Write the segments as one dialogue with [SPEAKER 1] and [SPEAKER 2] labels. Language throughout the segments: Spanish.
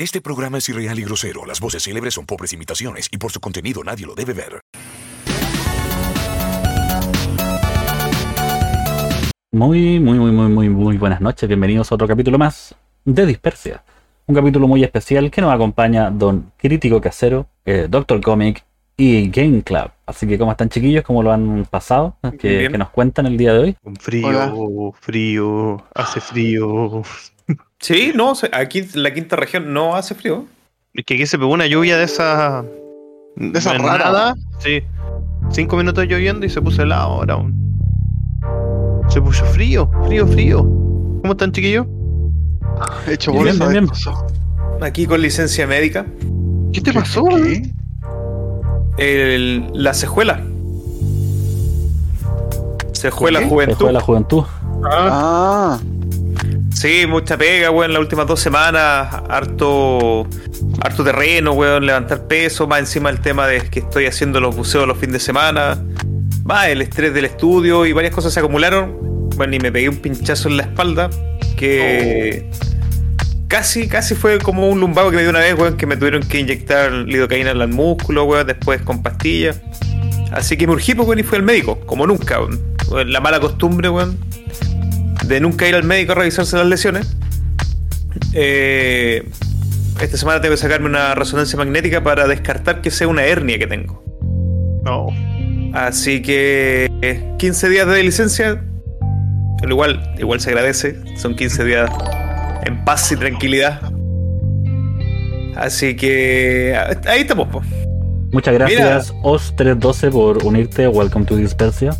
[SPEAKER 1] Este programa es irreal y grosero. Las voces célebres son pobres imitaciones y por su contenido nadie lo debe ver.
[SPEAKER 2] Muy, muy, muy, muy, muy, muy buenas noches. Bienvenidos a otro capítulo más de Dispersia. Un capítulo muy especial que nos acompaña Don Crítico Casero, eh, Doctor Comic y Game Club. Así que, ¿cómo están chiquillos? ¿Cómo lo han pasado? ¿Qué, nos cuentan el día de hoy?
[SPEAKER 3] Con frío,
[SPEAKER 4] Hola.
[SPEAKER 3] frío, hace frío.
[SPEAKER 5] Sí, no, aquí en la quinta región no hace frío.
[SPEAKER 3] Es que aquí se pegó una lluvia de esa.
[SPEAKER 4] De esa
[SPEAKER 3] de
[SPEAKER 4] rara.
[SPEAKER 3] nada, Sí. Cinco minutos lloviendo y se puso helado ahora aún. Se puso frío, frío, frío. ¿Cómo están, chiquillos?
[SPEAKER 4] Hecho
[SPEAKER 2] Bien,
[SPEAKER 4] bolsa
[SPEAKER 2] bien, bien.
[SPEAKER 5] Aquí con licencia médica.
[SPEAKER 3] ¿Qué te
[SPEAKER 4] ¿Qué-
[SPEAKER 3] pasó?
[SPEAKER 4] qué?
[SPEAKER 5] El- la cejuela. Cejuela
[SPEAKER 4] ¿Qué?
[SPEAKER 5] Juventud.
[SPEAKER 2] la juventud.
[SPEAKER 4] Ah,
[SPEAKER 5] Sí, mucha pega, weón, las últimas dos semanas. Harto, harto terreno, weón, levantar peso. Más encima el tema de que estoy haciendo los buceos los fines de semana. Más el estrés del estudio y varias cosas se acumularon. Bueno, y me pegué un pinchazo en la espalda que casi, casi fue como un lumbago que me dio una vez, weón, que me tuvieron que inyectar lidocaína en el músculo, weón, después con pastillas. Así que me urgí, pues, weón, y fui al médico, como nunca. Weón, La mala costumbre, weón, de nunca ir al médico a revisarse las lesiones. Eh, esta semana tengo que sacarme una resonancia magnética para descartar que sea una hernia que tengo.
[SPEAKER 3] No.
[SPEAKER 5] Así que eh, 15 días de licencia. Pero igual, igual se agradece. Son 15 días en paz y tranquilidad. Así que ah, ahí estamos. po.
[SPEAKER 2] Muchas gracias, Os312, por unirte. Welcome to Dispersia.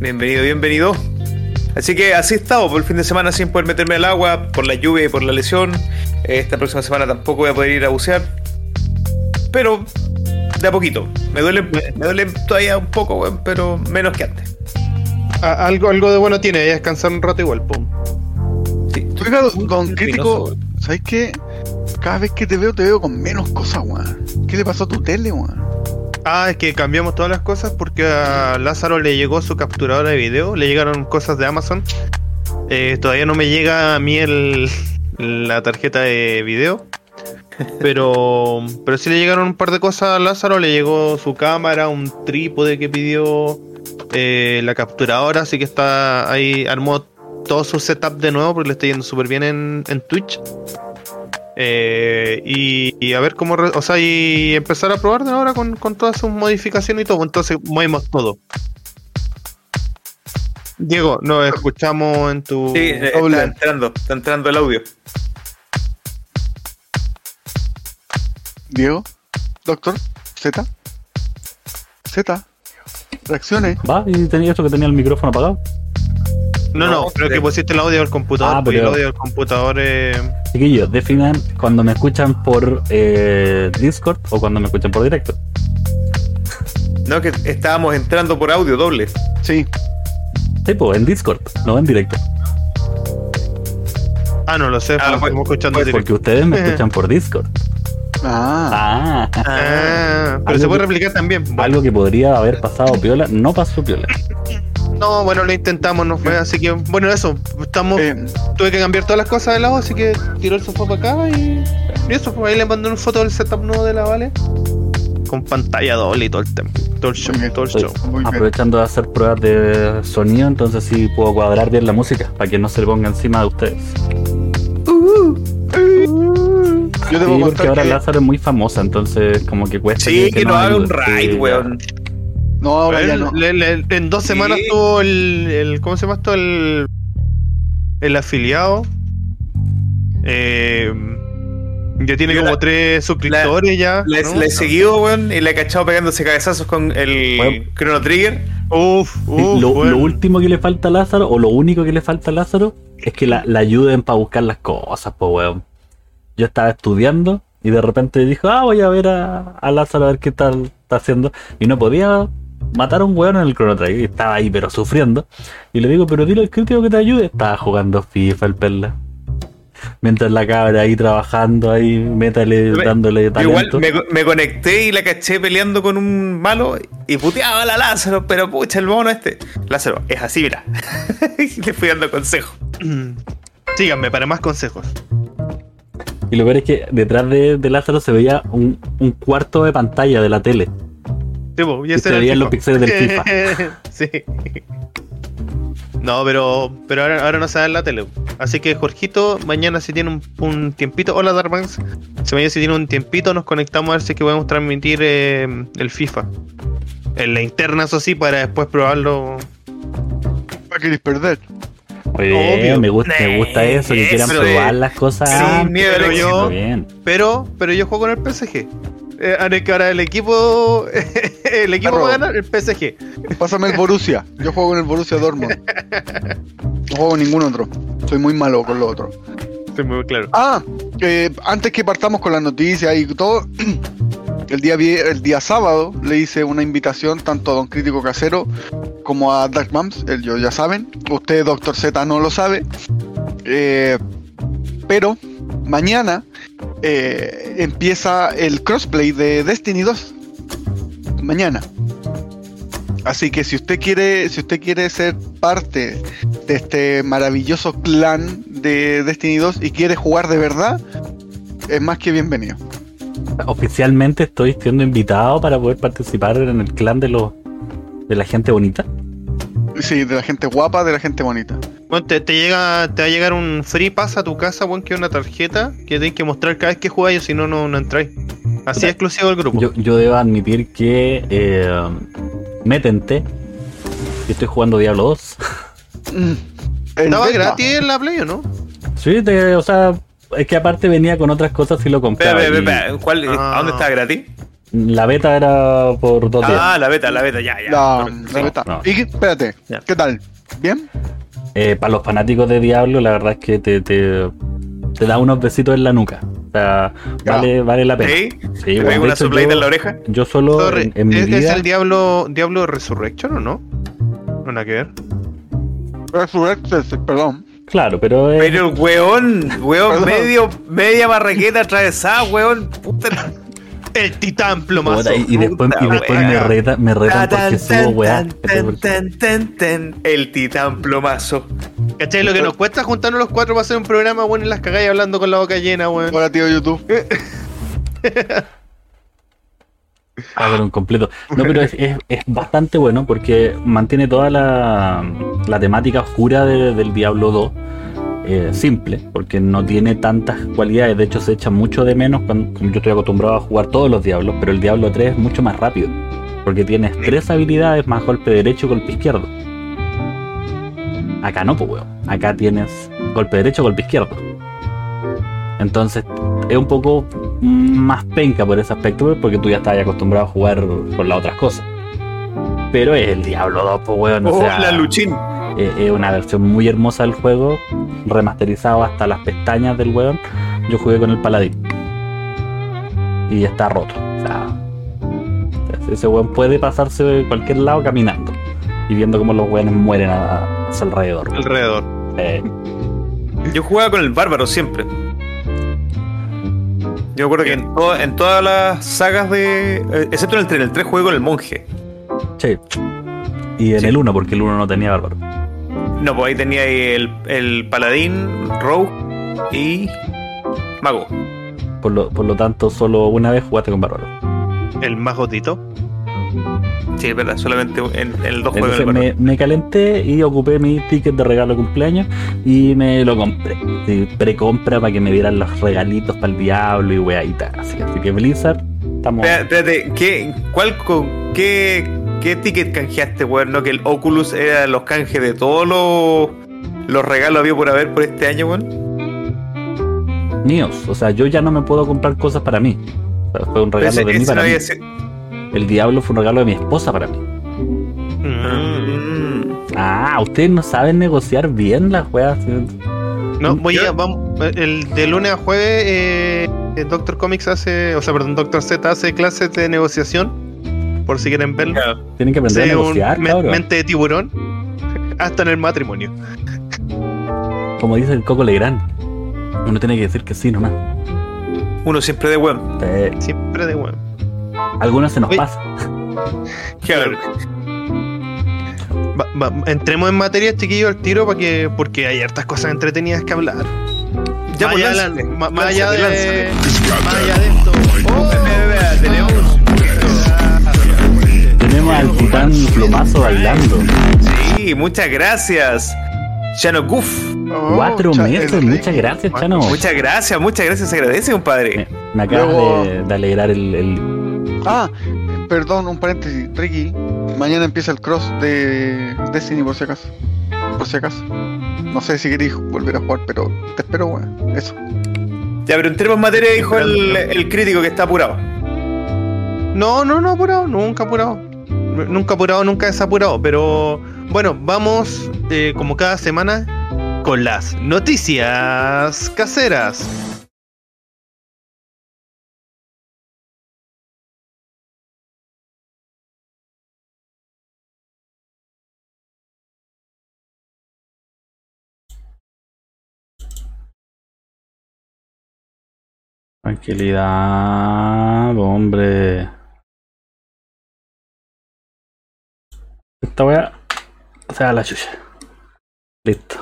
[SPEAKER 5] Bienvenido, bienvenido. Así que así he estado por el fin de semana sin poder meterme al agua, por la lluvia y por la lesión. Esta próxima semana tampoco voy a poder ir a bucear. Pero de a poquito. Me duele, me duele todavía un poco, weón, pero menos que antes.
[SPEAKER 3] A- algo, algo de bueno tiene, ya descansar un rato igual, po.
[SPEAKER 5] Sí.
[SPEAKER 4] oiga,
[SPEAKER 5] Muy
[SPEAKER 4] don
[SPEAKER 5] luminoso,
[SPEAKER 4] crítico. ¿sabes qué? Cada vez que te veo, te veo con menos cosas, weón. ¿Qué le pasó a tu tele, weón?
[SPEAKER 3] Ah, es que cambiamos todas las cosas porque a Lázaro le llegó su capturadora de video, le llegaron cosas de Amazon. Eh, todavía no me llega a mí el, la tarjeta de video. Pero, pero sí le llegaron un par de cosas a Lázaro, le llegó su cámara, un trípode que pidió, eh, la capturadora, así que está ahí, armó todo su setup de nuevo porque le está yendo súper bien en, en Twitch. Eh, y, y a ver cómo, re- o sea, y empezar a probar de ahora con, con todas sus modificaciones y todo. Entonces movemos todo. Diego, nos escuchamos en tu.
[SPEAKER 5] Sí, eh, está entrando, está entrando el audio.
[SPEAKER 4] Diego, doctor, Z, Z, reaccione.
[SPEAKER 2] ¿Va? ¿Y tenía esto que tenía el micrófono apagado?
[SPEAKER 3] No, no, creo que pusiste el audio del computador.
[SPEAKER 2] Ah,
[SPEAKER 3] pues,
[SPEAKER 2] pero-
[SPEAKER 3] el audio del computador. eh,
[SPEAKER 2] Chiquillos, definan cuando me escuchan por eh, Discord o cuando me escuchan por directo.
[SPEAKER 5] No, que estábamos entrando por audio doble.
[SPEAKER 4] Sí,
[SPEAKER 2] Sí, pues en Discord, no en directo.
[SPEAKER 3] Ah, no lo sé,
[SPEAKER 5] Ah,
[SPEAKER 3] pues,
[SPEAKER 5] pues-
[SPEAKER 3] estamos escuchando
[SPEAKER 5] pues,
[SPEAKER 3] directo.
[SPEAKER 2] Porque ustedes me escuchan por Discord.
[SPEAKER 4] ah,
[SPEAKER 2] Ah,
[SPEAKER 3] Ah, pero
[SPEAKER 2] Algo
[SPEAKER 3] se puede
[SPEAKER 2] que-
[SPEAKER 3] replicar también. Bueno,
[SPEAKER 2] algo que podría haber pasado piola, no pasó piola.
[SPEAKER 3] No, bueno, lo intentamos, no fue. Así que, bueno, eso. Estamos.
[SPEAKER 4] eh,
[SPEAKER 3] Tuve que cambiar todas las cosas de lado, así que tiró el sofá para acá y, y eso, pues ahí le mandé una foto del setup nuevo de la Vale. Con pantalla doble y todo el tiempo. Todo el show, todo el show.
[SPEAKER 2] aprovechando de hacer pruebas de sonido, entonces sí puedo cuadrar bien la música para que no se le ponga encima de ustedes.
[SPEAKER 4] Yo debo
[SPEAKER 2] Sí, porque ahora
[SPEAKER 4] que...
[SPEAKER 2] Lázaro es muy famosa, entonces como que cuesta.
[SPEAKER 5] Sí, que, nos haga un raid, weón.
[SPEAKER 4] No, ahora ya
[SPEAKER 3] Él-
[SPEAKER 4] no.
[SPEAKER 3] le- le- en dos
[SPEAKER 5] Sí.
[SPEAKER 3] semanas tuvo el, el- ¿Cómo se llama esto? El. El afiliado. Eh, ya tiene
[SPEAKER 5] Yo
[SPEAKER 3] como
[SPEAKER 5] la-
[SPEAKER 3] tres suscriptores ya.
[SPEAKER 5] La,
[SPEAKER 3] ¿no?
[SPEAKER 5] la he seguido, weón, y la he cachado pegándose cabezazos con el. Chrono Trigger.
[SPEAKER 3] Uf,
[SPEAKER 2] Sí,
[SPEAKER 3] uf.
[SPEAKER 2] lo,
[SPEAKER 3] bueno.
[SPEAKER 2] lo último que le falta a Lázaro, o lo único que le falta a Lázaro, es que la, la ayuden para buscar las cosas, pues weón. Yo estaba estudiando y de repente dijo, ah, voy a ver a, a Lázaro a ver qué tal está haciendo. Y no podía matar a un weón en el Chrono Trigger. Y estaba ahí, pero sufriendo. Y le digo, pero dile al crítico que te ayude. Estaba jugando FIFA el perla. Mientras la cabra ahí trabajando, ahí, métale,
[SPEAKER 5] Me-
[SPEAKER 2] dándole
[SPEAKER 5] Yo Igual
[SPEAKER 2] talento.
[SPEAKER 5] me, me conecté y la caché peleando con un malo y puteaba a la Lázaro, pero pucha, el mono este. Lázaro, es así, mira. y le fui dando consejos.
[SPEAKER 3] Síganme para más consejos.
[SPEAKER 2] Y lo peor es que detrás de, de Lázaro se veía un, un cuarto de pantalla de la tele.
[SPEAKER 3] Sí, po, y ese era el
[SPEAKER 2] los
[SPEAKER 3] FIFA.
[SPEAKER 2] píxeles del FIFA.
[SPEAKER 3] sí. No, pero, pero ahora, ahora no se da en la tele. Así que Jorgito, mañana si tiene un, un tiempito, hola Darbanks, si mañana si tiene un tiempito nos conectamos a ver si es que podemos transmitir eh, el FIFA. En la interna, eso sí, para después probarlo.
[SPEAKER 4] ¿Para queréis perder?
[SPEAKER 2] Oye,
[SPEAKER 3] Obvio.
[SPEAKER 2] me gusta, me gusta eso, que quieran probar las cosas.
[SPEAKER 5] Sí,
[SPEAKER 2] antes.
[SPEAKER 5] miedo
[SPEAKER 3] yo-
[SPEAKER 2] Bien.
[SPEAKER 3] Pero, pero yo juego con el PSG. Eh, que ahora el equipo, el equipo va a ganar el PSG.
[SPEAKER 4] Pásame el Borussia. Yo juego con el Borussia Dortmund. No juego con ningún otro. Soy muy malo con los otros.
[SPEAKER 3] Sí, muy claro.
[SPEAKER 4] Ah, eh, antes que partamos con las noticias y todo, el día, el día sábado le hice una invitación tanto a Don Crítico Casero como a Dark Mams, ellos ya saben. Usted, Doctor Z, no lo sabe. Eh, pero mañana eh, empieza el crossplay de Destiny 2. Mañana. Así que si usted quiere, si usted quiere ser parte de este maravilloso clan de Destiny 2 y quiere jugar de verdad, es más que bienvenido.
[SPEAKER 2] Oficialmente estoy siendo invitado para poder participar en el clan de los de la gente bonita.
[SPEAKER 4] Sí, de la gente guapa, de la gente bonita.
[SPEAKER 3] Bueno, te, te llega, te va a llegar un free pass a tu casa, bueno, que es una tarjeta que tienes que mostrar cada vez que jugáis, o si no, no, no entráis. Así es exclusivo del grupo.
[SPEAKER 2] Yo, yo debo admitir que eh, me tenté. y Estoy jugando Diablo 2.
[SPEAKER 4] Mm. El
[SPEAKER 3] Estaba
[SPEAKER 4] beta.
[SPEAKER 3] gratis en la Play, ¿o no?
[SPEAKER 2] Sí, te- o sea, es que aparte venía con otras cosas y lo compraba.
[SPEAKER 5] Espera, espera,
[SPEAKER 2] y
[SPEAKER 5] espera, ¿cuál-
[SPEAKER 3] Ah.
[SPEAKER 5] ¿A dónde está gratis?
[SPEAKER 2] La beta era por dos días.
[SPEAKER 5] Ah, la beta, la beta, ya, ya.
[SPEAKER 4] La,
[SPEAKER 5] Correcto.
[SPEAKER 4] la beta.
[SPEAKER 2] no.
[SPEAKER 4] Y espérate,
[SPEAKER 5] Ya.
[SPEAKER 4] ¿qué tal? ¿Bien?
[SPEAKER 2] Eh, para los fanáticos de Diablo, la verdad es que te, te, te da unos besitos en la nuca. O sea,
[SPEAKER 4] Ya.
[SPEAKER 2] vale, vale la pena.
[SPEAKER 5] ¿Sí?
[SPEAKER 2] Sí,
[SPEAKER 5] ¿Te
[SPEAKER 2] bueno,
[SPEAKER 5] una
[SPEAKER 2] hecho, yo-
[SPEAKER 5] en la oreja?
[SPEAKER 2] Yo solo en, en mi
[SPEAKER 3] ¿Es, el Diablo, Diablo Resurrection o no? No nada que ver.
[SPEAKER 4] Resurrected, perdón.
[SPEAKER 2] Claro, pero es,
[SPEAKER 5] Pero weón, weón,
[SPEAKER 4] Perdón.
[SPEAKER 5] medio, media marraqueta atravesada, weón. Puta.
[SPEAKER 3] El titán plomazo.
[SPEAKER 2] Y, y después, y después me, reta, me retan
[SPEAKER 5] Tan,
[SPEAKER 2] porque subo weá.
[SPEAKER 5] El titán plomazo.
[SPEAKER 3] ¿Cachai? Lo que nos cuesta juntarnos los cuatro para hacer un programa, bueno, en las cagáis hablando con la boca llena, weón.
[SPEAKER 4] Hola, tío YouTube.
[SPEAKER 2] A ver, un completo. No, pero es, es, es bastante bueno porque mantiene toda la, la temática oscura de- del Diablo 2. Eh, simple, porque no tiene tantas cualidades. De hecho, se echa mucho de menos cuando yo estoy acostumbrado a jugar todos los Diablos. Pero el Diablo 3 es mucho más rápido. Porque tienes tres habilidades más golpe derecho y golpe izquierdo. Acá no, pues, weón. Acá tienes golpe derecho, golpe izquierdo. Entonces, es un poco más penca por ese aspecto, porque tú ya estás acostumbrado a jugar con las otras cosas. Pero es el Diablo 2, pues, weón. O
[SPEAKER 5] Oh,
[SPEAKER 2] sea,
[SPEAKER 5] la Luchín.
[SPEAKER 2] Es, es una versión muy hermosa del juego, remasterizado hasta las pestañas del weón. Yo jugué con el Paladín. Y está roto. O sea, ese weón puede pasarse de cualquier lado caminando. Y viendo cómo los weones mueren a, a su alrededor.
[SPEAKER 3] Alrededor.
[SPEAKER 2] Eh,
[SPEAKER 5] Yo jugaba con el bárbaro siempre. Yo me acuerdo que en, to- en todas las sagas de. eh, excepto en el 3, en el 3 jugué con el monje.
[SPEAKER 2] sí. Y en
[SPEAKER 5] Sí.
[SPEAKER 2] el 1, porque el 1 no tenía bárbaro.
[SPEAKER 5] No, pues ahí tenía ahí el, el paladín, rogue y. mago.
[SPEAKER 2] Por lo, por lo tanto, solo una vez jugaste con bárbaro.
[SPEAKER 3] El más gotito.
[SPEAKER 5] Sí, es verdad, solamente en, en el 2 juego
[SPEAKER 2] Entonces
[SPEAKER 5] el bárbaro.
[SPEAKER 2] me, me calenté y ocupé mi ticket de regalo de cumpleaños y me lo compré. Sí, Precompra para que me dieran los regalitos para el diablo y weadita. Así, así que Blizzard, estamos.
[SPEAKER 5] Espérate, ¿qué, cuál, co- qué, ¿qué ticket canjeaste, weón? ¿No? Que el Oculus era los canjes de todos los, los regalos había por haber por este año, weón.
[SPEAKER 2] míos. O sea, yo ya no me puedo comprar cosas para mí. O sea, fue un regalo
[SPEAKER 5] Ese-
[SPEAKER 2] de mí para
[SPEAKER 5] no
[SPEAKER 2] mí. El diablo fue un regalo de mi esposa para mí.
[SPEAKER 3] Mm.
[SPEAKER 2] Ah, ustedes no saben negociar bien las weas.
[SPEAKER 3] No, voy a, vamos, el de lunes a jueves, eh, Doctor Comics hace, o sea, perdón, Doctor Z hace clases de negociación, por si quieren verlo.
[SPEAKER 2] Tienen que aprender
[SPEAKER 3] Sí,
[SPEAKER 2] a
[SPEAKER 3] un
[SPEAKER 2] negociar, cabrón.
[SPEAKER 3] mente de tiburón, hasta en el matrimonio.
[SPEAKER 2] Como dice el Coco Legrand. Uno tiene que decir que sí nomás.
[SPEAKER 5] Uno siempre de weón.
[SPEAKER 2] Eh,
[SPEAKER 3] Siempre de bueno.
[SPEAKER 2] algunos se nos
[SPEAKER 3] Oye.
[SPEAKER 2] pasa.
[SPEAKER 5] Claro.
[SPEAKER 3] Va- va- entremos en materia, chiquillo, al tiro, para que, porque hay hartas cosas entretenidas que hablar.
[SPEAKER 5] Ya,
[SPEAKER 3] más,
[SPEAKER 5] pues,
[SPEAKER 3] allá de, más allá de, más allá de esto. Oh,
[SPEAKER 5] Vea, vea, tenemos.
[SPEAKER 2] Al titán plumazo bailando.
[SPEAKER 5] Sí, muchas gracias. Chano Goof.
[SPEAKER 4] Oh,
[SPEAKER 2] Cuatro meses,
[SPEAKER 4] el-
[SPEAKER 2] muchas gracias, Chano.
[SPEAKER 5] Muchas gracias, muchas gracias, se agradece,
[SPEAKER 2] Me,
[SPEAKER 5] compadre.
[SPEAKER 2] me acabas
[SPEAKER 4] Luego-
[SPEAKER 2] de, de alegrar el, el-
[SPEAKER 4] Ah, perdón, un paréntesis. Ricky, mañana empieza el cross de Destiny por si acaso. Por si acaso. No sé si queréis volver a jugar, pero te espero, weón. Eso.
[SPEAKER 5] Ya, pero entremos en materia, dijo el, el crítico que está apurado.
[SPEAKER 3] No, no, no apurado, nunca apurado. Nunca apurado, nunca desapurado. Pero bueno, vamos eh, como cada semana con las noticias caseras.
[SPEAKER 2] Tranquilidad, hombre. Esta wea se da la chucha. Listo.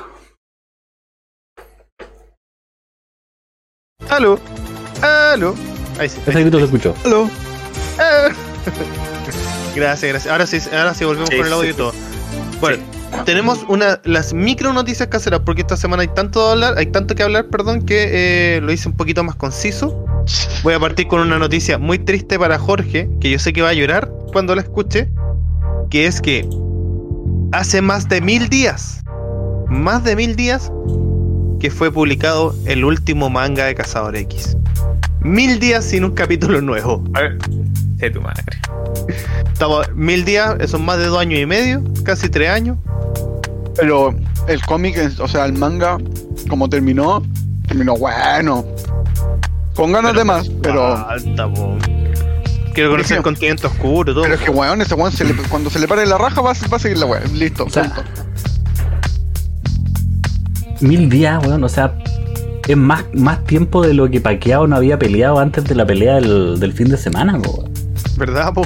[SPEAKER 3] Aló, aló. Ahí sí.
[SPEAKER 2] Ese grito se escuchó.
[SPEAKER 4] Hello.
[SPEAKER 3] Ah. Gracias, gracias. Ahora sí, ahora sí volvemos
[SPEAKER 5] Sí,
[SPEAKER 3] con el audio
[SPEAKER 5] sí.
[SPEAKER 3] y todo. Bueno, tenemos una las micro noticias caseras porque esta semana hay tanto de hablar, hay tanto que hablar, perdón, que eh, lo hice un poquito más conciso. Voy a partir con una noticia muy triste para Jorge, que yo sé que va a llorar cuando la escuche, que es que hace más de mil días, más de mil días, que fue publicado el último manga de Cazador X. Mil días sin un capítulo nuevo.
[SPEAKER 5] A ver. De tu madre.
[SPEAKER 3] Estamos mil días, eso es más de dos años y medio, casi tres años.
[SPEAKER 4] Pero el cómic, o sea, el manga, como terminó, terminó bueno. Con ganas de más, pero.
[SPEAKER 3] Falta. Quiero conocer el continente oscuro, todo.
[SPEAKER 4] Pero es que weón, ese weón se le- cuando se le pare la raja va, a- va a seguir la weón. Listo,
[SPEAKER 2] O sea,
[SPEAKER 4] punto.
[SPEAKER 2] Mil días, weón. O sea, es más, más tiempo de lo que Paqueado no había peleado antes de la pelea del, del fin de semana, weón.
[SPEAKER 3] ¿Verdad, po?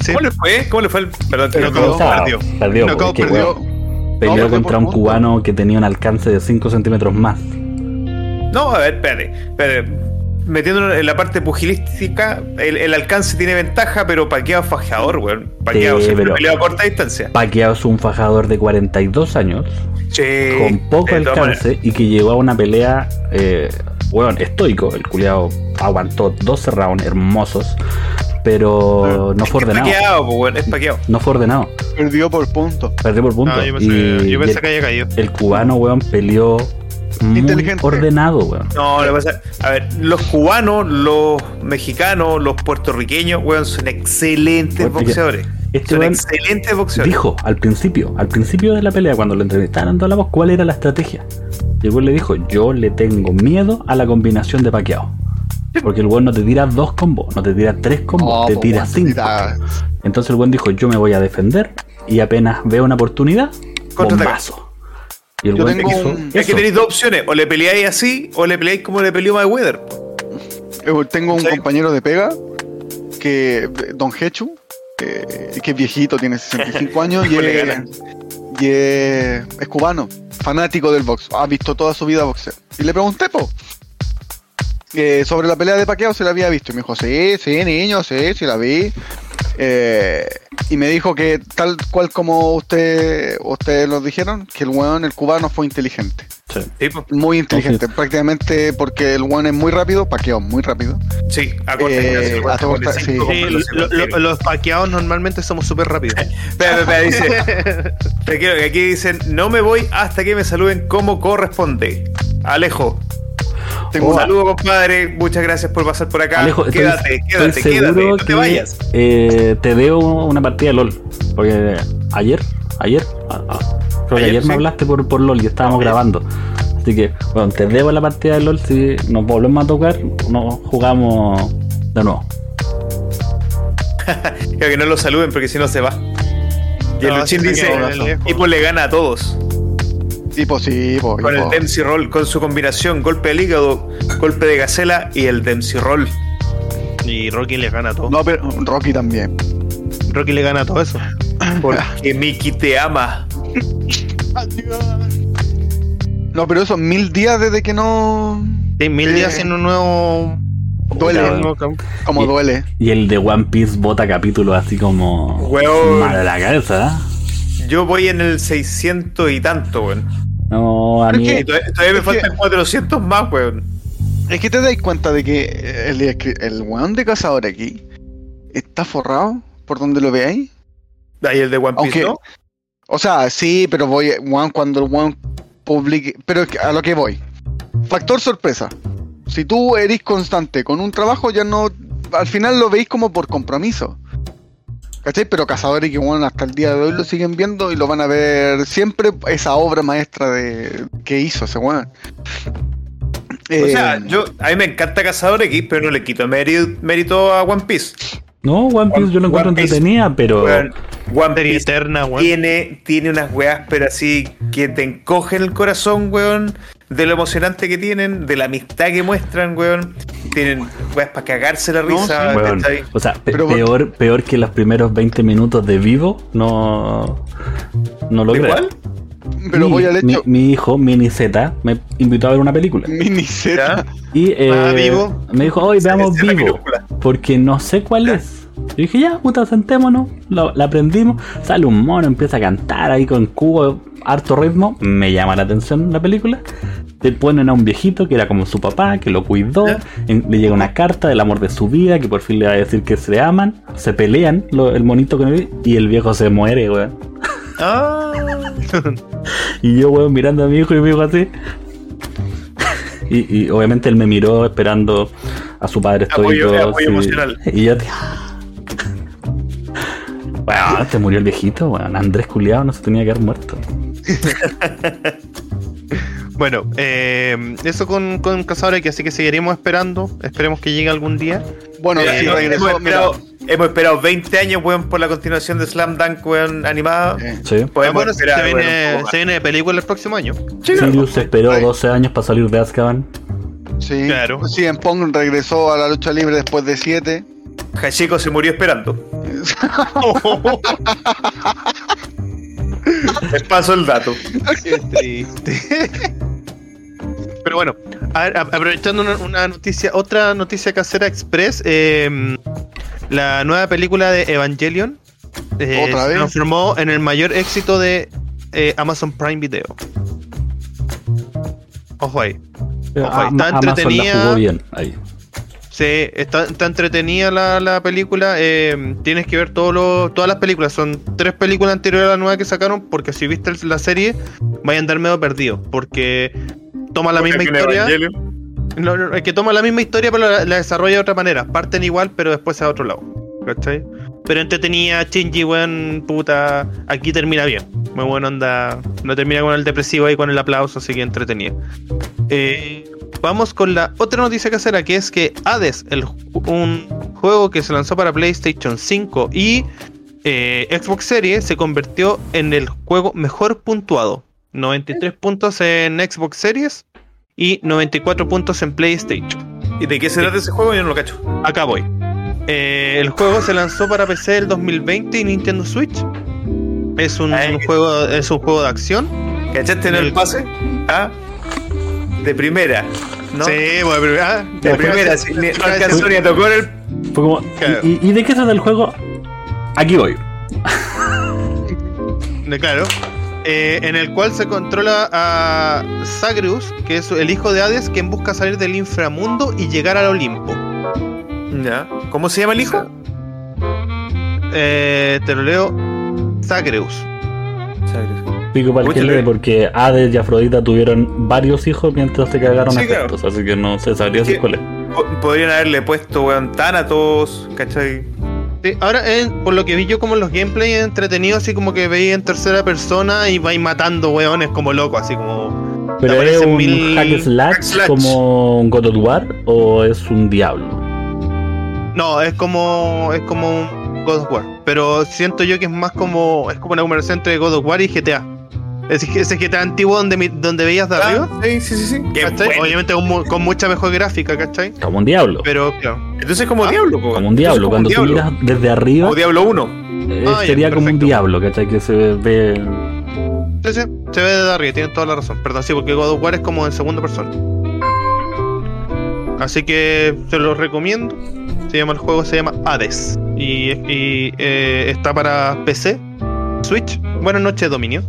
[SPEAKER 3] Sí.
[SPEAKER 5] ¿Cómo le fue? ¿Cómo le fue el. Perdón,
[SPEAKER 3] Pero
[SPEAKER 5] no,
[SPEAKER 3] no,
[SPEAKER 2] O sea,
[SPEAKER 3] perdió.
[SPEAKER 2] Perdió, porque,
[SPEAKER 3] perdió.
[SPEAKER 2] weón, Peleó
[SPEAKER 4] perdió
[SPEAKER 2] contra un
[SPEAKER 4] punto.
[SPEAKER 2] cubano que tenía un alcance de 5 centímetros más.
[SPEAKER 5] No, a ver, espérate. espérate. Metiéndonos en la parte pugilística, el, el alcance tiene ventaja, pero paqueado es fajador, weón. Paqueado
[SPEAKER 2] Sí,
[SPEAKER 5] siempre a corta distancia.
[SPEAKER 2] Paqueado es un fajador de 42 años,
[SPEAKER 5] Sí,
[SPEAKER 2] con poco alcance y que llegó a una pelea, eh, weón, estoico. El culiado aguantó 12 rounds hermosos, pero no fue
[SPEAKER 5] Es
[SPEAKER 2] ordenado.
[SPEAKER 5] paqueado, pues, weón, es paqueado.
[SPEAKER 2] No fue ordenado.
[SPEAKER 4] Perdió por punto.
[SPEAKER 2] Perdió por puntos.
[SPEAKER 3] No, yo pensé,
[SPEAKER 2] y
[SPEAKER 3] yo pensé
[SPEAKER 2] el,
[SPEAKER 3] que había caído.
[SPEAKER 2] el cubano, weón, peleó muy
[SPEAKER 4] Inteligente.
[SPEAKER 2] ordenado, weón.
[SPEAKER 5] No, lo que pasa, a ver, los cubanos, los mexicanos, los puertorriqueños, weón, son excelentes boxeadores.
[SPEAKER 2] este
[SPEAKER 5] son excelentes boxeadores.
[SPEAKER 2] Dijo al principio, al principio de la pelea, cuando lo entrevistaron toda la voz, cuál era la estrategia. Y el weón le dijo, yo le tengo miedo a la combinación de paqueado. Porque el weón no te tira dos combos, no te tira tres combos, te tira cinco.
[SPEAKER 4] tira-
[SPEAKER 2] Entonces el weón dijo, yo me voy a defender y apenas veo una oportunidad, bombazo. Y el
[SPEAKER 4] Yo tengo un-
[SPEAKER 5] Es que tenéis dos opciones, o le peleáis así, o le peleáis como le peleó Mayweather.
[SPEAKER 4] Eh, Tengo un
[SPEAKER 5] ¿Sí?
[SPEAKER 4] compañero de pega que, Don Hechu, que, que es viejito, tiene 65 años y, es, y es, es cubano, fanático del box, ha visto toda su vida boxeo. Y le pregunté, po, eh, sobre la pelea de Paqueo se la había visto. Y me dijo, sí, sí, niño, sí, sí la vi. Eh, y me dijo que tal cual como usted ustedes lo dijeron, que el weón, el cubano, fue inteligente.
[SPEAKER 2] Sí.
[SPEAKER 4] Muy inteligente, prácticamente porque el weón es muy rápido, Paqueo muy rápido.
[SPEAKER 5] Sí, a corta
[SPEAKER 4] Eh, a corta- sí.
[SPEAKER 3] lo- lo- los paqueados normalmente somos súper rápidos.
[SPEAKER 5] Espera, espera, dice. Te quiero que aquí dicen, no me voy hasta que me saluden como corresponde. Alejo,
[SPEAKER 4] Tengo
[SPEAKER 5] un saludo, compadre. Muchas gracias por pasar por acá.
[SPEAKER 2] Alejo, estoy-
[SPEAKER 5] quédate,
[SPEAKER 2] estoy
[SPEAKER 5] quédate,
[SPEAKER 2] seguro
[SPEAKER 5] quédate. No te vayas.
[SPEAKER 2] eh, te debo una partida de LOL. Porque ayer, ayer, creo que
[SPEAKER 5] Ayer,
[SPEAKER 2] ayer
[SPEAKER 5] sí.
[SPEAKER 2] me hablaste por, por LOL y estábamos grabando. Así que, bueno, te debo la partida de LOL. Si nos volvemos a tocar, nos jugamos de nuevo.
[SPEAKER 5] Creo que no lo saluden porque si no se va. Y el
[SPEAKER 3] No,
[SPEAKER 5] Luchín dice, pues le gana a todos.
[SPEAKER 4] Tipo, sí, po,
[SPEAKER 5] Con el. Dempsey Roll, con su combinación golpe del hígado, golpe de gacela y el Dempsey Roll.
[SPEAKER 3] Y Rocky le gana todo.
[SPEAKER 4] No, pero Rocky también.
[SPEAKER 3] Rocky le gana todo eso.
[SPEAKER 5] Porque Mickey te ama.
[SPEAKER 4] No, pero eso, mil días desde que no.
[SPEAKER 3] Sí, mil días sin un nuevo.
[SPEAKER 4] Duele. Como
[SPEAKER 2] Y-
[SPEAKER 4] duele.
[SPEAKER 2] Y el de One Piece bota capítulos así como.
[SPEAKER 5] Weón.
[SPEAKER 2] Mal de la cabeza.
[SPEAKER 5] Yo voy en el 600 y tanto, weón.
[SPEAKER 2] No, a
[SPEAKER 4] Es
[SPEAKER 2] mí.
[SPEAKER 4] que-
[SPEAKER 5] Y todavía, todavía me
[SPEAKER 4] Es que-
[SPEAKER 5] faltan 400 más, weón.
[SPEAKER 4] Es que te dais cuenta de que el, el weón de cazador aquí está forrado por donde lo veáis.
[SPEAKER 5] Ahí el de One Piece,
[SPEAKER 4] Aunque,
[SPEAKER 5] ¿no?
[SPEAKER 4] o sea, sí, pero voy, weón, cuando el weón publique, pero es que a lo que voy. Factor sorpresa. Si tú eres constante con un trabajo, ya no, al final lo veis como por compromiso. ¿Cachai? Pero que, weón, hasta el día de hoy lo siguen viendo y lo van a ver siempre esa obra maestra de que hizo ese weón.
[SPEAKER 5] O sea,
[SPEAKER 4] Eh,
[SPEAKER 5] yo, a mí me encanta Cazador X, pero no le quito mérito, mérito a One Piece.
[SPEAKER 2] No, One Piece yo lo encuentro
[SPEAKER 5] One Piece,
[SPEAKER 2] entretenida, pero.
[SPEAKER 5] Weón, One
[SPEAKER 3] Serie
[SPEAKER 5] Piece
[SPEAKER 3] eterna, weón.
[SPEAKER 5] tiene, tiene unas weas, pero así que te encogen el corazón, weón. De lo emocionante que tienen, de la amistad que muestran, weón. Tienen weas para cagarse la
[SPEAKER 4] No,
[SPEAKER 5] risa.
[SPEAKER 4] sí.
[SPEAKER 2] Weón, o sea, pe-
[SPEAKER 4] Pero-
[SPEAKER 2] peor, peor que los primeros 20 minutos de vivo, no. No lo
[SPEAKER 5] ¿De
[SPEAKER 2] creo.
[SPEAKER 5] cuál?
[SPEAKER 4] pero
[SPEAKER 2] mi,
[SPEAKER 4] voy al hecho.
[SPEAKER 2] Mi, hijo, Mini Z, me invitó a ver una película.
[SPEAKER 4] Mini Z.
[SPEAKER 2] Y eh,
[SPEAKER 3] Ah, Vivo.
[SPEAKER 2] me dijo, hoy veamos vivo.
[SPEAKER 5] minúscula.
[SPEAKER 2] Porque no sé cuál es. Y dije, ya, puta, sentémonos. lo- la aprendimos. Sale un mono, empieza a cantar ahí con cubo, harto ritmo. Me llama la atención la película. Te ponen a un viejito que era como su papá, que lo cuidó. Le llega una carta del amor de su vida, que por fin le va a decir que se aman. Se pelean lo- el monito con el y el viejo se muere, weón.
[SPEAKER 5] Ah,
[SPEAKER 2] Y yo, weón, mirando a mi hijo y me dijo así. Y, y obviamente él me miró esperando a su padre
[SPEAKER 5] Apoyo-
[SPEAKER 2] estoico.
[SPEAKER 5] apoyo emocional.
[SPEAKER 2] Y yo, Weón, se murió el viejito, weón. Andrés Culiado no se tenía que haber muerto.
[SPEAKER 3] Bueno, eh, eso con, con Cazadores que así que seguiremos esperando. Esperemos que llegue algún día.
[SPEAKER 4] Bueno,
[SPEAKER 5] eh,
[SPEAKER 4] sí,
[SPEAKER 5] hemos,
[SPEAKER 4] regresó. mira,
[SPEAKER 5] hemos esperado 20 años, weón, por la continuación de Slam Dunk, weón, animada.
[SPEAKER 2] Sí.
[SPEAKER 5] Podemos
[SPEAKER 3] bueno, se,
[SPEAKER 5] esperar,
[SPEAKER 3] viene, se viene de película el próximo año.
[SPEAKER 5] Sí,
[SPEAKER 2] Sirius esperó
[SPEAKER 4] Ay.
[SPEAKER 2] 12 años para salir de Azkaban.
[SPEAKER 4] sí,
[SPEAKER 3] Claro.
[SPEAKER 4] sí, en Pong regresó a la lucha libre después de 7.
[SPEAKER 5] Hachiko se murió esperando. Les paso el dato.
[SPEAKER 3] Qué triste. Pero bueno, a ver, a- aprovechando una, una noticia, otra noticia casera express, eh, la nueva película de Evangelion eh,
[SPEAKER 4] ¿Otra
[SPEAKER 3] se transformó en el mayor éxito de eh, Amazon Prime Video. Ojo ahí. Ojo,
[SPEAKER 2] Ama-
[SPEAKER 3] está
[SPEAKER 2] Amazon la
[SPEAKER 3] entretenida.
[SPEAKER 2] jugó bien ahí.
[SPEAKER 3] Sí, está, está entretenida la, la película. eh, tienes que ver todo lo- todas las películas. Son tres películas anteriores a la nueva que sacaron. Porque si viste la serie, vaya a andar medio perdido. Porque toma la misma
[SPEAKER 5] Porque
[SPEAKER 3] historia.
[SPEAKER 5] Evangelion.
[SPEAKER 3] No, es que toma la misma historia, pero la, la desarrolla de otra manera. Parten igual, pero después a otro lado. ¿Cachai? Pero entretenida, Shinji, weón, puta. Aquí termina bien. Muy buena onda. No termina con el depresivo ahí con el aplauso, así que entretenida. Eh, vamos con la otra noticia casera, que es que Hades, el, un juego que se lanzó para PlayStation 5 y eh, Xbox Series, se convirtió en el juego mejor puntuado. 93 puntos en Xbox Series y 94 puntos en PlayStation.
[SPEAKER 5] ¿Y de qué se trata ese juego? Yo no lo cacho.
[SPEAKER 3] Acá voy. Eh, el juego se lanzó para PC el 2020 y Nintendo Switch. Es un,
[SPEAKER 5] Ay.
[SPEAKER 3] juego, es un juego de acción.
[SPEAKER 5] ¿Cachaste en el
[SPEAKER 3] El-
[SPEAKER 5] pase? Ah, de primera. ¿no?
[SPEAKER 3] Sí, bueno, ah,
[SPEAKER 5] De primera, sí, no alcanzó ni a tocar el.
[SPEAKER 2] Fue como,
[SPEAKER 3] Claro.
[SPEAKER 2] ¿y, y de qué se trata el juego? Aquí voy.
[SPEAKER 3] de- Claro. Eh, en el cual se controla a Zagreus, que es el hijo de Hades, quien busca salir del inframundo y llegar al Olimpo.
[SPEAKER 5] Ya. ¿Cómo se llama el hijo?
[SPEAKER 3] Eh, te lo leo. Zagreus.
[SPEAKER 2] Pico para el porque Hades y Afrodita tuvieron varios hijos mientras se cagaron
[SPEAKER 5] Sí,
[SPEAKER 2] a
[SPEAKER 5] claro.
[SPEAKER 2] así que no se sabría si cuál es.
[SPEAKER 5] Po- Podrían haberle puesto, weón, Thanatos, ¿cachai?
[SPEAKER 3] Sí, ahora, eh, por lo que vi yo como en los gameplays entretenidos, así como que veis en tercera persona y vais matando weones como loco, así como.
[SPEAKER 2] ¿Pero es un
[SPEAKER 3] mil-
[SPEAKER 2] hack slash,
[SPEAKER 5] hack slash.
[SPEAKER 2] como un God of War o es un diablo?
[SPEAKER 3] No, es como. es como un God of War. Pero siento yo que es más como. es como una conversación entre God of War y GTA. Ese, ese GTA antiguo donde, mi- donde veías de arriba.
[SPEAKER 5] Ah, sí, sí, sí. sí. Bueno.
[SPEAKER 3] Obviamente con, con mucha mejor gráfica, ¿cachai?
[SPEAKER 2] Como un diablo.
[SPEAKER 3] Pero claro.
[SPEAKER 5] Entonces como
[SPEAKER 3] Ah,
[SPEAKER 5] Diablo, po.
[SPEAKER 2] como un diablo.
[SPEAKER 5] Entonces,
[SPEAKER 2] Cuando tú
[SPEAKER 5] Diablo.
[SPEAKER 2] miras desde arriba,
[SPEAKER 5] Como Diablo 1.
[SPEAKER 2] eh,
[SPEAKER 3] Ah, ya,
[SPEAKER 2] sería como un diablo, ¿cachai? Que se ve.
[SPEAKER 3] Sí, sí, se ve desde arriba, tienen toda la razón. Perdón, sí, porque God of War es como en segunda persona. Así que se los recomiendo. Se llama el juego, se llama Hades. Y, y, eh, está para PC, Switch. Buenas noches, Dominio.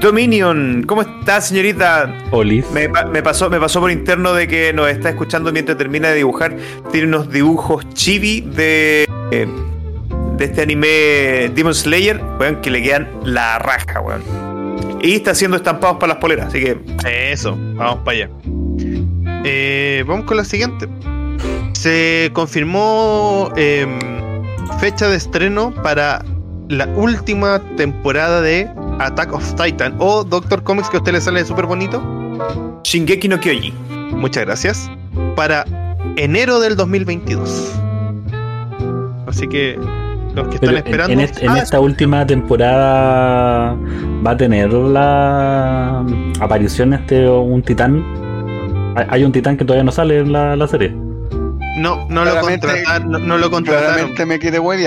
[SPEAKER 5] Dominion, ¿cómo está, señorita?
[SPEAKER 2] Olis.
[SPEAKER 5] Me, pa- me pasó, me pasó por interno de que nos está escuchando mientras termina de dibujar. Tiene unos dibujos chibi de, eh, de este anime Demon Slayer, weón, que le quedan la raja, weón. Y está haciendo estampados para las poleras, así que
[SPEAKER 3] Eso, vamos para allá. Eh, vamos con la siguiente. Se confirmó em, fecha de estreno para la última temporada de Attack of Titan o Doctor Comics que a usted le sale súper bonito.
[SPEAKER 5] Shingeki no Kyoji.
[SPEAKER 3] Muchas gracias. Para enero del 2022. Así que los que
[SPEAKER 2] Pero
[SPEAKER 3] están esperando.
[SPEAKER 2] en est- en
[SPEAKER 3] Ah,
[SPEAKER 2] esta última temporada va a tener la aparición este un titán. Hay- un titán que todavía no sale en la, la serie.
[SPEAKER 3] no, no lo contrataron. No, no lo contrataron.
[SPEAKER 4] Claramente me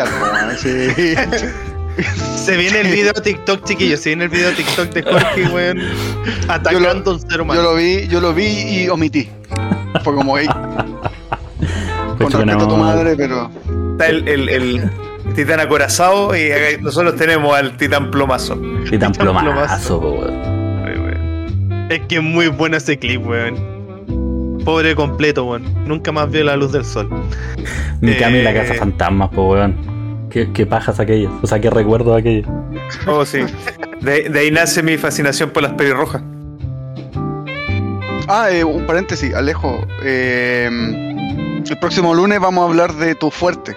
[SPEAKER 4] po, weón, sí.
[SPEAKER 3] Se viene el video TikTok, chiquillos. Se viene el video TikTok de Jorge, weón, atacando a un ser humano.
[SPEAKER 4] Yo lo vi, yo lo vi y omití. Fue como, hey, con
[SPEAKER 2] Pucha,
[SPEAKER 4] respeto a tu madre, pero
[SPEAKER 5] Está el, el- el titán acorazado y acá nosotros tenemos al titán plomazo.
[SPEAKER 2] Titán
[SPEAKER 3] Titán plomazo.
[SPEAKER 2] plomazo, po, weón.
[SPEAKER 3] Ay, weón. Es que es muy bueno ese clip, weón. Pobre completo, weón. Nunca más vio la luz del sol.
[SPEAKER 2] Mikami y la
[SPEAKER 3] Eh.
[SPEAKER 2] casa fantasmas, po, weón. ¿Qué, qué pajas aquellas? O sea, qué recuerdo de aquellas.
[SPEAKER 5] Oh, sí. De, de ahí nace mi fascinación por las pelirrojas.
[SPEAKER 4] Ah, eh, un paréntesis, Alejo. eh, el próximo lunes vamos a hablar de tu fuerte.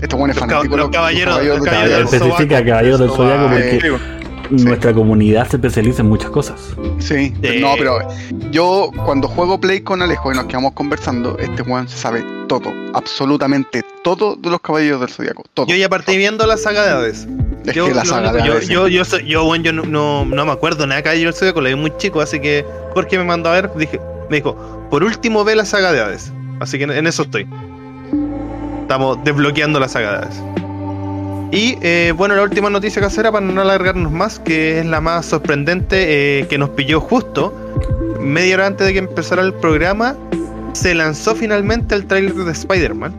[SPEAKER 4] Este bueno es
[SPEAKER 3] Los
[SPEAKER 4] fanático.
[SPEAKER 3] los caballeros- los
[SPEAKER 4] del
[SPEAKER 3] caballeros del
[SPEAKER 4] Zodiaco.
[SPEAKER 2] Especifica. Caballero del Zodiaco
[SPEAKER 3] Sobaco.
[SPEAKER 2] porque Nuestra comunidad se especializa en muchas cosas.
[SPEAKER 4] Sí,
[SPEAKER 3] Sí.
[SPEAKER 4] no, pero yo cuando juego Play con Alejo y nos quedamos conversando, este se sabe todo, absolutamente todo de los caballeros del Zodiaco. Todo.
[SPEAKER 3] Yo ya partí viendo la saga de Hades.
[SPEAKER 4] Es
[SPEAKER 3] Yo,
[SPEAKER 4] que la
[SPEAKER 3] lo
[SPEAKER 4] saga de
[SPEAKER 3] yo,
[SPEAKER 4] Hades,
[SPEAKER 3] yo, yo, soy- yo, bueno, yo no, no, no me acuerdo nada de Caballero del Zodiaco, lo vi muy chico, así que Jorge me mandó a ver, dije, me dijo, por último ve la saga de Hades. Así que en, en eso estoy. Estamos desbloqueando la saga de Hades. Y eh, bueno, la última noticia casera para no alargarnos más, que es la más sorprendente, eh, que nos pilló justo media hora antes de que empezara el programa, se lanzó finalmente el tráiler de Spider-Man.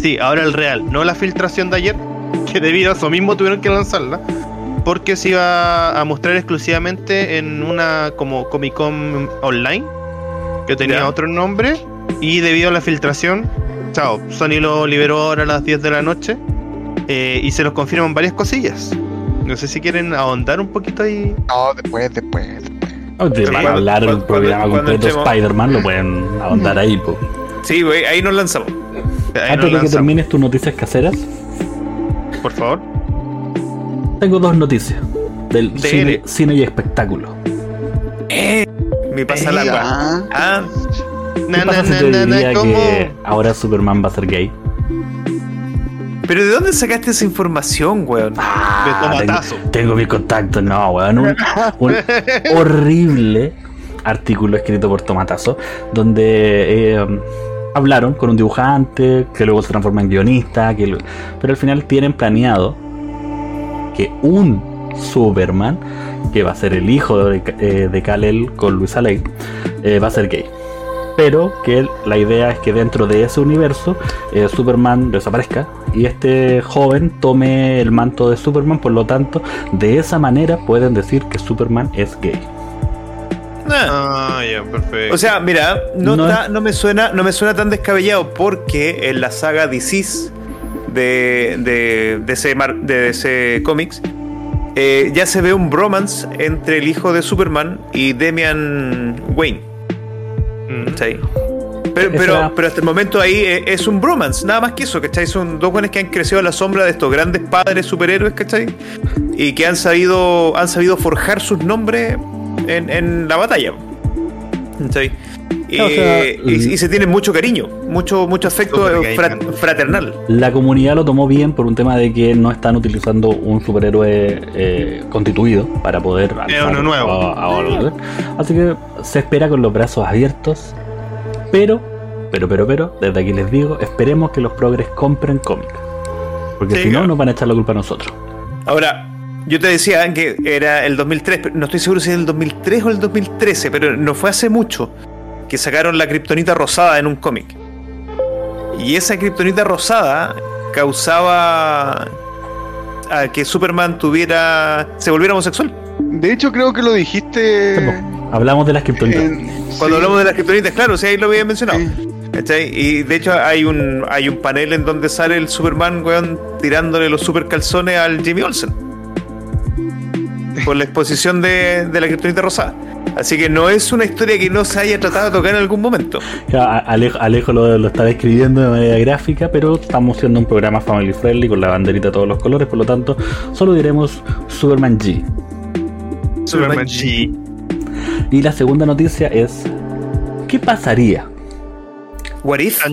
[SPEAKER 3] Sí, ahora el real, no la filtración de ayer, que debido a eso mismo tuvieron que lanzarla, porque se iba a mostrar exclusivamente en una como Comic Con online, que tenía otro nombre, y debido a la filtración, chao, Sony lo liberó ahora a las 10 de la noche, eh, y se nos confirman varias cosillas. No sé si quieren ahondar un poquito ahí.
[SPEAKER 4] No, después, después, después.
[SPEAKER 2] No, te van a hablar el
[SPEAKER 5] cuando-
[SPEAKER 2] programa completo de Spider-Man, lo pueden ahondar ahí, po.
[SPEAKER 5] Sí, güey, ahí nos lanzamos.
[SPEAKER 3] Ahí nos
[SPEAKER 2] Antes de que termines tus noticias caseras,
[SPEAKER 3] por favor.
[SPEAKER 2] tengo dos noticias del cine, cine y espectáculo.
[SPEAKER 5] Eh, me pasa la
[SPEAKER 4] Ya.
[SPEAKER 5] agua. Ah,
[SPEAKER 2] ¿Qué
[SPEAKER 3] Na,
[SPEAKER 2] pasa
[SPEAKER 3] na,
[SPEAKER 2] si
[SPEAKER 3] na,
[SPEAKER 2] te
[SPEAKER 3] na, na,
[SPEAKER 2] diría
[SPEAKER 3] ¿cómo?
[SPEAKER 2] que ahora Superman va a ser gay?
[SPEAKER 5] Pero ¿de dónde sacaste esa información, weón?
[SPEAKER 2] Ah, tengo,
[SPEAKER 3] tomatazo.
[SPEAKER 2] tengo mis contactos, no, weón. Un, un horrible artículo escrito por Tomatazo, donde eh, hablaron con un dibujante, que luego se transforma en guionista, que lo- pero al final tienen planeado que un Superman, que va a ser el hijo de, eh, de Kal-El con Luisa Lane, eh, va a ser gay. Pero que la idea es que dentro de ese universo eh, Superman desaparezca y este joven tome el manto de Superman, por lo tanto, de esa manera pueden decir que Superman es gay.
[SPEAKER 5] Ah.
[SPEAKER 3] Ya, perfecto.
[SPEAKER 5] O sea, mira, no, me suena, no me suena tan descabellado porque en la saga DC de, de, de ese mar- de ese cómics eh, ya se ve un bromance entre el hijo de Superman y Damian Wayne.
[SPEAKER 3] Mm.
[SPEAKER 5] ¿cachai? Pero, pero, pero hasta el momento ahí es un bromance, nada más que eso, ¿cachai? Son dos buenos que han crecido a la sombra de estos grandes padres superhéroes, ¿cachai? Y que han sabido, han sabido forjar sus nombres en, en la batalla. ¿cachai?
[SPEAKER 2] O sea,
[SPEAKER 5] y- y se tienen mucho cariño, mucho, mucho afecto eh, fra- fraternal.
[SPEAKER 2] La comunidad lo tomó bien por un tema de que no están utilizando un superhéroe eh, constituido para poder
[SPEAKER 3] Es uno nuevo.
[SPEAKER 2] a- a otro. Así que se espera con los brazos abiertos. Pero, pero, pero, pero, desde aquí les digo, esperemos que los progres compren cómic. Porque
[SPEAKER 3] Sí,
[SPEAKER 2] si no,
[SPEAKER 3] claro.
[SPEAKER 2] nos van a echar la culpa a nosotros.
[SPEAKER 5] Ahora, yo te decía que era el 2003, pero no estoy seguro si es el 2003 o el 2013, pero no fue hace mucho que sacaron la kriptonita rosada en un cómic. Y esa kriptonita rosada causaba a que Superman tuviera. se volviera homosexual.
[SPEAKER 4] De hecho, creo que lo dijiste.
[SPEAKER 2] Hablamos de las criptonitas.
[SPEAKER 4] en-
[SPEAKER 5] Cuando
[SPEAKER 4] sí,
[SPEAKER 5] hablamos de las kriptonitas, claro, sí, ahí lo había mencionado. ¿Cachai? Y de hecho hay un hay un panel en donde sale el Superman, weón, tirándole los super calzones al Jimmy Olsen. Por la exposición de, de la kriptonita rosada. Así que no es una historia que no se haya tratado de tocar en algún momento.
[SPEAKER 2] Claro, Alejo, Alejo lo, lo está describiendo de manera gráfica, pero estamos siendo un programa family friendly con la banderita de todos los colores, por lo tanto, solo diremos Superman G.
[SPEAKER 3] Superman G.
[SPEAKER 2] Y la segunda noticia es: ¿qué pasaría
[SPEAKER 5] What if?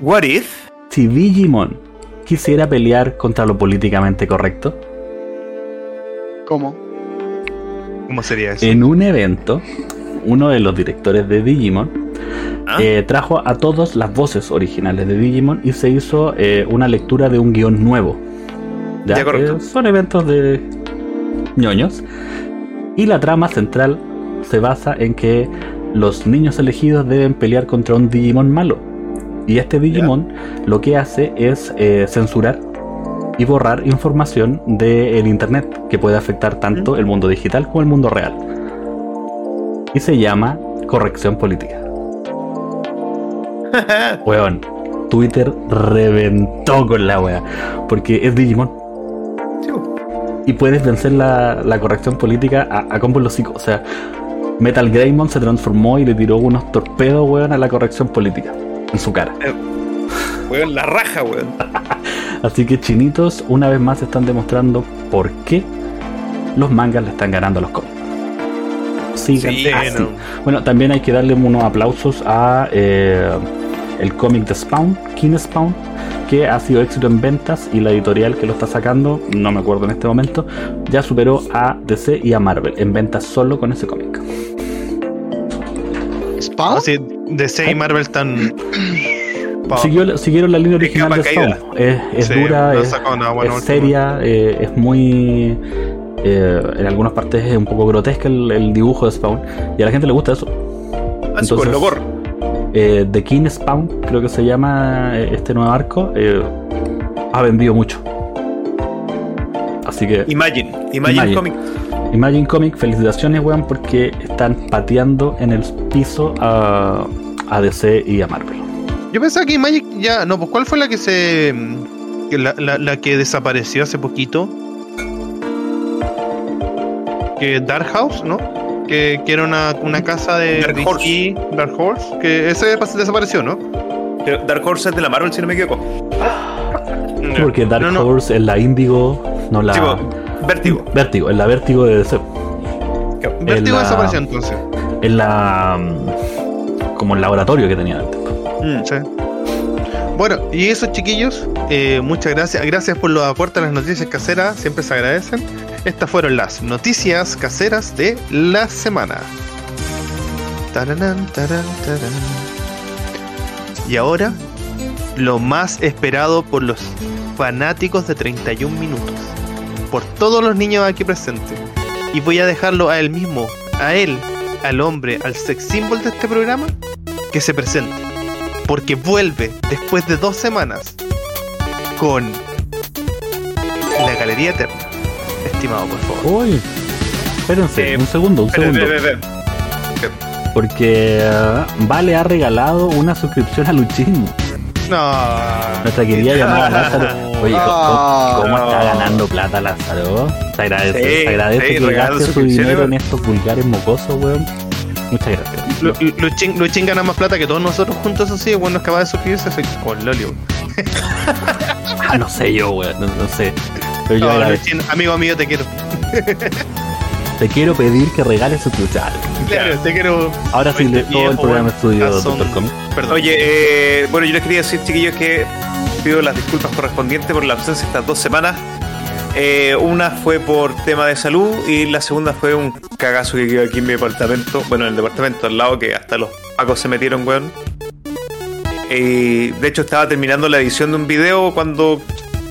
[SPEAKER 5] What if?
[SPEAKER 2] si Digimon quisiera pelear contra lo políticamente correcto?
[SPEAKER 4] ¿Cómo?
[SPEAKER 3] ¿Cómo sería eso?
[SPEAKER 2] En un evento, uno de los directores de Digimon
[SPEAKER 5] ¿Ah?
[SPEAKER 2] eh, trajo a todas las voces originales de Digimon y se hizo eh, una lectura de un guion nuevo.
[SPEAKER 5] Ya, correcto.
[SPEAKER 2] Eh, son eventos de ñoños. Y la trama central se basa en que los niños elegidos deben pelear contra un Digimon malo. Y este Digimon lo que hace es censurar y borrar información del internet que puede afectar tanto el mundo digital como el mundo real. Y se llama corrección política. Weón, Twitter reventó con la wea. Porque es Digimon. Y puedes vencer la, la corrección política a, a combos los. O sea, Metal Greymon se transformó y le tiró unos torpedos, weón, a la corrección política. En su cara.
[SPEAKER 5] Weón, la raja, weón.
[SPEAKER 2] Así que chinitos, una vez más están demostrando por qué los mangas le están ganando a los cómics. Sigan
[SPEAKER 5] Sí,
[SPEAKER 2] así.
[SPEAKER 3] no.
[SPEAKER 2] Bueno, también hay que darle unos aplausos a eh, el cómic de Spawn, King Spawn, que ha sido éxito en ventas y la editorial que lo está sacando, no me acuerdo en este momento, ya superó a DC y a Marvel en ventas solo con ese cómic.
[SPEAKER 4] ¿Spawn?
[SPEAKER 3] Así, DC y Marvel están.
[SPEAKER 2] Siguió- siguieron la línea original de. Spawn. Es, es
[SPEAKER 3] Sí,
[SPEAKER 2] dura,
[SPEAKER 3] no
[SPEAKER 2] es, seria, eh, es muy. eh, en algunas partes es un poco grotesca el, el dibujo de Spawn. Y a la gente le gusta eso. Entonces-
[SPEAKER 5] con logor.
[SPEAKER 2] Eh, The King Spawn, creo que se llama eh, este nuevo arco, eh, ha vendido mucho. Así que
[SPEAKER 5] Imagine. Imagine,
[SPEAKER 2] Imagine.
[SPEAKER 5] Comic.
[SPEAKER 2] Imagine Comic, felicitaciones, weón, porque están pateando en el piso a, a DC y a Marvel.
[SPEAKER 3] Yo pensaba que Magic ya. No, pues ¿cuál fue la que se. que la, la- la que desapareció hace poquito? Que Dark House, ¿no? Que, que era una, una casa de
[SPEAKER 5] Dark
[SPEAKER 3] DC,
[SPEAKER 5] Horse.
[SPEAKER 3] Dark Horse. Que ese desapareció, ¿no?
[SPEAKER 5] Dark Horse es de la Marvel, si no me equivoco.
[SPEAKER 2] Sí, porque Dark
[SPEAKER 3] No, no.
[SPEAKER 2] Horse es la Indigo, no la.
[SPEAKER 5] Sí, Vértigo.
[SPEAKER 2] Vértigo, es la Vértigo de DC.
[SPEAKER 3] Vértigo
[SPEAKER 2] la-
[SPEAKER 3] desapareció entonces.
[SPEAKER 2] Es la. mm, como el laboratorio que tenía antes.
[SPEAKER 5] Mm.
[SPEAKER 3] Bueno, y eso chiquillos, eh, muchas gracias. Gracias por los aportes a las noticias caseras, siempre se agradecen. Estas fueron las noticias caseras de la semana. Y ahora, lo más esperado por los fanáticos de 31 minutos. Por todos los niños aquí presentes. Y voy a dejarlo a él mismo, a él, al hombre, al sex symbol de este programa, que se presente porque vuelve después de dos semanas con la Galería Eterna. Estimado, por favor.
[SPEAKER 2] Uy, espérense,
[SPEAKER 5] Eh,
[SPEAKER 2] un segundo, un
[SPEAKER 5] Espera,
[SPEAKER 2] segundo. Porque eh, Vale ha regalado una suscripción a Luchín.
[SPEAKER 3] No.
[SPEAKER 2] Nuestra querida llamada Lázaro. Oye, ¿cómo, cómo
[SPEAKER 5] no.
[SPEAKER 2] está ganando plata Lázaro? Se agradece,
[SPEAKER 5] Sí,
[SPEAKER 2] se agradece
[SPEAKER 5] sí,
[SPEAKER 2] que gaste su dinero en estos vulgares mocosos, weón. Muchas gracias.
[SPEAKER 3] Lu- Lu- Luchín, Luchín gana más plata que todos nosotros juntos, así. Bueno, es capaz de suscribirse soy con Loli. weón.
[SPEAKER 2] No sé yo, weón, no, no sé. Pero yo
[SPEAKER 3] No,
[SPEAKER 2] agradezco.
[SPEAKER 3] Luchín, amigo mío, te quiero.
[SPEAKER 2] Te quiero pedir que regales suscripción.
[SPEAKER 3] Claro, te quiero.
[SPEAKER 2] Ahora sí, todo el
[SPEAKER 3] Viejo,
[SPEAKER 2] programa
[SPEAKER 3] weón.
[SPEAKER 2] estudio
[SPEAKER 3] Ah, son-. Perdón.
[SPEAKER 5] Oye, eh, bueno, yo les quería decir, chiquillos, que pido las disculpas correspondientes por la ausencia estas dos semanas. Eh, una fue por tema de salud y la segunda fue un cagazo que quedó aquí en mi departamento. Bueno, en el departamento al lado, que hasta los pacos se metieron, weón. Y de hecho, estaba terminando la edición de un video cuando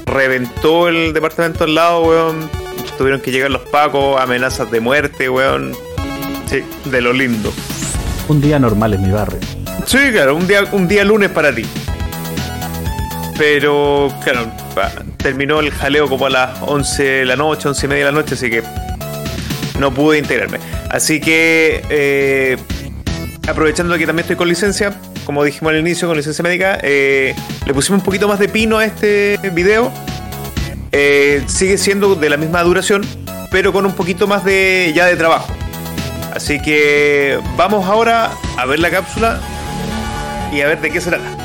[SPEAKER 5] reventó el departamento al lado, weón. Tuvieron que llegar los pacos, amenazas de muerte, weón. Sí, de lo lindo.
[SPEAKER 2] Un día normal en mi barrio.
[SPEAKER 5] Sí, claro, un día, un día lunes para ti. Pero, claro, terminó el jaleo como a las 11 de la noche, 11 y media de la noche, así que no pude integrarme. Así que, eh, aprovechando que también estoy con licencia, como dijimos al inicio, con licencia médica, eh, le pusimos un poquito más de pino a este video. Eh, sigue siendo de la misma duración, pero con un poquito más de ya de trabajo. Así que vamos ahora a ver la cápsula y a ver de qué se trata.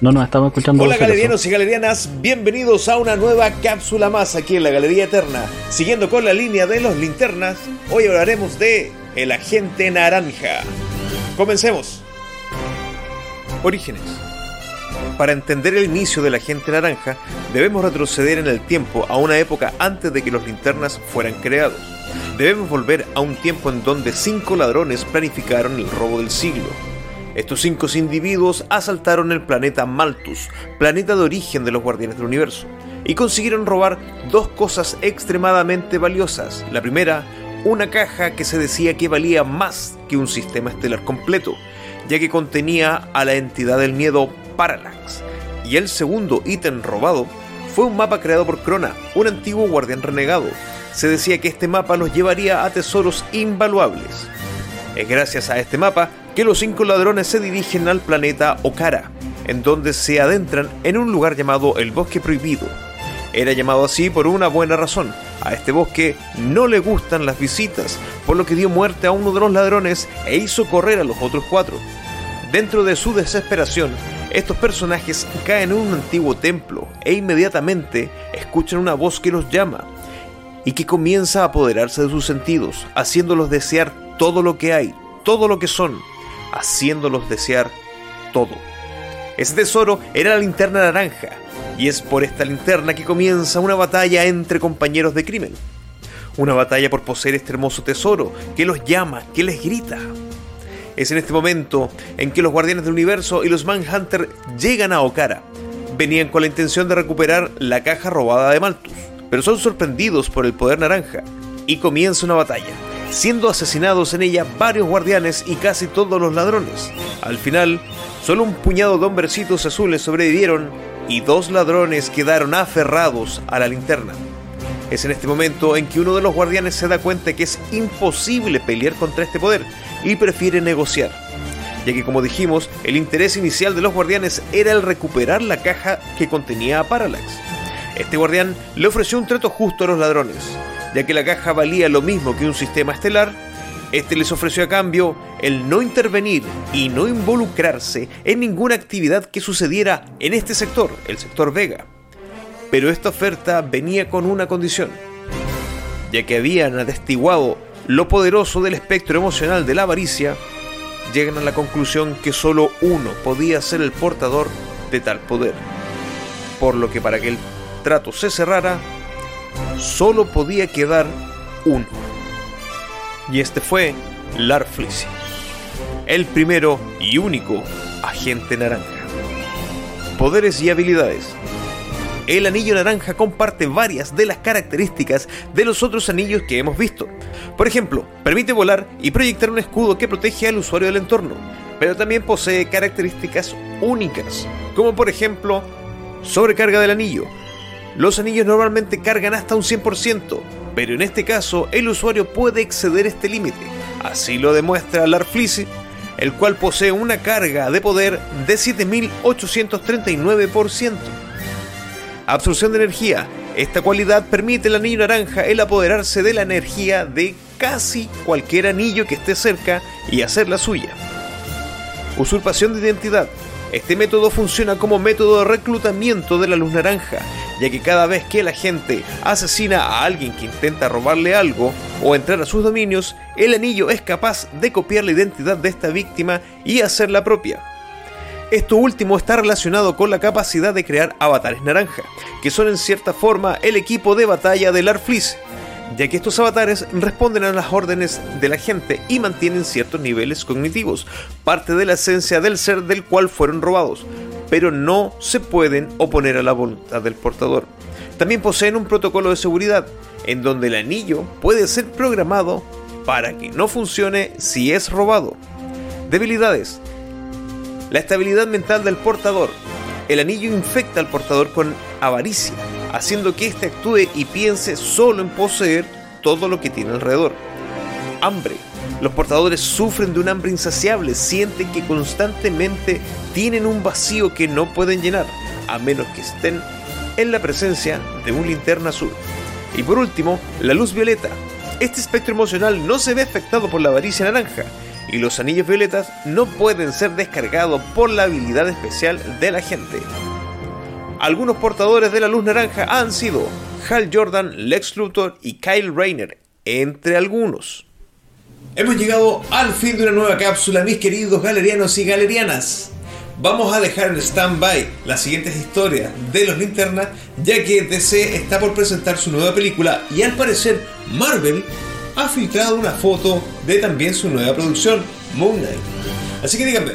[SPEAKER 2] No nos estamos escuchando.
[SPEAKER 6] Hola galerianos y galerianas, bienvenidos a una nueva cápsula más aquí en la Galería Eterna. Siguiendo con la línea de los linternas, hoy hablaremos de El Agente Naranja. Comencemos.
[SPEAKER 5] Orígenes. Para entender el inicio de la gente naranja, debemos retroceder en el tiempo a una época antes de que los linternas fueran creados. Debemos volver a un tiempo en donde cinco ladrones planificaron el robo del siglo. Estos cinco individuos asaltaron el planeta Malthus, planeta de origen de los Guardianes del Universo, y consiguieron robar dos cosas extremadamente valiosas. La primera, una caja que se decía que valía más que un sistema estelar completo, ya que contenía a la entidad del miedo Parallax. Y el segundo ítem robado fue un mapa creado por Crona, un antiguo guardián renegado. Se decía que este mapa los llevaría a tesoros invaluables. Es gracias a este mapa que los cinco ladrones se dirigen al planeta Okara, en donde se adentran en un lugar llamado el Bosque Prohibido. Era llamado así por una buena razón. A este bosque no le gustan las visitas, por lo que dio muerte a uno de los ladrones e hizo correr a los otros cuatro. Dentro de su desesperación, estos personajes caen en un antiguo templo e inmediatamente escuchan una voz que los llama y que comienza a apoderarse de sus sentidos, haciéndolos desear todo lo que hay, todo lo que son, haciéndolos desear todo. Ese tesoro era la linterna naranja, y es por esta linterna que comienza una batalla entre compañeros de crimen. Una batalla por poseer este hermoso tesoro que los llama, que les grita. Es en este momento en que los Guardianes del Universo y los Manhunter llegan a Okara. Venían con la intención de recuperar la caja robada de Malthus, pero son sorprendidos por el poder naranja y comienza una batalla, siendo asesinados en ella varios guardianes y casi todos los ladrones. Al final, solo un puñado de hombrecitos azules sobrevivieron y dos ladrones quedaron aferrados a la linterna. Es en este momento en que uno de los guardianes se da cuenta que es imposible pelear contra este poder y prefiere negociar, ya que como dijimos, el interés inicial de los guardianes era el recuperar la caja que contenía a Parallax. Este guardián le ofreció un trato justo a los ladrones, ya que la caja valía lo mismo que un sistema estelar. Este les ofreció a cambio el no intervenir y no involucrarse en ninguna actividad que sucediera en este sector, el sector Vega. Pero esta oferta venía con una condición, ya que habían atestiguado lo poderoso del espectro emocional de la avaricia, llegan a la conclusión que solo uno podía ser el portador de tal poder. Por lo que para que el trato se cerrara, solo podía quedar uno. Y este fue Larfleeze, el primero y único agente naranja. Poderes y habilidades. El anillo naranja comparte varias de las características de los otros anillos que hemos visto. Por ejemplo, permite volar y proyectar un escudo que protege al usuario del entorno, pero también posee características únicas, como por ejemplo sobrecarga del anillo. Los anillos normalmente cargan hasta un 100%, pero en este caso el usuario puede exceder este límite. Así lo demuestra Larfleeze, el cual posee una carga de poder de 7839%. Absorción de energía. Esta cualidad permite al anillo naranja el apoderarse de la energía de casi cualquier anillo que esté cerca y hacerla suya. Usurpación de identidad. Este método funciona como método de reclutamiento de la luz naranja, ya que cada vez que la gente asesina a alguien que intenta robarle algo o entrar a sus dominios, el anillo es capaz de copiar la identidad de esta víctima y hacerla propia. Esto último está relacionado con la capacidad de crear avatares naranja, que son en cierta forma el equipo de batalla del Larfleeze, ya que estos avatares responden a las órdenes de la gente y mantienen ciertos niveles cognitivos, parte de la esencia del ser del cual fueron robados, pero no se pueden oponer a la voluntad del portador. también poseen un protocolo de seguridad, en donde el anillo puede ser programado para que no funcione si es robado. Debilidades. La estabilidad mental del portador. El anillo infecta al portador con avaricia, haciendo que éste actúe y piense solo en poseer todo lo que tiene alrededor. Hambre. Los portadores sufren de un hambre insaciable, sienten que constantemente tienen un vacío que no pueden llenar, a menos que estén en la presencia de un linterna azul. Y por último, la luz violeta. Este espectro emocional no se ve afectado por la avaricia naranja, y los anillos violetas no pueden ser descargados por la habilidad especial de la gente. Algunos portadores de la luz naranja han sido Hal Jordan, Lex Luthor y Kyle Rayner, entre algunos. Hemos llegado al fin de una nueva cápsula, mis queridos galerianos y galerianas. Vamos a dejar en stand-by las siguientes historias de los linternas, ya que DC está por presentar su nueva película y al parecer Marvel ha filtrado una foto de también su nueva producción, Moon Knight. Así que díganme,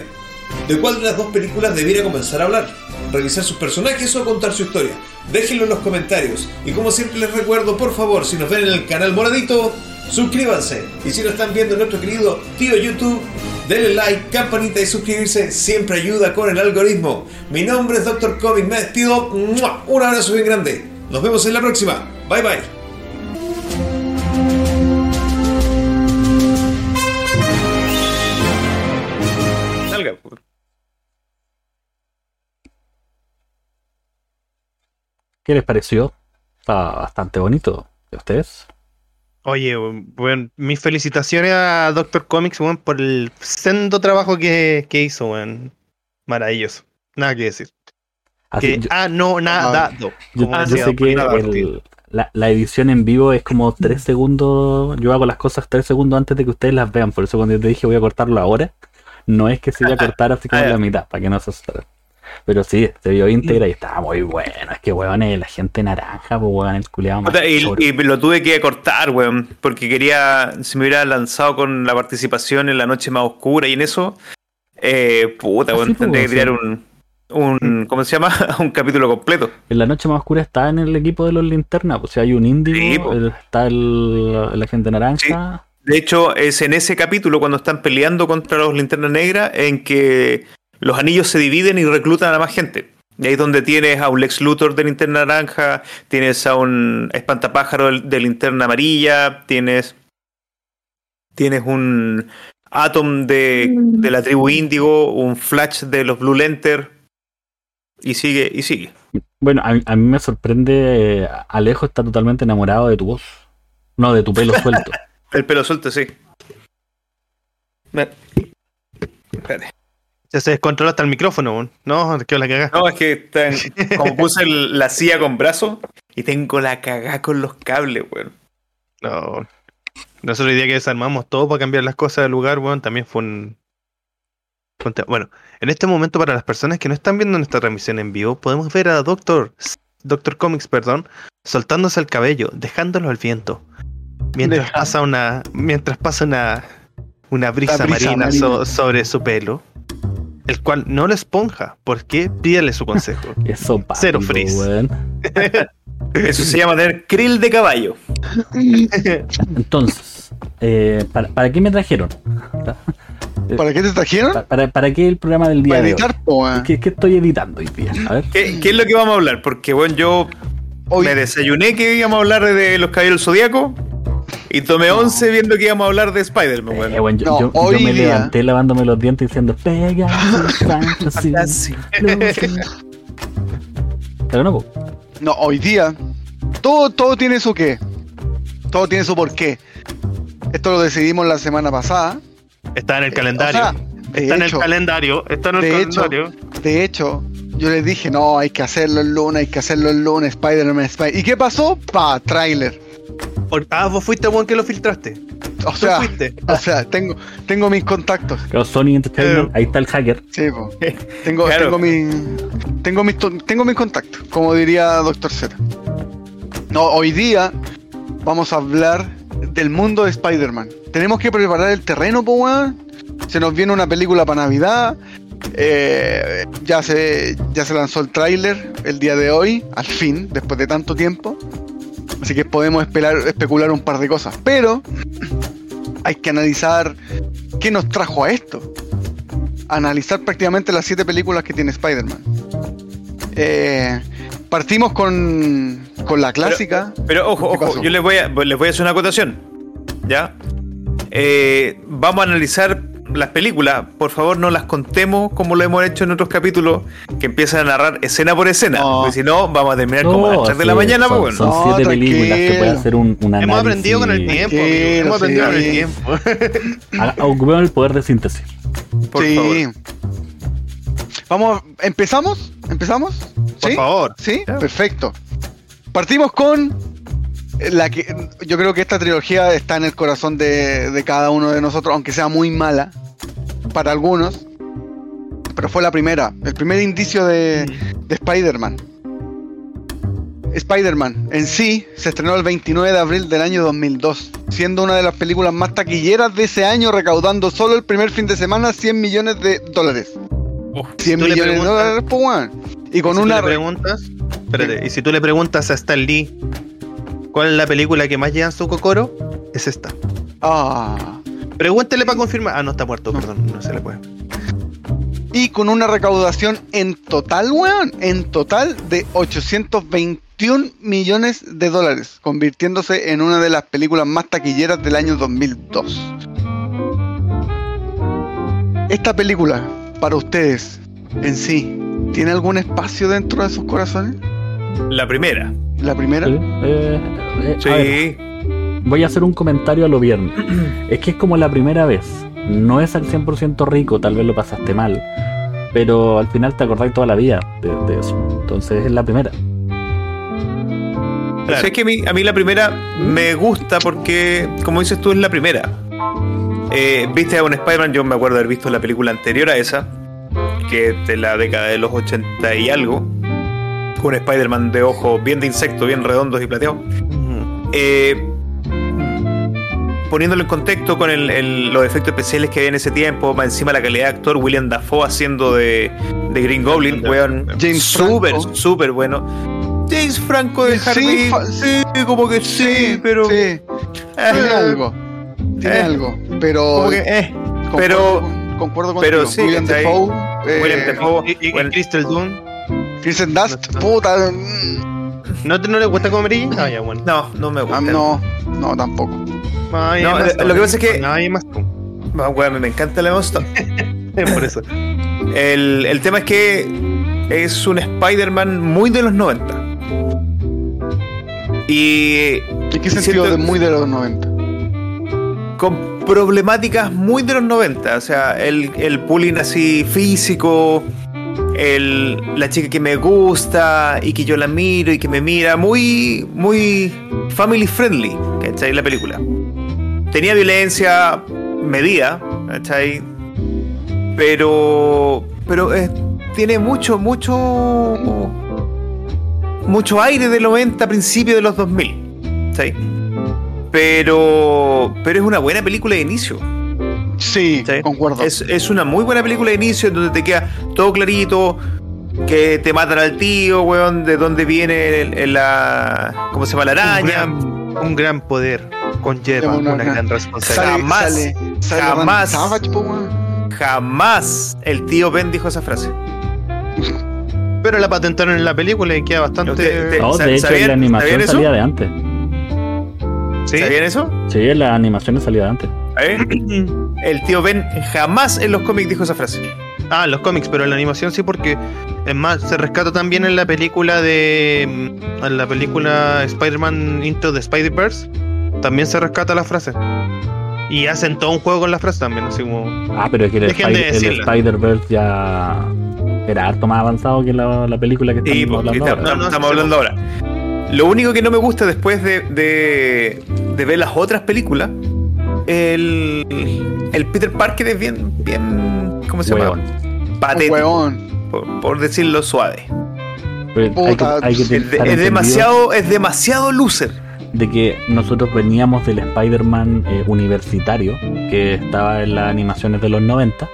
[SPEAKER 5] ¿de cuál de las dos películas debiera comenzar a hablar? ¿Revisar sus personajes o contar su historia? Déjenlo en los comentarios. Y como siempre les recuerdo, por favor, si nos ven en el canal moradito, suscríbanse. Y si lo están viendo en nuestro querido tío YouTube, denle like, campanita y suscribirse siempre ayuda con el algoritmo. Mi nombre es Dr. Comic, me despido. Un abrazo bien grande. Nos vemos en la próxima. Bye bye.
[SPEAKER 2] ¿Qué les pareció? Está bastante bonito. ¿De ustedes?
[SPEAKER 3] Oye, bueno, mis felicitaciones a Doctor Comics, weón, por el sendo trabajo que, que hizo, weón. Maravilloso. Nada que decir.
[SPEAKER 2] Así,
[SPEAKER 3] Que,
[SPEAKER 2] yo,
[SPEAKER 3] ah, no, nada.
[SPEAKER 2] yo-
[SPEAKER 3] como
[SPEAKER 2] yo sé que el- la, la edición en vivo es como tres segundos. Yo hago las cosas tres segundos antes de que ustedes las vean. Por eso cuando yo te dije voy a cortarlo ahora, no es que se iba a cortar así como
[SPEAKER 3] Ah,
[SPEAKER 2] la mitad, para que no se asustaran. Pero sí, se vio íntegra y estaba muy bueno. Es que weón, es la gente naranja, pues weón, el culiado más
[SPEAKER 7] Y, y lo tuve que cortar, weón, porque quería, si me hubiera lanzado con la participación en la noche más oscura y en eso, eh, puta,
[SPEAKER 2] Ah,
[SPEAKER 7] weón,
[SPEAKER 2] sí, pues,
[SPEAKER 7] tendría que
[SPEAKER 2] sí.
[SPEAKER 7] tirar un, un, ¿cómo se llama? un capítulo completo.
[SPEAKER 2] En la noche más oscura está en el equipo de los linternas. Pues si hay un
[SPEAKER 7] Sí,
[SPEAKER 2] índigo, el- está el, la gente naranja.
[SPEAKER 7] De hecho, es en ese capítulo cuando están peleando contra los linternas negras en que los anillos se dividen y reclutan a más gente. Y ahí es donde tienes a un Lex Luthor de linterna naranja, tienes a un espantapájaro de linterna amarilla, tienes, tienes un Atom de, de la tribu Índigo, un Flash de los Blue Lantern, y sigue, y sigue.
[SPEAKER 2] Bueno, a, mí- a mí me sorprende. eh, Alejo está totalmente enamorado de tu voz. No, de tu pelo suelto.
[SPEAKER 7] El pelo suelto, sí. Espérate.
[SPEAKER 3] Ya se descontroló hasta el micrófono, weón. No, que la cagá.
[SPEAKER 7] No, es que tan- como puse el- la silla con brazo y tengo la cagá con los cables, weón.
[SPEAKER 3] No. Nosotros el día que desarmamos todo para cambiar las cosas de lugar, weón, también fue un... fue un tema. Bueno, en este momento para las personas que no están viendo nuestra transmisión en vivo, podemos ver a Doctor, Doctor Comics, perdón, soltándose el cabello, dejándolo al viento. Mientras
[SPEAKER 4] Deja-
[SPEAKER 3] pasa una mientras pasa una una brisa,
[SPEAKER 4] brisa
[SPEAKER 3] marina,
[SPEAKER 4] marina.
[SPEAKER 3] so- sobre su pelo, el cual no lo esponja, porque pídale su consejo.
[SPEAKER 2] Eso
[SPEAKER 3] Cero
[SPEAKER 2] pálido,
[SPEAKER 3] frizz.
[SPEAKER 2] weón.
[SPEAKER 7] Eso se llama tener krill de caballo.
[SPEAKER 2] Entonces, eh, ¿para, para qué me trajeron?
[SPEAKER 4] ¿Para qué te trajeron?
[SPEAKER 2] Pa- ¿Para, para qué el programa del día
[SPEAKER 4] Para
[SPEAKER 2] de hoy?
[SPEAKER 4] editar, weón.
[SPEAKER 2] ¿Qué, qué estoy editando hoy día? A ver.
[SPEAKER 7] ¿Qué, qué es lo que vamos a hablar? Porque, bueno, yo
[SPEAKER 4] Hoy,
[SPEAKER 7] me desayuné que íbamos a hablar de los caballeros del zodiaco y tomé once viendo que íbamos a hablar de Spider-Man,
[SPEAKER 2] Eh,
[SPEAKER 7] weón.
[SPEAKER 2] bueno, yo,
[SPEAKER 4] No,
[SPEAKER 2] yo- me
[SPEAKER 4] día-
[SPEAKER 2] levanté lavándome los dientes diciendo Pega fantasy. Pero no,
[SPEAKER 4] no, hoy día, todo, todo tiene su qué. Todo tiene su porqué. Esto lo decidimos la semana pasada.
[SPEAKER 3] Está en el calendario.
[SPEAKER 4] O sea, de
[SPEAKER 3] está en
[SPEAKER 4] hecho-
[SPEAKER 3] el calendario. Está en el
[SPEAKER 4] de hecho-
[SPEAKER 3] calendario.
[SPEAKER 4] De hecho, yo les dije, no, hay que hacerlo el lunes, hay que hacerlo el lunes, Spider-Man, Spider ¿Y qué pasó? Pa, tráiler.
[SPEAKER 3] Por- ah, vos fuiste el que lo filtraste.
[SPEAKER 4] O sea,
[SPEAKER 3] fuiste.
[SPEAKER 4] o sea, tengo, tengo mis contactos.
[SPEAKER 2] Pero Sony Entertainment, ahí está el hacker.
[SPEAKER 4] Sí, po. Tengo,
[SPEAKER 7] Claro.
[SPEAKER 4] tengo mi. Tengo mis tengo mis contactos, como diría Doctor Z. No, hoy día vamos a hablar del mundo de Spider-Man. Tenemos que preparar el terreno, po weón. Se nos viene una película para Navidad. Eh, ya, se, ya se lanzó el tráiler el día de hoy, al fin, después de tanto tiempo. Así que podemos especular un par de cosas. Pero hay que analizar qué nos trajo a esto. Analizar prácticamente las siete películas que tiene Spider-Man. Eh, partimos con, con la clásica.
[SPEAKER 5] Pero ojo,
[SPEAKER 4] ¿Qué
[SPEAKER 5] ojo, yo les voy a, les voy a hacer una acotación. ¿Ya? Eh, vamos a analizar las películas. Por favor, no las contemos como lo hemos hecho en otros capítulos, que empiezan a narrar escena por escena.
[SPEAKER 4] No.
[SPEAKER 5] Porque si no, vamos a terminar como a las 3 de la mañana.
[SPEAKER 2] son,
[SPEAKER 5] pues,
[SPEAKER 2] son
[SPEAKER 5] bueno.
[SPEAKER 4] No,
[SPEAKER 2] siete películas que puede hacer un, un
[SPEAKER 3] Hemos aprendido con el
[SPEAKER 2] análisis.
[SPEAKER 3] tiempo. Hemos aprendido con el tiempo.
[SPEAKER 2] Ocupemos el poder de síntesis.
[SPEAKER 5] Por
[SPEAKER 4] sí.
[SPEAKER 5] favor.
[SPEAKER 4] Vamos, ¿empezamos? ¿Empezamos?
[SPEAKER 3] Por
[SPEAKER 4] ¿Sí?
[SPEAKER 3] favor.
[SPEAKER 4] Sí, perfecto. Partimos con la que yo creo que esta trilogía está en el corazón de, de cada uno de nosotros, aunque sea muy mala para algunos. Pero fue la primera, el primer indicio de, de Spider-Man. Spider-Man en sí se estrenó el 29 de abril del año 2002, siendo una de las películas más taquilleras de ese año, recaudando solo el primer fin de semana 100 millones de dólares. 100
[SPEAKER 3] tú le
[SPEAKER 4] millones de dólares, pues. Y con
[SPEAKER 3] si tú
[SPEAKER 4] una
[SPEAKER 3] le preguntas, espérate, y si tú le preguntas a Stan Lee cuál es la película que más lleva en su cocoro, es esta.
[SPEAKER 4] Ah.
[SPEAKER 3] Pregúntele para confirmar. Ah, no está muerto, perdón, no se le puede.
[SPEAKER 4] Y con una recaudación en total, weón, en total de 821 millones de dólares, convirtiéndose en una de las películas más taquilleras del año 2002. Esta película, para ustedes, en sí, ¿tiene algún espacio dentro de sus corazones?
[SPEAKER 5] La primera.
[SPEAKER 4] La primera.
[SPEAKER 2] Sí, eh, a ver,
[SPEAKER 5] Sí.
[SPEAKER 2] voy a hacer un comentario a lo viernes. Es que es como la primera vez. No es al 100% rico, tal vez lo pasaste mal. Pero al final te acordáis toda la vida de, de eso. Entonces es la primera.
[SPEAKER 5] O sea, es que a mí, a mí la primera me gusta porque, como dices tú, es la primera. Eh, Viste a un Spider-Man, yo me acuerdo de haber visto la película anterior a esa, que es de la década de los 80 y algo. Un Spider-Man de ojos bien de insecto, bien redondos y plateados. Eh, poniéndolo en contexto con el- el- los efectos especiales que había en ese tiempo, más encima la calidad de actor, William Dafoe haciendo de, de Green Goblin, weón,
[SPEAKER 4] James
[SPEAKER 5] súper,
[SPEAKER 4] Franco.
[SPEAKER 5] súper bueno. James Franco de
[SPEAKER 4] Sí,
[SPEAKER 5] Harvey,
[SPEAKER 4] fa-
[SPEAKER 5] sí, como que sí, pero
[SPEAKER 4] Sí,
[SPEAKER 5] eh,
[SPEAKER 4] tiene algo. Tiene
[SPEAKER 5] eh,
[SPEAKER 4] algo. Pero.
[SPEAKER 5] como que, eh,
[SPEAKER 4] concuerdo
[SPEAKER 5] pero
[SPEAKER 4] con- concuerdo
[SPEAKER 5] pero sí,
[SPEAKER 4] William. Dafoe. eh,
[SPEAKER 5] William Dafoe,
[SPEAKER 3] Y, y- y Crystal Doom,
[SPEAKER 4] Kristen Dust,
[SPEAKER 3] No, no.
[SPEAKER 4] puta. mm,
[SPEAKER 3] ¿no, te, ¿no le gusta comer ella? Ah, ya, bueno.
[SPEAKER 5] no, no me gusta.
[SPEAKER 4] ah, no, no, tampoco.
[SPEAKER 3] Ay,
[SPEAKER 5] No, lo-
[SPEAKER 3] Stone.
[SPEAKER 5] lo que pasa es que-. Ah, weón, me encanta la Emma.
[SPEAKER 3] Por eso.
[SPEAKER 5] El, el tema es que es un Spider-Man muy de los 90. Y
[SPEAKER 4] ¿En qué sentido
[SPEAKER 5] Siento-
[SPEAKER 4] de muy de los 90?
[SPEAKER 5] con problemáticas muy de los 90. O sea, el, el bullying así físico, el, la chica que me gusta y que yo la miro y que me mira, muy, muy family friendly, ¿cachai? La película. Tenía violencia medida, ¿cachai? Pero, pero eh, tiene mucho, mucho, mucho aire del 90, principio de los 2000, ¿cachai? Pero, pero es una buena película de inicio.
[SPEAKER 4] Sí,
[SPEAKER 5] ¿sí?
[SPEAKER 4] concuerdo.
[SPEAKER 5] Es, es una muy buena película de inicio en donde te queda todo clarito, que te matan al tío, weón, de dónde viene el- el- la... ¿Cómo se llama? La
[SPEAKER 3] Un
[SPEAKER 5] araña.
[SPEAKER 3] gran, un gran poder conlleva
[SPEAKER 4] Una
[SPEAKER 3] una,
[SPEAKER 4] gran-
[SPEAKER 3] responsabilidad.
[SPEAKER 4] Sale,
[SPEAKER 5] jamás,
[SPEAKER 4] sale, sale
[SPEAKER 5] jamás.
[SPEAKER 4] Savage.
[SPEAKER 5] Jamás el tío Ben dijo esa frase.
[SPEAKER 3] Pero la patentaron en la película y queda bastante.
[SPEAKER 5] Usted- te-
[SPEAKER 2] No,
[SPEAKER 5] sa-
[SPEAKER 2] de hecho
[SPEAKER 5] ¿sabían-
[SPEAKER 2] en la animación salía de antes.
[SPEAKER 3] ¿Sí?
[SPEAKER 5] ¿Sabían eso?
[SPEAKER 2] Sí, en las animaciones salía de antes.
[SPEAKER 5] ¿Eh? El tío Ben jamás en los cómics dijo esa frase.
[SPEAKER 3] Ah, en los cómics, pero en la animación sí, porque es más, se rescata también en la película de. mm, En la película Spider-Man Into the Spider-Verse. También se rescata la frase. Y hacen todo un juego con la frase también, así como.
[SPEAKER 2] Ah, pero es que el,
[SPEAKER 3] de.
[SPEAKER 2] Spider-Verse ya era harto más avanzado que la, la película que estamos hablando ahora.
[SPEAKER 3] No, no,
[SPEAKER 5] estamos hablando ahora. Lo único que no me gusta después de, de, de ver las otras películas, el, el Peter Parker es bien, bien, ¿cómo se llama? Patético, por, por decirlo suave.
[SPEAKER 2] Hay que,
[SPEAKER 4] Puta,
[SPEAKER 2] hay que
[SPEAKER 5] Es, de- demasiado, es demasiado loser.
[SPEAKER 2] de que nosotros veníamos del Spider-Man eh, universitario que estaba en las animaciones de los 90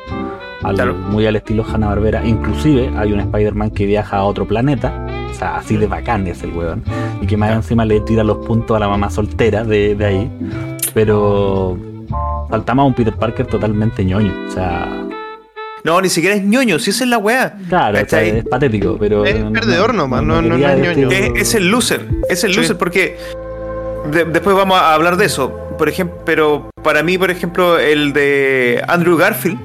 [SPEAKER 2] al-
[SPEAKER 5] Claro.
[SPEAKER 2] muy al estilo Hanna-Barbera. Inclusive hay un Spider-Man que viaja a otro planeta, o sea, así de bacán es el weón, y que más encima le tira los puntos a la mamá soltera de, de ahí. Pero faltamos a un Peter Parker totalmente ñoño, o sea,
[SPEAKER 5] No, ni siquiera es ñoño, si esa es la weá.
[SPEAKER 2] claro, o sea, es patético, pero...
[SPEAKER 3] Es perdedor nomás, no- no- no es ñoño.
[SPEAKER 5] Es, es el loser, es el
[SPEAKER 3] Sí.
[SPEAKER 5] loser porque de- después vamos a hablar de eso. Por ejemplo, pero para mí, por ejemplo, el de Andrew Garfield,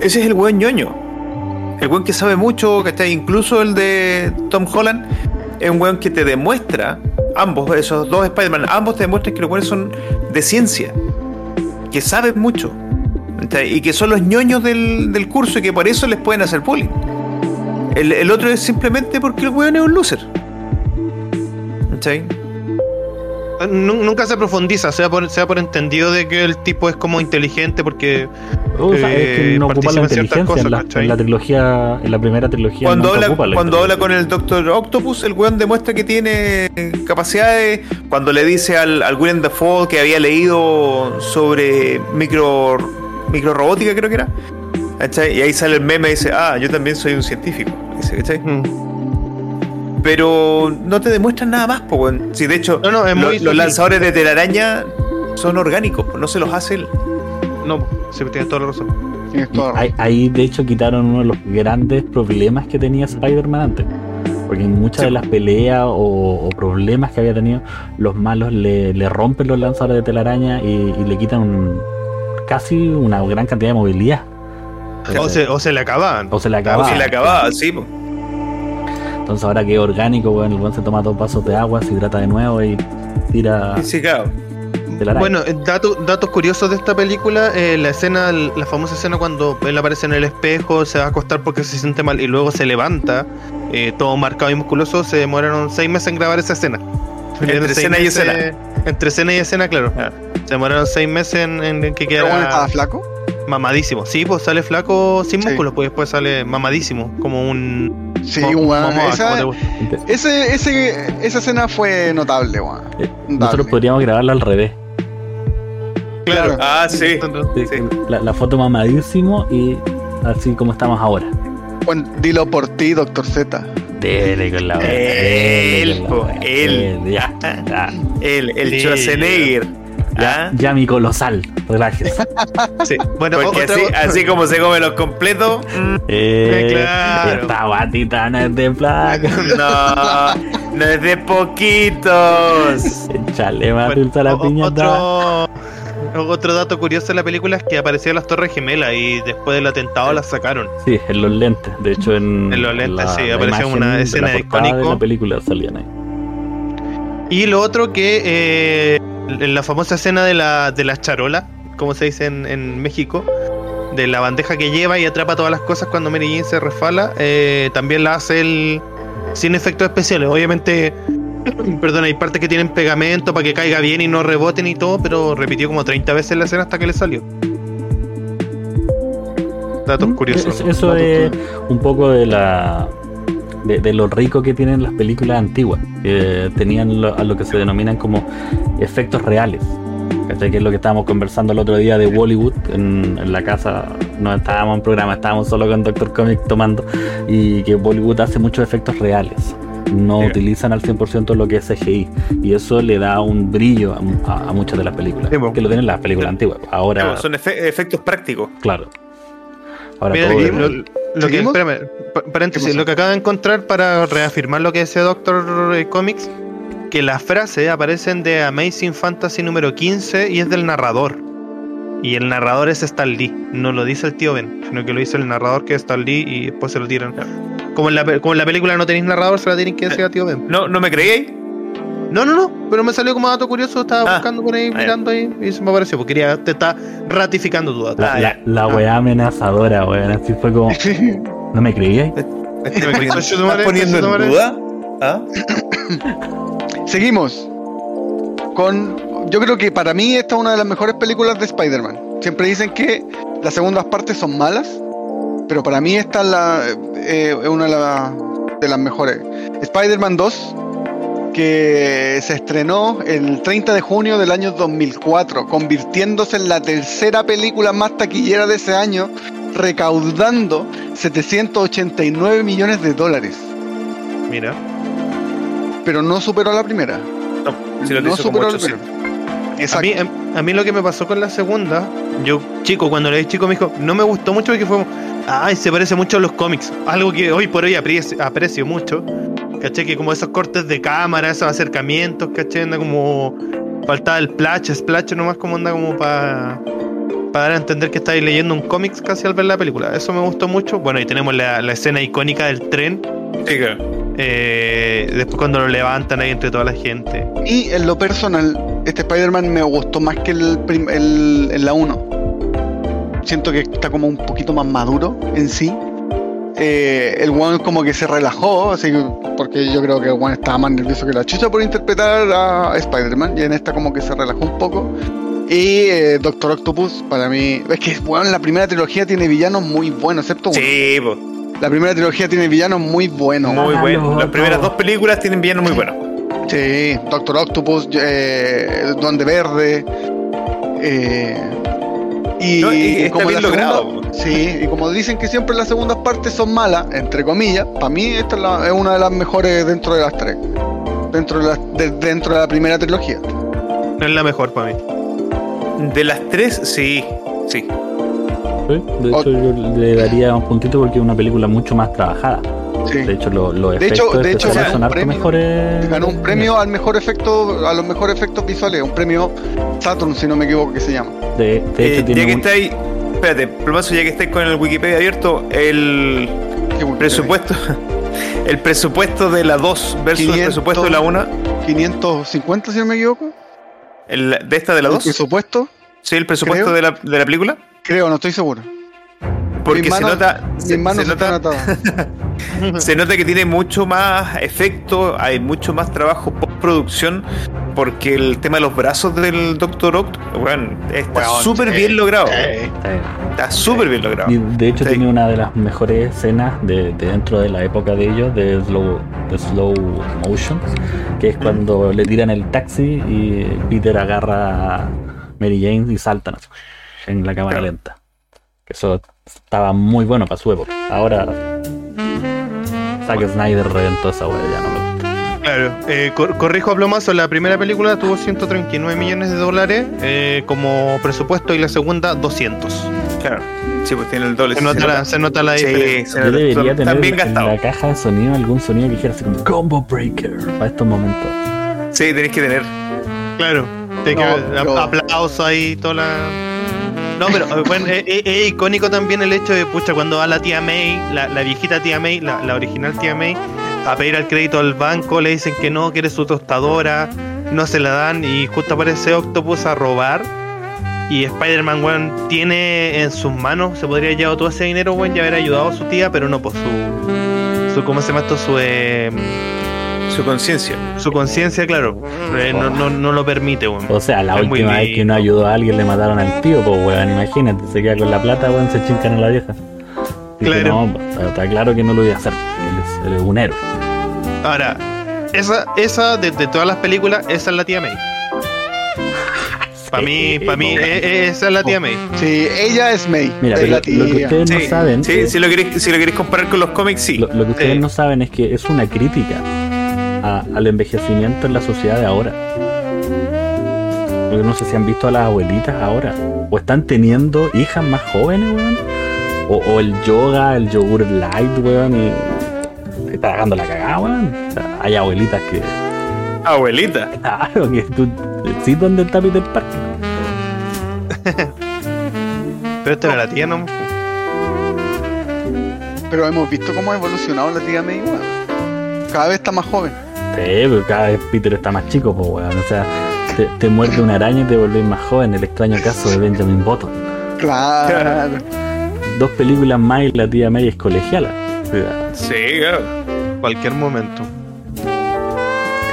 [SPEAKER 5] ese es el buen ñoño. El buen que sabe mucho, ¿cachai? Incluso el de Tom Holland es un buen que te demuestra, ambos, esos dos Spider-Man, ambos te demuestran que los buenos son de ciencia, que saben mucho. Y que son los ñoños del, del curso y que por eso les pueden hacer bullying. El, el otro es simplemente porque el weón es un loser. ¿Cachai?
[SPEAKER 3] Nu- Nunca se profundiza, se da, por, se da por entendido de que el tipo es como inteligente porque
[SPEAKER 2] O sea, es que
[SPEAKER 3] eh,
[SPEAKER 2] no ocupa la
[SPEAKER 3] participa en ciertas
[SPEAKER 2] inteligencia en, la,
[SPEAKER 3] cosas, ¿cachai?
[SPEAKER 2] en la trilogía, en la primera trilogía.
[SPEAKER 5] Cuando habla,
[SPEAKER 2] ocupa la
[SPEAKER 5] cuando habla con el Doctor Octopus, el weón demuestra que tiene capacidades. Cuando le dice al, al William Dafoe que había leído sobre micro microrobótica, creo que era. ¿cachai? Y ahí sale el meme y dice, ah, yo también soy un científico. Dice, ¿cachai?
[SPEAKER 3] Mm.
[SPEAKER 5] Pero no te demuestran nada más, po, weón. Si de hecho,
[SPEAKER 3] No, no, es
[SPEAKER 5] lo-
[SPEAKER 3] muy
[SPEAKER 5] los lanzadores de telaraña son orgánicos, no se los hace él.
[SPEAKER 3] No, sí, tienes toda la razón.
[SPEAKER 2] Ahí, ahí, de hecho quitaron uno de los grandes problemas que tenía Spider-Man antes. Porque en muchas de las peleas o, o problemas que había tenido, los malos le, le rompen los lanzadores de telaraña y, y le quitan un- casi una gran cantidad de movilidad.
[SPEAKER 3] O se, o se le acababan.
[SPEAKER 2] O se le
[SPEAKER 5] O
[SPEAKER 2] acaba.
[SPEAKER 5] si le acababa, sí.
[SPEAKER 2] Entonces ahora que es orgánico, bueno, el buen se toma dos vasos de agua, se hidrata de nuevo y tira
[SPEAKER 5] Sí, claro.
[SPEAKER 3] Bueno, eh, dato- datos curiosos de esta película, eh, la escena, la famosa escena cuando él aparece en el espejo, se va a acostar porque se siente mal y luego se levanta, eh, todo marcado y musculoso, se demoraron seis meses en grabar esa escena.
[SPEAKER 5] Entre escena y escena.
[SPEAKER 3] Entre escena y escena, claro.
[SPEAKER 5] Ah.
[SPEAKER 3] Se demoraron seis meses en, en que
[SPEAKER 4] ¿Pero bueno, estaba
[SPEAKER 3] quedara
[SPEAKER 4] flaco?
[SPEAKER 3] Mamadísimo. Sí, pues sale flaco sin
[SPEAKER 4] Sí.
[SPEAKER 3] músculos, pues después sale mamadísimo, como un...
[SPEAKER 4] Sí, Esa,
[SPEAKER 3] como gusta.
[SPEAKER 2] Ente-
[SPEAKER 4] ese, ese, esa escena fue notable, weón.
[SPEAKER 2] eh, nosotros podríamos grabarla al revés.
[SPEAKER 3] Claro.
[SPEAKER 5] Ah, sí.
[SPEAKER 2] La, la foto mamadísimo y así como estamos ahora.
[SPEAKER 4] Bueno, dilo por ti, Doctor Z.
[SPEAKER 2] Dele con la
[SPEAKER 5] Él, él.
[SPEAKER 2] ya,
[SPEAKER 5] El. Schwarzenegger.
[SPEAKER 2] Ya,
[SPEAKER 5] ¿Ah?
[SPEAKER 2] ya mi colosal, relájese.
[SPEAKER 3] Sí. Bueno,
[SPEAKER 5] Porque
[SPEAKER 3] otra-
[SPEAKER 5] así, así como se come los completos, mm,
[SPEAKER 2] Eh,
[SPEAKER 3] claro.
[SPEAKER 2] Esta guatita no es de placa.
[SPEAKER 5] no, no es de poquitos.
[SPEAKER 2] Échale más
[SPEAKER 3] Bueno,
[SPEAKER 2] dulce a la piñata.
[SPEAKER 3] Otro, otro dato curioso de la película es que aparecían las Torres Gemelas y después del atentado las sacaron.
[SPEAKER 2] Sí, en los lentes. De hecho, en,
[SPEAKER 3] En los lentes,
[SPEAKER 2] la-
[SPEAKER 3] sí,
[SPEAKER 2] la
[SPEAKER 3] apareció una
[SPEAKER 2] de
[SPEAKER 3] escena
[SPEAKER 2] la portada
[SPEAKER 3] icónico.
[SPEAKER 2] de la película salían ahí.
[SPEAKER 3] Y lo otro que eh, en la famosa escena de la, de la charola, como se dice en, en México, de la bandeja que lleva y atrapa todas las cosas cuando Mary Jane se resfala, eh, también la hace él sin efectos especiales. Obviamente, perdón, hay partes que tienen pegamento para que caiga bien y no reboten y todo, pero repitió como 30 veces la escena hasta que le salió. Datos
[SPEAKER 2] Mm,
[SPEAKER 3] curiosos.
[SPEAKER 2] es- Eso es un poco de la de, de lo rico que tienen las películas antiguas, tenían lo- a lo que se denominan como efectos reales. ¿Cachai? Que es lo que estábamos conversando el otro día de Bollywood en, en la casa. No estábamos en programa, estábamos solo con Doctor Comic tomando. Y que Bollywood hace muchos efectos reales. No
[SPEAKER 5] Sí.
[SPEAKER 2] utilizan al 100% lo que es CGI. Y eso le da un brillo a, a- a muchas de las películas.
[SPEAKER 3] Sí, po.
[SPEAKER 2] que lo tienen las películas antiguas. Ahora,
[SPEAKER 5] Son efe- efectos prácticos.
[SPEAKER 2] claro. Ahora
[SPEAKER 3] Mira,
[SPEAKER 2] todo
[SPEAKER 3] lo, que, espérame, acabo de encontrar para reafirmar lo que decía Doctor eh, Comics, que las frases aparecen de Amazing Fantasy número 15 y es del narrador. Y el narrador es Stan Lee, no lo dice el tío Ben, sino que lo dice el narrador que es Stan Lee y después se lo tiran. Como en la, como en la película no tenéis narrador, se la tienen que decir a tío Ben.
[SPEAKER 5] ¿No, ¿No me creíais?
[SPEAKER 3] No, no, no, pero me salió como dato curioso, estaba
[SPEAKER 5] Ah,
[SPEAKER 3] buscando por ahí,
[SPEAKER 5] ya.
[SPEAKER 3] mirando ahí y se me apareció, porque quería, te está ratificando tu dato.
[SPEAKER 2] La,
[SPEAKER 5] Ah,
[SPEAKER 2] la, weá amenazadora, weón. Así fue como. ¿No me creíais?
[SPEAKER 3] Este me creyó,
[SPEAKER 5] ¿Estás poniendo en duda? ¿Ah?
[SPEAKER 4] Seguimos con. Yo creo que para mí esta es una de las mejores películas de Spider-Man. Siempre dicen que las segundas partes son malas, pero para mí esta es, la, eh, es una de, la- de las mejores. Spider-Man 2, que se estrenó el 30 de junio del año 2004, convirtiéndose en la tercera película más taquillera de ese año recaudando 789 millones de dólares.
[SPEAKER 3] Mira.
[SPEAKER 4] Pero no superó a la primera.
[SPEAKER 5] No, si lo
[SPEAKER 4] no superó a la
[SPEAKER 5] 800.
[SPEAKER 4] primera.
[SPEAKER 3] A mí, a, a mí lo que me pasó con la segunda, yo chico, cuando vi chico me dijo, no me gustó mucho porque fue, ay, se parece mucho a los cómics. Algo que hoy por hoy aprecio, aprecio mucho. ¿Caché? Que como esos cortes de cámara, esos acercamientos, ¿caché? Anda como, faltaba el splash, splash nomás como anda como para para dar a entender que estáis leyendo un cómics casi al ver la película. Eso me gustó mucho. Bueno, y tenemos la, la escena icónica del tren.
[SPEAKER 5] Sí, claro.
[SPEAKER 3] eh, después cuando lo levantan ahí entre toda la gente.
[SPEAKER 4] Y en lo personal, este Spider-Man me gustó más que el, el, la 1. Siento que está como un poquito más maduro en sí. Eh, el one como que se relajó, así que- porque yo creo que el one estaba más nervioso que la chucha por interpretar a Spider-Man. Y en esta como que se relajó un poco. Y eh, Doctor Octopus, para mí, es que bueno, la primera trilogía tiene villanos muy buenos, excepto uno.
[SPEAKER 5] Sí, po.
[SPEAKER 4] La primera trilogía tiene villanos muy buenos.
[SPEAKER 5] muy bueno.
[SPEAKER 2] loco.
[SPEAKER 5] Las primeras dos películas tienen villanos muy buenos.
[SPEAKER 4] Sí, Doctor Octopus, eh, Duende Verde. eh, y,
[SPEAKER 5] No, y
[SPEAKER 4] como
[SPEAKER 5] bien
[SPEAKER 4] la
[SPEAKER 5] logrado,
[SPEAKER 4] segunda- sí, y como dicen que siempre las segundas partes son malas, entre comillas, para mí esta es, la- es una de las mejores dentro de las tres. Dentro de la, de- dentro de la primera trilogía.
[SPEAKER 3] No es la mejor para mí.
[SPEAKER 5] De las tres, sí. Sí.
[SPEAKER 2] Sí, De hecho, yo le daría un puntito porque es una película mucho más trabajada.
[SPEAKER 4] Sí.
[SPEAKER 2] De hecho, lo- los
[SPEAKER 4] De hecho- de hecho, ganó un premio.
[SPEAKER 2] mejores.
[SPEAKER 4] Ganó un premio al mejor efecto, a los mejores efectos visuales, un premio Saturn, si no me equivoco que se llama.
[SPEAKER 2] De, de hecho,
[SPEAKER 5] Eh, ya
[SPEAKER 2] tiene
[SPEAKER 5] que
[SPEAKER 2] un-
[SPEAKER 5] estáis. Espérate, Plomazo, ya que estáis con el Wikipedia abierto, el presupuesto. El presupuesto de la 2 versus el
[SPEAKER 4] 500.
[SPEAKER 5] presupuesto de la 1.
[SPEAKER 4] 550, si no me equivoco.
[SPEAKER 5] El, ¿De esta de la
[SPEAKER 4] El
[SPEAKER 5] 2?
[SPEAKER 4] presupuesto,
[SPEAKER 5] Sí, el presupuesto
[SPEAKER 4] creo.
[SPEAKER 5] de la, de la película.
[SPEAKER 4] creo, no estoy seguro.
[SPEAKER 5] Porque
[SPEAKER 4] Mis
[SPEAKER 5] se
[SPEAKER 4] manos-
[SPEAKER 5] nota.
[SPEAKER 4] Mis
[SPEAKER 5] Se,
[SPEAKER 4] manos
[SPEAKER 5] se nota. se nota que tiene mucho más efecto, hay mucho más trabajo postproducción. Porque el tema de los brazos del Doctor Oct, bueno, está
[SPEAKER 4] Weón,
[SPEAKER 5] súper bien logrado.
[SPEAKER 2] eh,
[SPEAKER 5] Está súper bien logrado.
[SPEAKER 2] y de hecho,
[SPEAKER 5] Sí.
[SPEAKER 2] tiene una de las mejores escenas de, de dentro de la época de ellos, de slow, de slow motion, que es cuando le tiran el taxi y Peter agarra a Mary Jane y saltan en la cámara
[SPEAKER 5] Claro.
[SPEAKER 2] lenta. Que eso estaba muy bueno para su época. Ahora, Zack Snyder reventó esa wea, ya no me gusta.
[SPEAKER 3] Claro, eh, cor- corrijo a plomazo, la primera película tuvo 139 millones de dólares eh, como presupuesto y la segunda 200.
[SPEAKER 5] Claro. Sí, pues tiene el doble.
[SPEAKER 3] Se nota la, se nota la
[SPEAKER 5] Sí,
[SPEAKER 3] diferencia.
[SPEAKER 2] Yo
[SPEAKER 5] nota.
[SPEAKER 2] debería tener
[SPEAKER 5] bien
[SPEAKER 2] en
[SPEAKER 5] gastado.
[SPEAKER 2] la caja de sonido algún sonido que dijera así como Combo Breaker para estos momentos.
[SPEAKER 5] Sí, tenéis que tener.
[SPEAKER 3] Claro, tiene
[SPEAKER 4] No,
[SPEAKER 3] que
[SPEAKER 4] pero-
[SPEAKER 3] aplauso ahí, toda la. No, pero eh, bueno, es, es- es icónico también el hecho de, pucha, cuando va la tía May, la, viejita tía May, la, la original tía May, a pedir el crédito al banco, le dicen que no, que eres su tostadora, no se la dan y justo aparece Octopus a robar. Y Spider-Man, tiene en sus manos, se podría haber llevado todo ese dinero, weón, y haber ayudado a su tía, pero no, pues su. su ¿Cómo se llama esto? Su. eh,
[SPEAKER 5] Su conciencia.
[SPEAKER 3] su conciencia, claro, eh, no, no, no lo permite, weón.
[SPEAKER 2] O sea, la
[SPEAKER 3] Es
[SPEAKER 2] última vez que uno ayudó a alguien le mataron al tío, pues weón, imagínate, se queda con la plata, weón, se chincan a la vieja.
[SPEAKER 3] Claro.
[SPEAKER 2] no, está claro que no lo voy a hacer, él es, él es un héroe.
[SPEAKER 3] Ahora, esa, esa de, de todas las películas, esa es la tía May. Para mí, para mí, eh, eh, esa es la tía May.
[SPEAKER 4] Sí, ella es May.
[SPEAKER 2] Mira,
[SPEAKER 4] es
[SPEAKER 2] lo que ustedes no saben,
[SPEAKER 5] sí,
[SPEAKER 2] es-
[SPEAKER 5] si, lo queréis, si lo queréis comparar con los cómics, sí.
[SPEAKER 2] lo, lo que ustedes
[SPEAKER 3] Sí.
[SPEAKER 2] no saben es que es una crítica a- al envejecimiento en la sociedad de ahora. Porque no sé si han visto a las abuelitas ahora, o están teniendo hijas más jóvenes, weón, o, o el yoga, el yogur light, weón, y se está dando la cagada, weón. O sea, hay abuelitas que
[SPEAKER 5] Abuelita.
[SPEAKER 2] Claro, que tú. Sí, donde está Peter Parker.
[SPEAKER 3] Pero esta era la tía, ¿no?
[SPEAKER 4] Pero hemos visto cómo ha evolucionado la tía May, weón. Cada vez está más joven.
[SPEAKER 2] Sí, pero cada vez Peter está más chico, pues, weón. O sea, te, te muerde una araña y te volvés más joven. El extraño caso de Benjamin Button.
[SPEAKER 4] Claro.
[SPEAKER 2] Dos películas más y la tía May es colegiala.
[SPEAKER 5] Sí, claro.
[SPEAKER 3] Cualquier momento.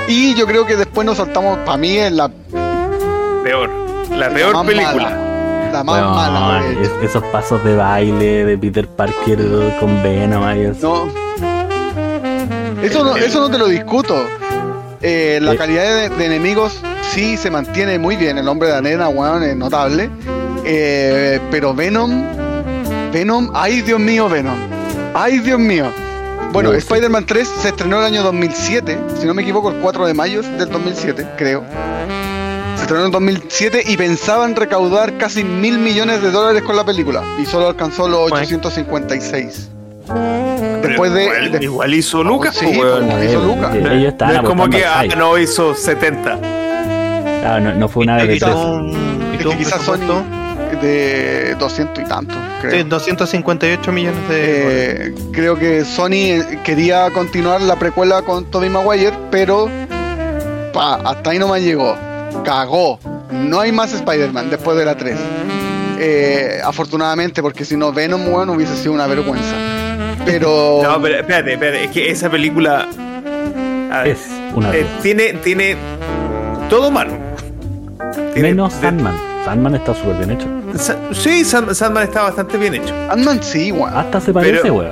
[SPEAKER 4] Y yo creo que después nos saltamos, para mí es la,
[SPEAKER 5] Peor. La peor película.
[SPEAKER 4] mala. La más mala.
[SPEAKER 2] es- esos pasos de baile de Peter Parker con Venom ahí es-
[SPEAKER 4] No. Eso no, eso no te lo discuto. Eh, la
[SPEAKER 2] Eh.
[SPEAKER 4] calidad de, de enemigos sí se mantiene muy bien. El hombre de arena, weón, es notable. Eh, pero Venom Venom, ay Dios mío, Venom. Ay Dios mío. Bueno,
[SPEAKER 2] sí.
[SPEAKER 4] Spider-Man 3 se estrenó el año 2007, si no me equivoco, el 4 de mayo del 2007, creo. Se estrenó en 2007 y pensaban recaudar casi mil millones de dólares con la película y solo alcanzó los
[SPEAKER 3] Bueno.
[SPEAKER 4] 856. Después de,
[SPEAKER 5] igual,
[SPEAKER 4] de-
[SPEAKER 5] igual hizo Lucas,
[SPEAKER 4] Sí, pues, hizo Lucas.
[SPEAKER 2] Ellos estaban
[SPEAKER 5] no es como que ah, no hizo 70.
[SPEAKER 2] Claro, no, no fue una vez
[SPEAKER 4] es que quizás Sony
[SPEAKER 3] presupuesto-
[SPEAKER 4] de 200 y tantos, creo.
[SPEAKER 3] Sí, 258 millones de.
[SPEAKER 4] Eh, creo que Sony eh, quería continuar la precuela con Tobey Maguire, pero pa, hasta ahí nomás llegó. Cagó. No hay más Spider-Man después de la 3. Eh, afortunadamente, porque si no, Venom weón, hubiese sido una vergüenza. Pero.
[SPEAKER 5] No, pero espérate, espérate. Es que esa película. a ver,
[SPEAKER 2] Es una
[SPEAKER 5] eh, tiene, tiene todo malo. Tiene-
[SPEAKER 2] Menos
[SPEAKER 5] de-
[SPEAKER 2] Sandman. Sandman está súper bien hecho.
[SPEAKER 5] Sa- sí, Sand- Sandman está bastante bien hecho.
[SPEAKER 4] Ant-Man sí, weón.
[SPEAKER 2] Hasta se parece,
[SPEAKER 5] Pero-
[SPEAKER 2] weón.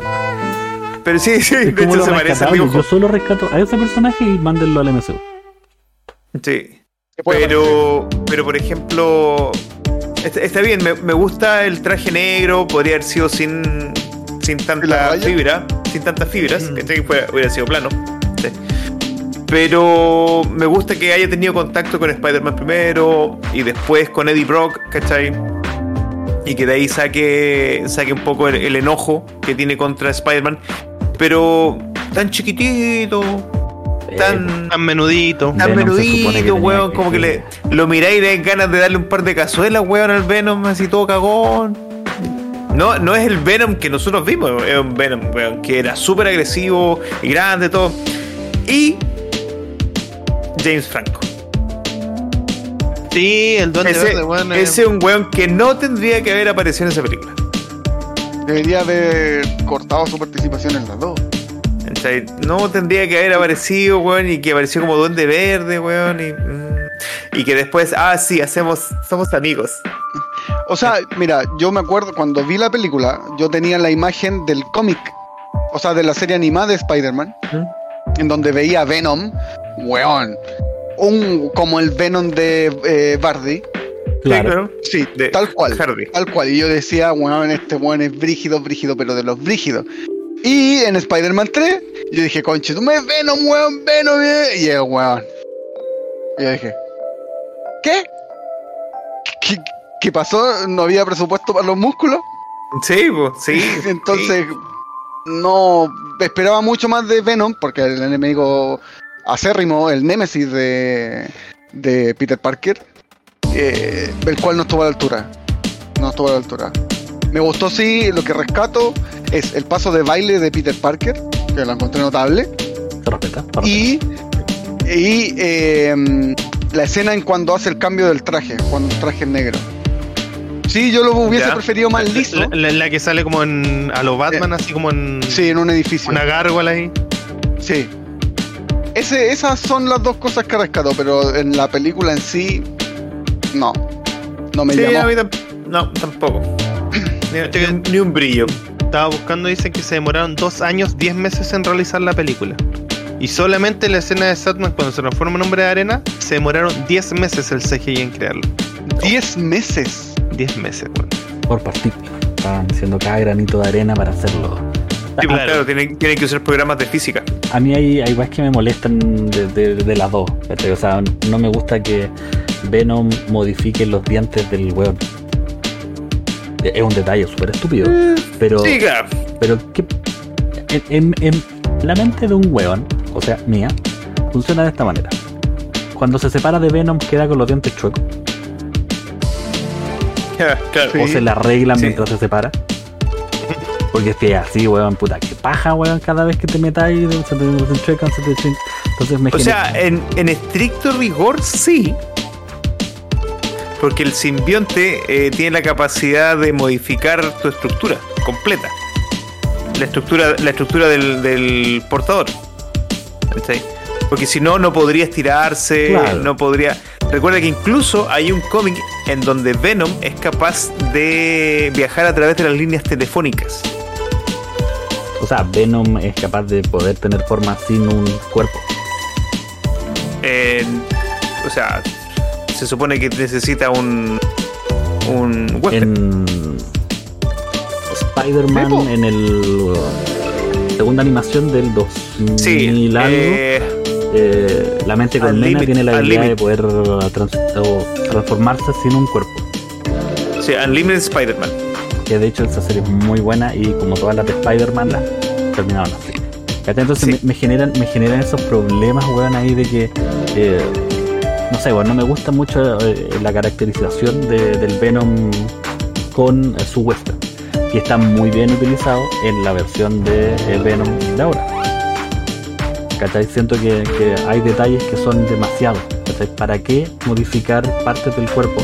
[SPEAKER 5] Pero sí, sí,
[SPEAKER 2] Es
[SPEAKER 5] de
[SPEAKER 2] como
[SPEAKER 5] hecho
[SPEAKER 2] lo
[SPEAKER 5] se parece al
[SPEAKER 2] rescatable.
[SPEAKER 5] dibujo.
[SPEAKER 2] Yo solo rescato a ese personaje y mándenlo al MCU.
[SPEAKER 5] Sí.
[SPEAKER 4] ¿Qué puede
[SPEAKER 5] Pero, pero por ejemplo, está, está bien, me, me gusta el traje negro, podría haber sido sin, sin
[SPEAKER 4] ¿La
[SPEAKER 5] tanta fibra, sin tantas fibras,
[SPEAKER 3] Mm.
[SPEAKER 5] que hubiera sido plano. Sí. Pero me gusta que haya tenido contacto con Spider-Man primero y después con Eddie Brock, ¿cachai? Y que de ahí saque, saque un poco el, el enojo que tiene contra Spider-Man. Pero tan chiquitito, tan,
[SPEAKER 3] Tan menudito.
[SPEAKER 5] Tan
[SPEAKER 2] Venom
[SPEAKER 5] menudito, weón,
[SPEAKER 2] que-
[SPEAKER 5] como que le lo miráis y le dan ganas de darle un par de cazuelas, weón, al Venom, así todo cagón. No, no es el Venom que nosotros vimos, es un Venom, weón, que era súper agresivo y grande, todo. Y James Franco.
[SPEAKER 3] Sí, el duende
[SPEAKER 5] Ese,
[SPEAKER 3] verde, weón. eh,
[SPEAKER 5] ese es un weón que no tendría que haber aparecido en esa película.
[SPEAKER 4] Debería haber cortado su participación en las dos.
[SPEAKER 5] No tendría que haber aparecido, weón, y que apareció como duende verde, weón, y, mm, y que después, ah, sí, hacemos, somos amigos.
[SPEAKER 4] O sea, mira, yo me acuerdo cuando vi la película, yo tenía la imagen del cómic, o sea, de la serie animada de Spider-Man, en donde veía a Venom, weón, un, como el Venom de eh, Bardi,
[SPEAKER 2] Claro.
[SPEAKER 4] sí,
[SPEAKER 5] De
[SPEAKER 4] tal cual,
[SPEAKER 5] Hardy.
[SPEAKER 4] tal cual, y yo decía, weón, este weón es brígido, brígido, pero de los brígidos. Y en Spider-Man 3, yo dije, conche, tú me ves Venom, weón, Venom, eh", y el weón. Y yo dije, ¿qué? ¿Qué, qué pasó? ¿No había presupuesto para los músculos?
[SPEAKER 5] Sí, pues, sí.
[SPEAKER 4] Entonces, no esperaba mucho más de Venom, porque el enemigo acérrimo, el némesis de, de Peter Parker, eh, el cual no estuvo a la altura. No estuvo a la altura. Me gustó, sí, lo que rescato es el paso de baile de Peter Parker, que lo encontré notable,
[SPEAKER 2] Se respeta. se respeta.
[SPEAKER 4] y, y eh, la escena en cuando hace el cambio del traje, cuando el traje es negro. Sí, yo lo hubiese
[SPEAKER 5] Ya.
[SPEAKER 4] preferido más liso.
[SPEAKER 3] La, la- la que sale como en. A los Batman, así como en.
[SPEAKER 4] Sí, en un edificio.
[SPEAKER 3] Una gárgola ahí.
[SPEAKER 4] Sí. Ese, esas son las dos cosas que rescato, pero en la película en sí, no. No me
[SPEAKER 5] Sí, a
[SPEAKER 4] llamó.
[SPEAKER 5] mí tam- no, tampoco. Ni,
[SPEAKER 3] que-
[SPEAKER 5] ni- ni un brillo.
[SPEAKER 3] Estaba buscando, dicen que se demoraron dos años, diez meses en realizar la película. Y solamente la escena de Satman cuando se transforma en hombre de arena, se demoraron 10 meses el CGI en crearlo.
[SPEAKER 4] 10 meses.
[SPEAKER 3] 10 meses, weón.
[SPEAKER 2] Por partícula. Estaban haciendo cada granito de arena para hacerlo.
[SPEAKER 3] Sí,
[SPEAKER 2] A-
[SPEAKER 5] Claro, tienen, tienen que usar programas de física.
[SPEAKER 2] A mí hay, hay weas que me molestan de, de- de las dos. O sea, no me gusta que Venom modifique los dientes del weón. Es un detalle súper estúpido. Pero,
[SPEAKER 5] Sí, claro.
[SPEAKER 2] pero ¿qué? En, en- en la mente de un weón, o sea, mía, funciona de esta manera. Cuando se separa de Venom queda con los dientes chuecos.
[SPEAKER 5] claro.
[SPEAKER 4] Sí.
[SPEAKER 2] O se le arreglan
[SPEAKER 5] Sí.
[SPEAKER 2] mientras se separa. Porque es que así, weón, puta, que paja, weón, cada vez que te metas y se te, se te chuecan, se te chin- Entonces me
[SPEAKER 5] O
[SPEAKER 2] genera-
[SPEAKER 5] sea, en, en estricto rigor, sí. Porque el simbionte eh, tiene la capacidad de modificar tu estructura completa. La estructura, la estructura del, del portador. Porque si no, no podría estirarse,
[SPEAKER 2] Claro.
[SPEAKER 5] no podría. Recuerda que incluso hay un cómic en donde Venom es capaz de viajar a través de las líneas telefónicas.
[SPEAKER 2] O sea, Venom es capaz de poder tener forma sin un cuerpo.
[SPEAKER 5] O sea, se supone que necesita un un Western.
[SPEAKER 2] En... Spider-Man en el segunda animación del 2000
[SPEAKER 5] Sí,
[SPEAKER 2] algo.
[SPEAKER 5] eh,
[SPEAKER 2] eh, la mente con nena tiene la habilidad de poder trans- transformarse sin un cuerpo.
[SPEAKER 5] sí, Unlimited Spider-Man.
[SPEAKER 2] Que de hecho esa serie es muy buena y como todas las de Spider-Man las terminaron así. Entonces
[SPEAKER 5] Sí.
[SPEAKER 2] me, me generan, me generan esos problemas, weón, ahí de que eh, no sé, weón, no me gusta mucho eh, la caracterización de- del Venom con eh, su western. Y está muy bien utilizado en la versión de eh, Venom de ahora. ¿Cachai? Siento que, que hay detalles que son demasiados. ¿Para qué modificar partes del cuerpo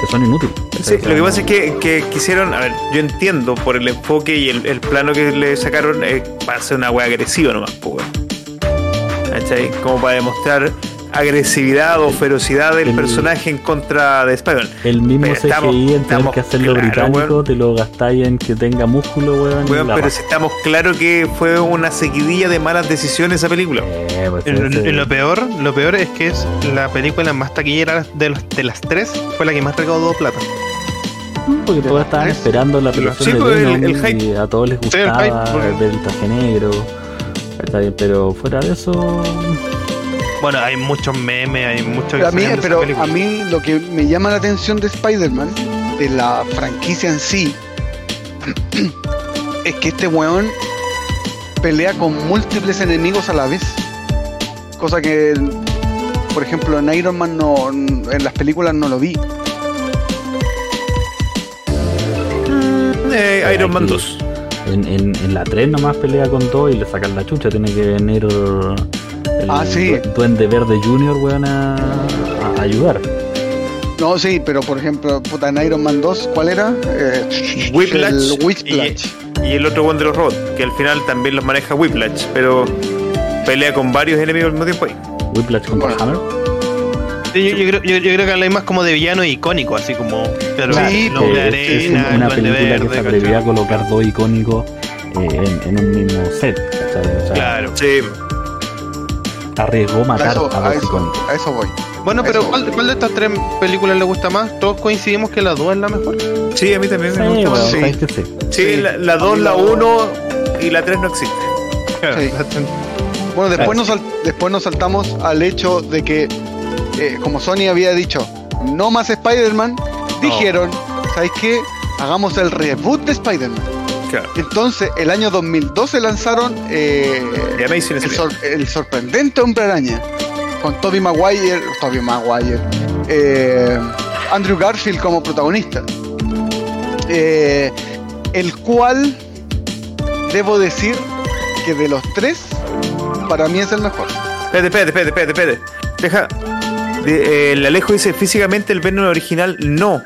[SPEAKER 2] que son inútiles?
[SPEAKER 5] Sí, lo que pasa es que, que quisieron, a ver, yo entiendo por el enfoque y el, el plano que le sacaron eh, para hacer una wea agresiva nomás, pues. ¿Cachai? Como para demostrar agresividad o ferocidad del
[SPEAKER 2] El-
[SPEAKER 5] personaje en contra de Spider-Man.
[SPEAKER 2] El mismo
[SPEAKER 5] Pero
[SPEAKER 2] CGI
[SPEAKER 5] estamos-
[SPEAKER 2] en tener
[SPEAKER 5] estamos
[SPEAKER 2] que hacerlo
[SPEAKER 5] claro,
[SPEAKER 2] británico,
[SPEAKER 5] weón.
[SPEAKER 2] te lo gastáis en que tenga músculo, weón.
[SPEAKER 5] Weón, pero si estamos claros que fue una seguidilla de malas decisiones esa película.
[SPEAKER 2] Eh, pues,
[SPEAKER 3] lo peor, lo peor es que es la película más taquillera de, los- de las tres, fue la que más recaudó plata.
[SPEAKER 2] porque todos estaban esperando la película
[SPEAKER 5] Sí,
[SPEAKER 2] de
[SPEAKER 5] pues, el-
[SPEAKER 2] Venom
[SPEAKER 5] el hype.
[SPEAKER 2] y a todos les
[SPEAKER 3] Sí, el
[SPEAKER 2] gustaba
[SPEAKER 3] hype, porque-
[SPEAKER 2] el del traje negro. Está bien, pero fuera de eso,
[SPEAKER 3] Bueno, hay muchos memes, hay muchos
[SPEAKER 4] Pero a mí, pero a mí lo que me llama la atención de Spider-Man, de la franquicia en sí, es que este weón pelea con múltiples enemigos a la vez. Cosa que, por ejemplo, en Iron Man no, en las películas no lo vi.
[SPEAKER 5] Eh, Iron Man
[SPEAKER 2] Aquí.
[SPEAKER 5] 2.
[SPEAKER 2] en, en, en la 3 nomás pelea con todo y le sacan la chucha. Tiene que venir el
[SPEAKER 4] Ah, sí.
[SPEAKER 2] du- Duende Verde Junior, weón, a, a ayudar.
[SPEAKER 4] No, sí, pero por ejemplo, puta, en Iron Man 2, ¿cuál era? Eh,
[SPEAKER 5] Whiplash
[SPEAKER 4] el Whiplash.
[SPEAKER 5] Y el otro one de los robots, que al final también los maneja Whiplash, pero pelea con varios enemigos al mismo tiempo ahí.
[SPEAKER 2] Whiplash contra
[SPEAKER 4] Bueno.
[SPEAKER 2] Hammer.
[SPEAKER 3] Sí, yo, yo creo, yo, yo creo que habláis más como de villano icónico, así como claro,
[SPEAKER 4] Sí,
[SPEAKER 3] hombre
[SPEAKER 2] Eh, es- es
[SPEAKER 3] arena,
[SPEAKER 2] una película que se
[SPEAKER 3] verde,
[SPEAKER 2] atrevió a colocar dos icónicos eh, en, en un mismo set. ¿cachai? O sea,
[SPEAKER 3] Claro.
[SPEAKER 5] Sí,
[SPEAKER 2] arriesgó
[SPEAKER 4] A
[SPEAKER 2] matar
[SPEAKER 4] eso,
[SPEAKER 2] a
[SPEAKER 4] a eso,
[SPEAKER 2] icónicos.
[SPEAKER 4] a eso voy.
[SPEAKER 3] Bueno, pero
[SPEAKER 4] Eso.
[SPEAKER 3] ¿cuál, cuál de estas tres películas le gusta más? Todos coincidimos que la 2 es la mejor.
[SPEAKER 5] sí, a mí también
[SPEAKER 2] Sí,
[SPEAKER 5] me gusta. más.
[SPEAKER 4] sí.
[SPEAKER 2] que sí.
[SPEAKER 5] Sí,
[SPEAKER 4] Sí.
[SPEAKER 5] la- la
[SPEAKER 4] A
[SPEAKER 5] 2,
[SPEAKER 4] mí
[SPEAKER 5] la
[SPEAKER 4] la-
[SPEAKER 5] 1 y la 3 no existe.
[SPEAKER 4] Sí. Bueno, después nos, después nos saltamos al hecho de que, eh, como Sony había dicho, no más Spider-Man, dijeron, ¿sabes qué? Hagamos el reboot de Spider-Man.
[SPEAKER 5] Claro.
[SPEAKER 4] Entonces, el año 2012 lanzaron eh, el,
[SPEAKER 5] Spider-Man.
[SPEAKER 4] sor- el sorprendente Hombre Araña, con Tobey Maguire, Maguire, eh, Andrew Garfield como protagonista. Eh, el cual, debo decir que de los tres, para mí es el mejor.
[SPEAKER 5] Espérate, espérate, espérate, espérate, espérate. Deja. de- el Alejo dice físicamente el Venom original no.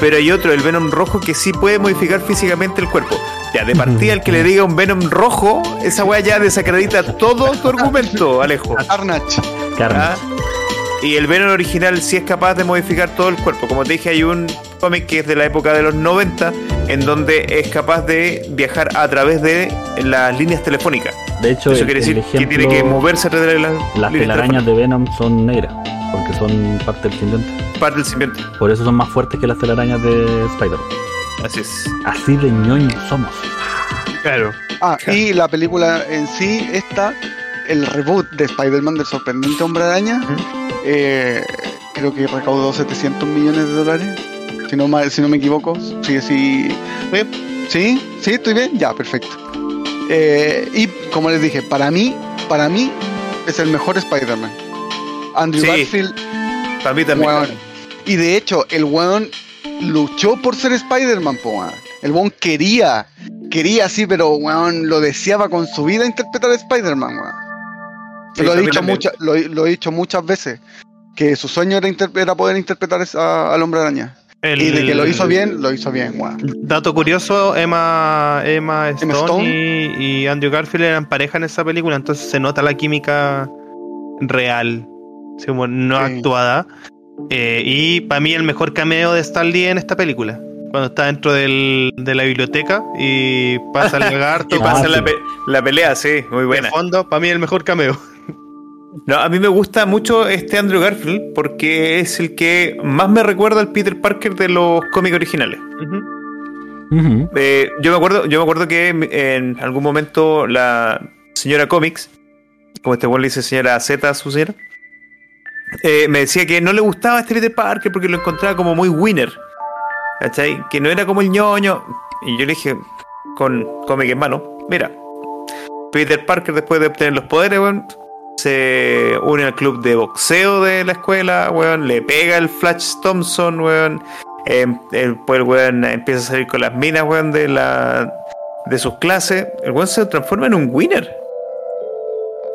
[SPEAKER 5] Pero hay otro, el Venom rojo, que sí puede modificar físicamente el cuerpo. Ya, de partida, el que le diga un Venom rojo, esa weá ya desacredita todo tu argumento, Alejo.
[SPEAKER 4] Carnage.
[SPEAKER 2] Carnage.
[SPEAKER 5] ¿Ah? Y el Venom original sí es capaz de modificar todo el cuerpo. Como te dije, hay un cómic que es de la época de los 90, en donde es capaz de viajar a través de las líneas telefónicas.
[SPEAKER 2] De hecho,
[SPEAKER 5] Eso
[SPEAKER 2] el,
[SPEAKER 5] quiere
[SPEAKER 2] el
[SPEAKER 5] decir que tiene que moverse a través de las,
[SPEAKER 2] las telarañas de Venom son negras, porque son parte del simbionte.
[SPEAKER 5] Parte del simbionte.
[SPEAKER 2] Por eso son más fuertes que las telarañas de Spider.
[SPEAKER 5] Así es.
[SPEAKER 2] Así de ñoños somos.
[SPEAKER 3] Claro.
[SPEAKER 4] Ah, y la película en sí, esta, el reboot de Spider-Man del sorprendente Hombre Araña, eh, creo que recaudó 700 millones de dólares. Si no, si no me equivoco. Sí, sí. Sí, sí, estoy bien. Ya, perfecto. Eh, y como les dije, para mí, para mí es el mejor Spider-Man. Andrew
[SPEAKER 5] Sí,
[SPEAKER 4] Garfield,
[SPEAKER 5] Para mí también.
[SPEAKER 4] Y de hecho, el weón luchó por ser Spider-Man, po, weón. El weón quería, quería sí, pero weón lo deseaba con su vida interpretar a Spider-Man, weón.
[SPEAKER 5] Sí,
[SPEAKER 4] lo, he dicho mucha- lo, he- lo he dicho muchas veces, que su sueño era, poder interpretar a- al hombre araña.
[SPEAKER 3] El-
[SPEAKER 4] Y de que lo hizo bien, lo hizo bien, weón.
[SPEAKER 3] Dato curioso, Emma, Emma Stone,
[SPEAKER 4] Stone.
[SPEAKER 3] Y, y Andrew Garfield eran pareja en esa película, entonces se nota la química real, no
[SPEAKER 4] Sí.
[SPEAKER 3] actuada. Eh, y para mí el mejor cameo de Stan Lee en esta película, cuando está dentro del- de la biblioteca y pasa el lagarto,
[SPEAKER 5] Y
[SPEAKER 2] Ah,
[SPEAKER 5] pasa
[SPEAKER 2] sí.
[SPEAKER 5] la, pe- la pelea, sí, muy
[SPEAKER 3] de
[SPEAKER 5] buena.
[SPEAKER 3] fondo, para mí el mejor cameo.
[SPEAKER 5] No, a mí me gusta mucho este Andrew Garfield porque es el que más me recuerda al Peter Parker de los cómics originales. Eh, yo me acuerdo, yo me acuerdo que en- en algún momento la señora Comics, como este buen le dice señora Z a su señora, eh, me decía que no le gustaba este Peter Parker porque lo encontraba como muy winner. ¿Cachai? Que no era como el ñoño. Y yo le dije, con cómic en mano, mira, Peter Parker después de obtener los poderes, weón, se une al club de boxeo de la escuela, weón, le pega el Flash Thompson, weón. Eh, el, pues el weón empieza a salir con las minas, weón, de la de sus clases. El weón se transforma en un winner.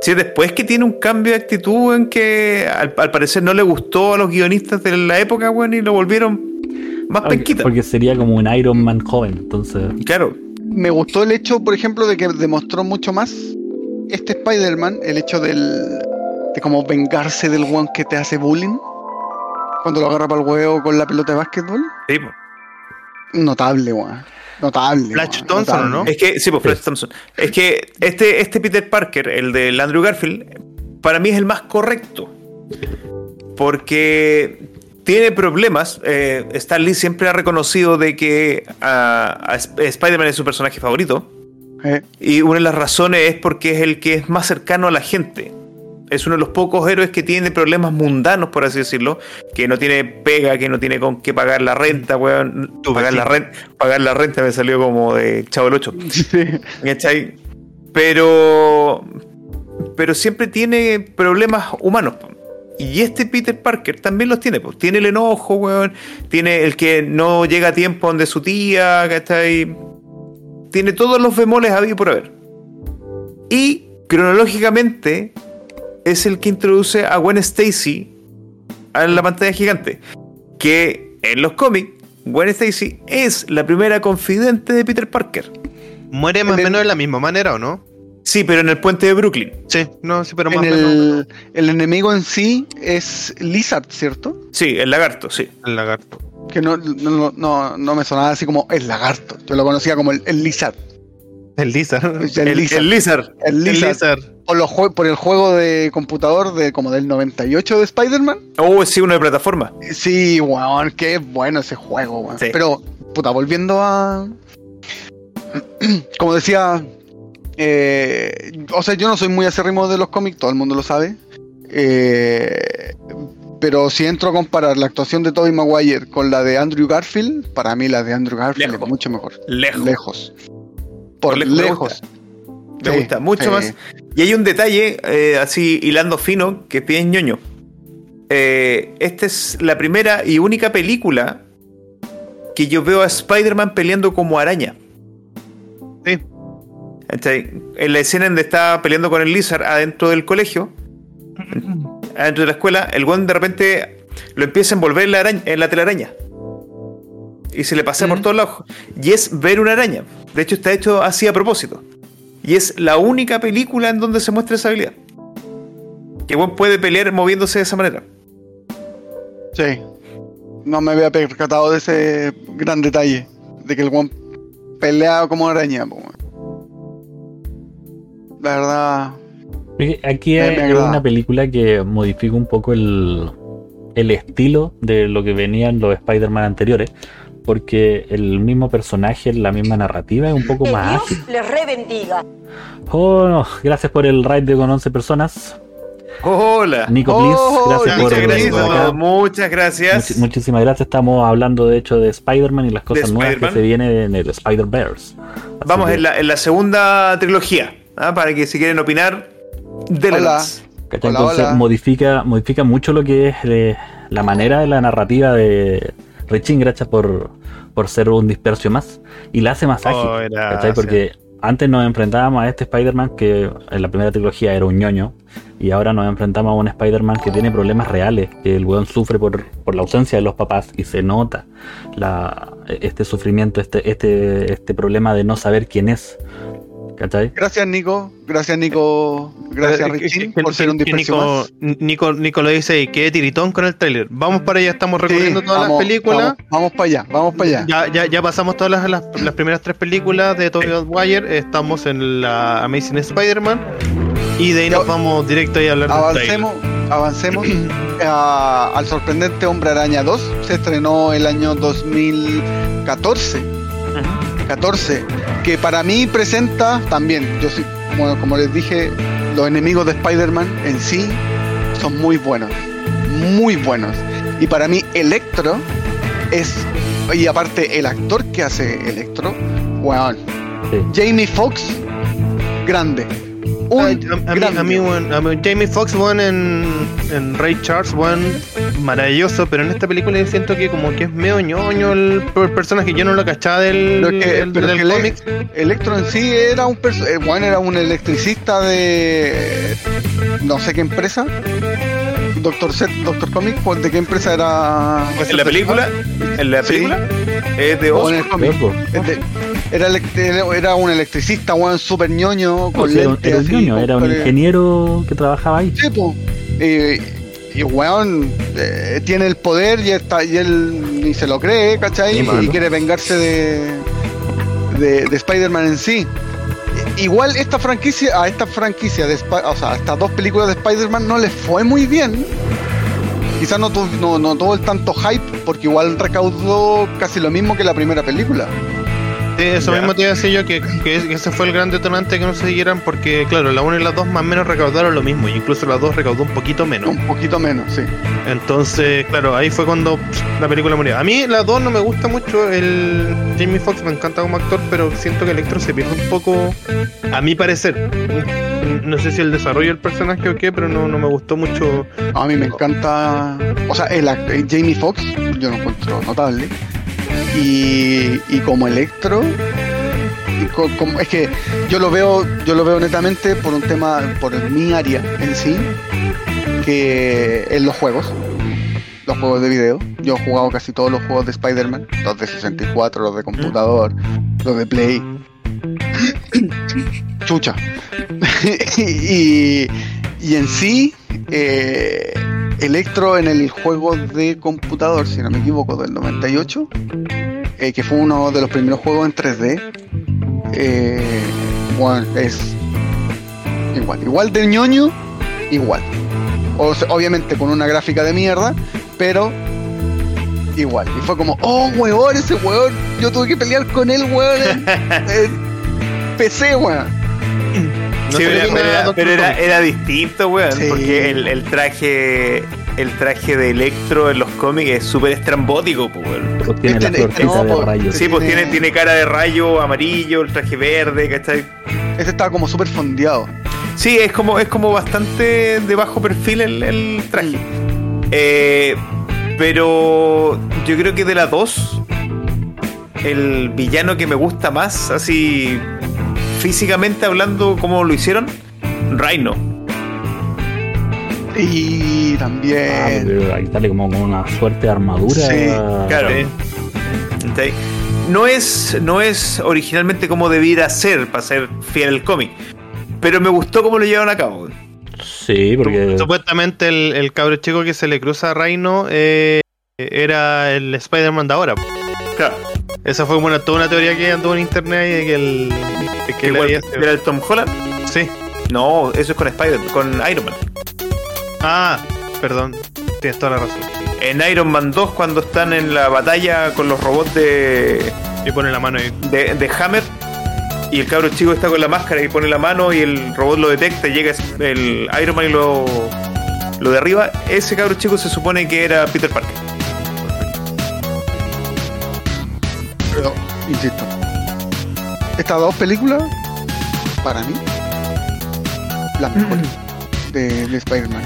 [SPEAKER 5] Sí, después que tiene un cambio de actitud en que al, al parecer no le gustó a los guionistas de la época, weón, y lo volvieron más penquita.
[SPEAKER 2] porque sería como un Iron Man joven, entonces.
[SPEAKER 5] Claro,
[SPEAKER 4] Me gustó el hecho, por ejemplo, de que demostró mucho más este Spider-Man, el hecho del, de como vengarse del one que te hace bullying. Cuando lo agarra para el huevo con la pelota de básquetbol.
[SPEAKER 5] sí, po.
[SPEAKER 4] Notable, weón. Notable.
[SPEAKER 3] Flash Thompson,
[SPEAKER 4] notable.
[SPEAKER 3] ¿no?
[SPEAKER 5] Es que, sí, pues Flash Thompson. Es que este, este Peter Parker, el del Andrew Garfield, para mí es el más correcto. Porque tiene problemas. Eh, Stan Lee siempre ha reconocido de que ah, a Spider-Man es su personaje favorito.
[SPEAKER 4] Eh,
[SPEAKER 5] Y una de las razones es porque es el que es más cercano a la gente. Es uno de los pocos héroes que tiene problemas mundanos, por así decirlo. Que no tiene pega, que no tiene con qué pagar la renta, weón. Pagar la, renta, pagar la renta me salió como de Chavo el 8.
[SPEAKER 4] sí.
[SPEAKER 5] ¿Cachai? Pero. Pero siempre tiene problemas humanos. Y este Peter Parker también los tiene. po. Tiene el enojo, weón. Tiene el que no llega a tiempo donde su tía, ¿cachai? Tiene todos los bemoles habido por haber. Y cronológicamente es el que introduce a Gwen Stacy a la pantalla gigante. Que en los cómics, Gwen Stacy es la primera confidente de Peter Parker.
[SPEAKER 3] Muere más o menos de la misma manera, ¿o no?
[SPEAKER 5] Sí, pero en el puente de Brooklyn.
[SPEAKER 3] Sí, no, sí, pero más o menos.
[SPEAKER 4] el, el enemigo en sí es Lizard, ¿cierto?
[SPEAKER 5] Sí, el lagarto, sí.
[SPEAKER 3] El lagarto.
[SPEAKER 4] Que no, no, no, no me sonaba así como el lagarto. Yo lo conocía como el, el Lizard.
[SPEAKER 3] El Lizard.
[SPEAKER 4] El,
[SPEAKER 5] El,
[SPEAKER 4] Lizard.
[SPEAKER 5] el Lizard.
[SPEAKER 4] El
[SPEAKER 3] El
[SPEAKER 4] Lizard.
[SPEAKER 3] Lizard.
[SPEAKER 4] Por, los jue- por el juego de computador de como del 98 de Spider-Man.
[SPEAKER 5] Oh, sí, uno de plataforma.
[SPEAKER 4] Sí, weón, qué bueno ese juego, weón.
[SPEAKER 5] Sí.
[SPEAKER 4] Pero, puta, volviendo a. Como decía. eh, o sea, yo no soy muy acérrimo de los cómics, todo el mundo lo sabe. Eh, pero si entro a comparar la actuación de Tobey Maguire con la de Andrew Garfield, para mí la de Andrew Garfield
[SPEAKER 5] Lejos.
[SPEAKER 4] es mucho mejor.
[SPEAKER 5] Lejos.
[SPEAKER 4] Lejos. Por
[SPEAKER 5] lejos me
[SPEAKER 4] lejos.
[SPEAKER 5] Me
[SPEAKER 4] Sí,
[SPEAKER 5] gusta mucho
[SPEAKER 4] sí.
[SPEAKER 5] más. Y hay un detalle, eh, así hilando fino, que bien ñoño. Eh, esta es la primera y única película que yo veo a Spider-Man peleando como araña.
[SPEAKER 3] Sí.
[SPEAKER 5] En la escena donde está peleando con el Lizard adentro del colegio, adentro de la escuela, el guan de repente lo empieza a envolver en la, araña, en la telaraña. Y se le pasea por
[SPEAKER 3] Mm.
[SPEAKER 5] todos lados. Y es ver una araña. De hecho, está hecho así a propósito. Y es la única película en donde se muestra esa habilidad. Que Gwen puede pelear moviéndose de esa manera.
[SPEAKER 4] Sí. No me había percatado de ese gran detalle. De que el one pelea como araña. La verdad.
[SPEAKER 2] Aquí
[SPEAKER 4] agrada.
[SPEAKER 2] una película que modifica un poco el, el estilo de lo que venían los Spider-Man anteriores. Porque el mismo personaje, la misma narrativa es un poco
[SPEAKER 8] Que
[SPEAKER 2] más
[SPEAKER 8] Dios
[SPEAKER 2] ágil.
[SPEAKER 8] les rebendiga.
[SPEAKER 2] Oh, no, gracias por el raid de con 11 personas.
[SPEAKER 5] Hola.
[SPEAKER 2] Nico, please, gracias por
[SPEAKER 5] Muchas
[SPEAKER 2] venir
[SPEAKER 5] gracias.
[SPEAKER 2] acá.
[SPEAKER 5] Muchas gracias.
[SPEAKER 2] Muchísimas gracias. Estamos hablando de hecho de Spider-Man y las cosas nuevas que se vienen en el Spider-Verse.
[SPEAKER 5] Vamos
[SPEAKER 2] que,
[SPEAKER 5] en la, en la segunda trilogía. ¿ah? Para que si quieren opinar, de
[SPEAKER 4] Hola.
[SPEAKER 2] ¿cachai?
[SPEAKER 4] Hola,
[SPEAKER 2] Entonces
[SPEAKER 4] hola.
[SPEAKER 2] Modifica, modifica mucho lo que es eh, la manera de la narrativa de Richin, gracias por, por ser un dispersio más. Y la hace más ágil.
[SPEAKER 3] Oh.
[SPEAKER 2] ¿cachai? Porque antes nos enfrentábamos a este Spider-Man que en la primera trilogía era un ñoño. Y ahora nos enfrentamos a un Spider-Man que tiene problemas reales. Que el weón sufre por, por la ausencia de los papás y se nota la, este sufrimiento, este, este, este problema de no saber quién es. ¿Cachai?
[SPEAKER 4] Gracias, Nico. Gracias, Nico. Gracias, Richie, por ser un
[SPEAKER 3] que
[SPEAKER 4] dispersio
[SPEAKER 3] Nico,
[SPEAKER 4] más.
[SPEAKER 3] Nico, Nico lo dice y qué tiritón con el trailer. Vamos para allá, estamos
[SPEAKER 4] Sí,
[SPEAKER 3] recorriendo todas
[SPEAKER 4] vamos,
[SPEAKER 3] las películas.
[SPEAKER 4] Vamos, vamos para allá, vamos para allá.
[SPEAKER 3] Ya, ya, ya pasamos todas las, las, las primeras tres películas de Tobey Maguire. Estamos en la Amazing Spider-Man. Y de ahí nos vamos directo ahí a hablar del
[SPEAKER 4] Avancemos, avancemos a- al sorprendente Hombre Araña 2. Se estrenó el año 2014. 14, que para mí presenta también, yo sí, bueno, como les dije, los enemigos de Spider-Man en sí son muy buenos, muy buenos. Y para mí Electro es, y aparte el actor que hace Electro, weón,
[SPEAKER 2] Sí.
[SPEAKER 4] Jamie Foxx, grande. Un
[SPEAKER 3] A, a mí, a mí, a mí, Jamie Foxx, weón, en, en Ray Charles, weón, maravilloso, pero en esta película yo siento que como que es medio ñoño el, el personaje, yo no lo cachaba del,
[SPEAKER 4] Pero es que-
[SPEAKER 3] del,
[SPEAKER 4] pero es
[SPEAKER 3] del
[SPEAKER 4] que
[SPEAKER 3] cómic.
[SPEAKER 4] Electro en sí era un perso- eh, bueno, era un electricista de no sé qué empresa. Doctor Set, Doctor Comic, ¿cuál- ¿de qué empresa era?
[SPEAKER 5] En la película, en la
[SPEAKER 4] Sí.
[SPEAKER 5] Es de Oscar.
[SPEAKER 4] Era, un electricista, weón, super ñoño, con
[SPEAKER 2] Sí, era un-
[SPEAKER 4] lentes
[SPEAKER 2] era un
[SPEAKER 4] así,
[SPEAKER 2] ñoño, era un ingeniero que trabajaba ahí.
[SPEAKER 4] Sí. Y, y weón, eh, tiene el poder y, está, y él ni se lo cree, ¿cachai?
[SPEAKER 2] Sí,
[SPEAKER 4] y quiere vengarse de, de, de Spider-Man en sí. Igual esta franquicia, a esta franquicia de Spi- o sea, a estas dos películas de Spider-Man no les fue muy bien. Quizás no, no tuvo el tanto hype, porque igual recaudó casi lo mismo que la primera película.
[SPEAKER 3] Sí, eso
[SPEAKER 5] Ya.
[SPEAKER 3] mismo te iba a decir yo, que, que ese fue el gran detonante que no se siguieran, porque claro, la 1 y la 2 más o menos recaudaron lo mismo, y incluso la 2 recaudó un poquito menos.
[SPEAKER 4] Un poquito menos, sí.
[SPEAKER 3] Entonces, claro, ahí fue cuando la película murió. A mí la 2 no me gusta mucho, el Jamie Foxx me encanta como actor, pero siento que Electro se pierde un poco, a mi parecer. No sé si el desarrollo del personaje o qué, pero no, no me gustó mucho.
[SPEAKER 4] A mí me encanta. O sea, el, eh, Jamie Foxx, yo lo encuentro notable. Y, y como Electro. es que yo lo veo, yo lo veo netamente por un tema, por mi área en sí, que en los juegos, los juegos de video. Yo he jugado casi todos los juegos de Spider-Man, los de 64, los de computador, los de Play. Chucha. y, y en sí, eh, Electro en el juego de computador, si no me equivoco, del 98, eh, que fue uno de los primeros juegos en 3D, eh, bueno, es igual, igual de ñoño, igual. O sea, obviamente con una gráfica de mierda, pero igual. Y fue como, oh, weón, ese weón, yo tuve que pelear con él, weón, en, en PC, weón.
[SPEAKER 3] No
[SPEAKER 5] Sí,
[SPEAKER 3] sé
[SPEAKER 5] pero, era, pero era- distinto, weón,
[SPEAKER 4] Sí.
[SPEAKER 5] porque el, el traje el traje de Electro en los cómics es súper estrambótico, pues, weón.
[SPEAKER 2] Pues tiene
[SPEAKER 4] Este-
[SPEAKER 2] la
[SPEAKER 4] este no,
[SPEAKER 2] de
[SPEAKER 4] po.
[SPEAKER 2] rayos.
[SPEAKER 5] Sí, pues
[SPEAKER 4] Tiene-
[SPEAKER 5] tiene, cara de rayo amarillo, el traje verde, ¿cachai?
[SPEAKER 4] Ese estaba como súper fondeado.
[SPEAKER 5] Sí, es como, es como bastante de bajo perfil el, el traje. Eh, pero yo creo que de las dos, el villano que me gusta más, así físicamente hablando, como lo hicieron, Rhino.
[SPEAKER 4] Y
[SPEAKER 2] Ah,
[SPEAKER 4] también.
[SPEAKER 2] pero ahí sale como con una suerte de armadura.
[SPEAKER 4] Sí,
[SPEAKER 5] Claro. No es, no es originalmente como debiera ser para ser fiel al cómic. Pero me gustó cómo lo llevaron a cabo.
[SPEAKER 2] Sí, porque
[SPEAKER 3] Supuestamente el, el cabro chico que se le cruza a Rhino eh, era el Spider-Man de ahora.
[SPEAKER 5] Claro.
[SPEAKER 3] Esa fue una, toda una teoría que anduvo en internet ahí de que el. de que
[SPEAKER 5] ¿Era el Tom Holland?
[SPEAKER 3] Sí.
[SPEAKER 5] No, eso es con Spider, con Iron Man.
[SPEAKER 3] Ah, perdón. Tienes toda la razón.
[SPEAKER 5] En Iron Man 2, cuando están en la batalla con los robots de,
[SPEAKER 3] Y pone la mano ahí.
[SPEAKER 5] de, de Hammer, y el cabro chico está con la máscara y pone la mano y el robot lo detecta, y llega el Iron Man y lo, lo derriba, ese cabro chico se supone que era Peter Parker.
[SPEAKER 4] Pero, insisto, estas dos películas, para mí, las mejores de, de Spider-Man.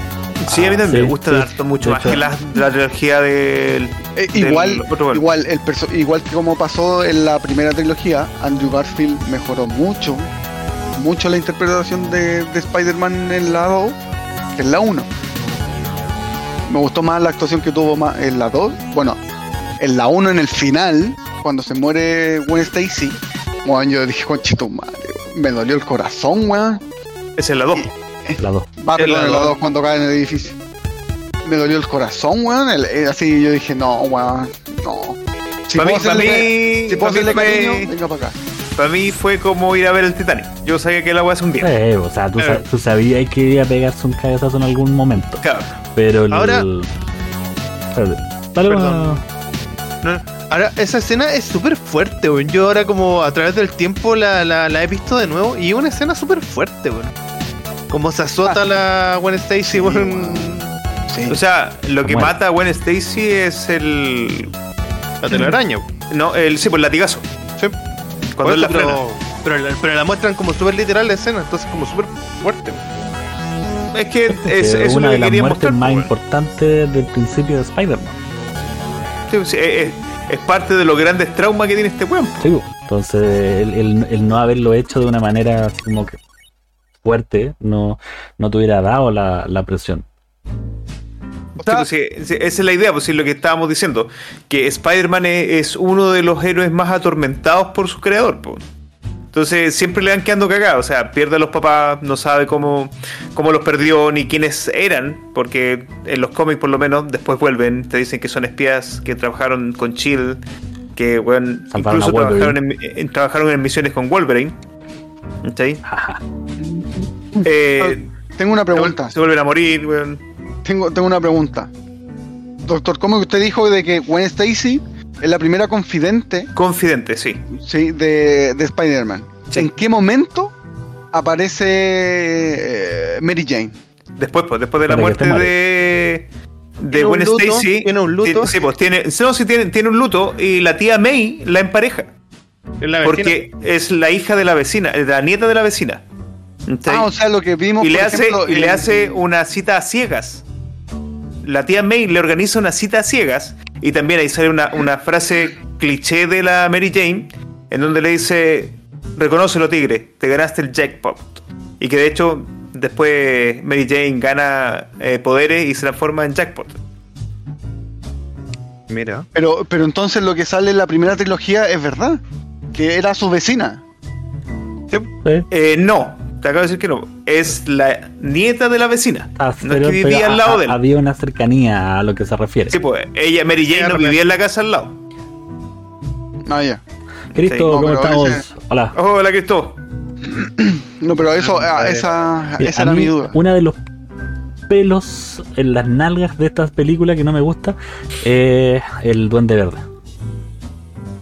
[SPEAKER 5] Sí, a mí
[SPEAKER 2] Ah,
[SPEAKER 5] también
[SPEAKER 2] sí,
[SPEAKER 5] me gusta
[SPEAKER 2] sí.
[SPEAKER 5] harto mucho más
[SPEAKER 2] hecho-
[SPEAKER 5] que la, la trilogía del...
[SPEAKER 4] Eh,
[SPEAKER 5] del
[SPEAKER 4] igual,
[SPEAKER 5] otro
[SPEAKER 4] igual, el perso- igual que como pasó en la primera trilogía, Andrew Garfield mejoró mucho, mucho la interpretación de, de Spider-Man en la 2 que en la 1. Me gustó más la actuación que tuvo más en la 2. Bueno, en la 1 en el final, cuando se muere Gwen Stacy, bueno, yo dije, conchito madre, me dolió el corazón, weón.
[SPEAKER 5] Es la 2.
[SPEAKER 2] las dos.
[SPEAKER 4] Va,
[SPEAKER 3] En
[SPEAKER 4] perdón,
[SPEAKER 3] la
[SPEAKER 4] en la
[SPEAKER 3] dos.
[SPEAKER 4] 2 cuando cae en el edificio. Me dolió el corazón, weón. el- eh, así yo dije, no, weón, no. Si
[SPEAKER 5] Para mí, para mí,
[SPEAKER 4] si puedo
[SPEAKER 5] para mí
[SPEAKER 4] hacerle
[SPEAKER 5] fue-
[SPEAKER 4] cariño, venga para acá.
[SPEAKER 5] para mí fue como ir a ver el Titanic. Yo sabía que el agua es un día.
[SPEAKER 2] Eh, o sea, tú, sa-
[SPEAKER 3] Eh.
[SPEAKER 2] tú sabías que iba a pegarse un cabezazo en algún momento.
[SPEAKER 5] Claro.
[SPEAKER 2] Pero el.
[SPEAKER 3] Ahora-.
[SPEAKER 2] Dale,
[SPEAKER 3] Perdón. No, Ahora, esa escena es súper fuerte, weón. Yo ahora como a través del tiempo la, la, la he visto de nuevo y es una escena súper fuerte, weón. Como se azota la Gwen Stacy, weón.
[SPEAKER 5] O sea, lo que mata a Gwen Stacy es el.
[SPEAKER 3] La telaraña, weón.
[SPEAKER 5] No, el sí, pues el latigazo.
[SPEAKER 3] Sí.
[SPEAKER 5] Cuando él la frena.
[SPEAKER 3] pero, pero, la- pero la muestran como súper literal la escena, entonces como súper fuerte. weón.
[SPEAKER 5] Es que es, es
[SPEAKER 2] una
[SPEAKER 5] lo
[SPEAKER 2] de
[SPEAKER 5] que
[SPEAKER 2] las
[SPEAKER 5] quería
[SPEAKER 2] muertes
[SPEAKER 5] mostrar.
[SPEAKER 2] más
[SPEAKER 5] pues,
[SPEAKER 2] importantes del principio de Spider-Man.
[SPEAKER 5] Sí, sí, es, es- es parte de los grandes traumas que tiene este weón.
[SPEAKER 2] Sí, entonces el, el- el no haberlo hecho de una manera así como que fuerte no, no te hubiera dado la, la presión.
[SPEAKER 5] Sí, pues, sí, sí, esa es la idea, pues sí, lo que estábamos diciendo. Que Spider-Man es, es uno de los héroes más atormentados por su creador. po. Entonces siempre le van quedando cagados. O sea, pierde a los papás, no sabe cómo, cómo los perdió ni quiénes eran. Porque en los cómics, por lo menos, después vuelven. Te dicen que son espías que trabajaron con Chill. Que, bueno, incluso trabajaron en, en- trabajaron en misiones con Wolverine. Eh,
[SPEAKER 4] Tengo una pregunta.
[SPEAKER 5] se vuelven a morir, weón.
[SPEAKER 4] Tengo, tengo una pregunta. Doctor, ¿cómo que usted dijo de que Gwen Stacy es la primera confidente
[SPEAKER 5] Confidente, sí.
[SPEAKER 4] sí, de, de Spider-Man?
[SPEAKER 5] Sí.
[SPEAKER 4] ¿En qué momento aparece eh, Mary Jane?
[SPEAKER 5] Después, pues, después de la
[SPEAKER 2] Para
[SPEAKER 5] muerte de. De Gwen Stacy.
[SPEAKER 3] tiene un luto.
[SPEAKER 5] Sí, pues tiene. No, sí, tiene, tiene un luto. Y la tía May la empareja.
[SPEAKER 3] La.
[SPEAKER 5] Porque es la hija de la vecina, la nieta de la vecina. ¿Sí?
[SPEAKER 4] Ah, o sea, lo que vimos.
[SPEAKER 5] y le
[SPEAKER 4] por
[SPEAKER 5] hace,
[SPEAKER 4] ejemplo,
[SPEAKER 5] y le hace una cita a ciegas. La tía May le organiza una cita a ciegas. Y también ahí sale una, una frase cliché de la Mary Jane. En donde le dice: Reconócelo, tigre, te ganaste el jackpot. Y que de hecho, después Mary Jane gana eh, poderes y se transforma en jackpot.
[SPEAKER 3] Mira.
[SPEAKER 4] Pero, pero entonces lo que sale en la primera trilogía es verdad. Que era su vecina.
[SPEAKER 2] Sí.
[SPEAKER 5] Eh, no, te acabo de decir que no. Es la nieta de la vecina.
[SPEAKER 2] Ah,
[SPEAKER 5] no es
[SPEAKER 2] pero-
[SPEAKER 5] que vivía al lado de él.
[SPEAKER 2] Había una cercanía a lo que se refiere.
[SPEAKER 5] Sí, pues ella, Mary Jane, no vivía en la casa al lado.
[SPEAKER 4] Ah, ya.
[SPEAKER 2] Cristo,
[SPEAKER 5] Sí,
[SPEAKER 4] no,
[SPEAKER 2] ¿cómo
[SPEAKER 4] pero
[SPEAKER 2] estamos?
[SPEAKER 4] ese-
[SPEAKER 2] Hola.
[SPEAKER 5] Hola, Cristo.
[SPEAKER 4] No, pero eso,
[SPEAKER 3] Ah,
[SPEAKER 4] ah,
[SPEAKER 3] eh.
[SPEAKER 4] esa,
[SPEAKER 2] Mira,
[SPEAKER 4] esa era
[SPEAKER 2] mí,
[SPEAKER 4] mi duda.
[SPEAKER 2] Una de los pelos en las nalgas de estas películas que no me gusta es el Duende Verde.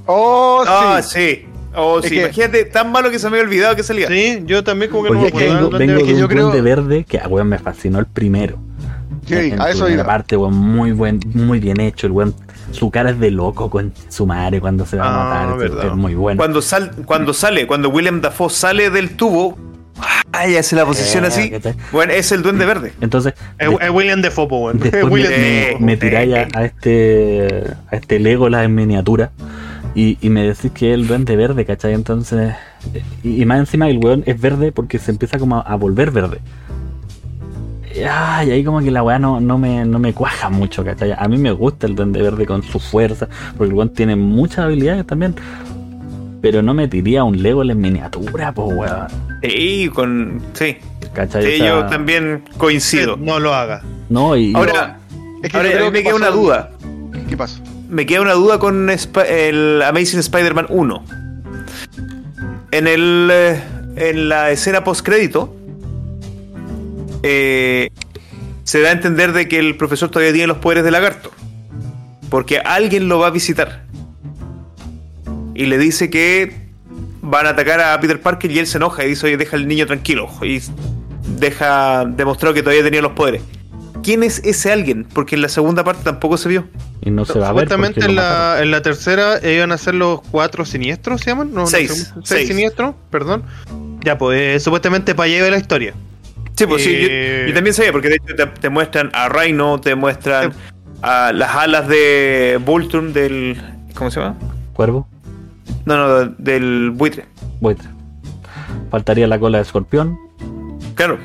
[SPEAKER 4] Oh, sí.
[SPEAKER 5] Ah, sí. Oh,
[SPEAKER 4] Es
[SPEAKER 5] sí.
[SPEAKER 4] que-
[SPEAKER 5] Imagínate, tan malo que se me había olvidado que salía.
[SPEAKER 3] Sí, yo también como que no
[SPEAKER 2] Porque
[SPEAKER 3] me acordaba
[SPEAKER 2] vengo,
[SPEAKER 3] del
[SPEAKER 2] vengo
[SPEAKER 3] Duende
[SPEAKER 2] de un
[SPEAKER 4] yo creo-
[SPEAKER 2] Verde que, ah, weón, me fascinó el primero.
[SPEAKER 4] Sí,
[SPEAKER 2] En-
[SPEAKER 4] a eso iba.
[SPEAKER 2] parte, weón, muy buen, muy bien hecho. El weón, su cara es de loco con su madre cuando se va
[SPEAKER 3] Ah,
[SPEAKER 2] a matar. es- muy bueno.
[SPEAKER 5] Cuando, sal, cuando sale, cuando William Dafoe sale del tubo, ay, hace la posición
[SPEAKER 2] Eh,
[SPEAKER 5] así. Bueno, es el duende verde.
[SPEAKER 2] Entonces,
[SPEAKER 3] Es, William. Es
[SPEAKER 2] después me,
[SPEAKER 3] William
[SPEAKER 2] me,
[SPEAKER 3] Dafoe.
[SPEAKER 2] me tiráis a, a este a este Legolas en miniatura y, y me decís que es el duende verde, ¿cachai? Entonces, y, y más encima el weón es verde porque se empieza como a, a volver verde. Y, Ay, ahí como que la weá no, no, me, no me cuaja mucho, ¿cachai? A mí me gusta el duende verde con su fuerza, porque el weón tiene muchas habilidades también. Pero no me tiría un Legolas en miniatura, pues weón.
[SPEAKER 5] Sí, con. Sí.
[SPEAKER 2] ¿Cachai?
[SPEAKER 5] Sí,
[SPEAKER 2] O sea,
[SPEAKER 5] yo también coincido.
[SPEAKER 3] No lo haga.
[SPEAKER 2] No, y,
[SPEAKER 5] Ahora,
[SPEAKER 4] Es que
[SPEAKER 5] ahora
[SPEAKER 4] yo creo
[SPEAKER 5] mí me
[SPEAKER 4] que
[SPEAKER 5] queda una duda.
[SPEAKER 4] ¿Qué pasó?
[SPEAKER 5] Me queda una duda con el Amazing Spider-Man 1. En el eh, en la escena post crédito se da a entender de que el profesor todavía tiene los poderes de lagarto. Porque alguien lo va a visitar. Y le dice que van a atacar a Peter Parker y él se enoja y dice, oye, deja al niño tranquilo. Y deja demostrado que todavía tenía los poderes. ¿Quién es ese alguien? Porque en la segunda parte tampoco se vio.
[SPEAKER 2] y no se va a ver.
[SPEAKER 3] En la, en la tercera iban a ser los cuatro siniestros, ¿se llaman? No,
[SPEAKER 5] Seis.
[SPEAKER 3] seis,
[SPEAKER 5] Seis.
[SPEAKER 3] siniestros, perdón. Ya, pues eh, supuestamente para allá iba la historia.
[SPEAKER 5] Sí, pues sí,
[SPEAKER 3] Eh,
[SPEAKER 5] yo, yo también sabía, porque de hecho te, te muestran a Rhino, te muestran a las alas de Voltron del. ¿Cómo se llama?
[SPEAKER 2] Cuervo.
[SPEAKER 5] No, no, del buitre.
[SPEAKER 2] buitre. Faltaría la cola de escorpión.
[SPEAKER 5] Claro.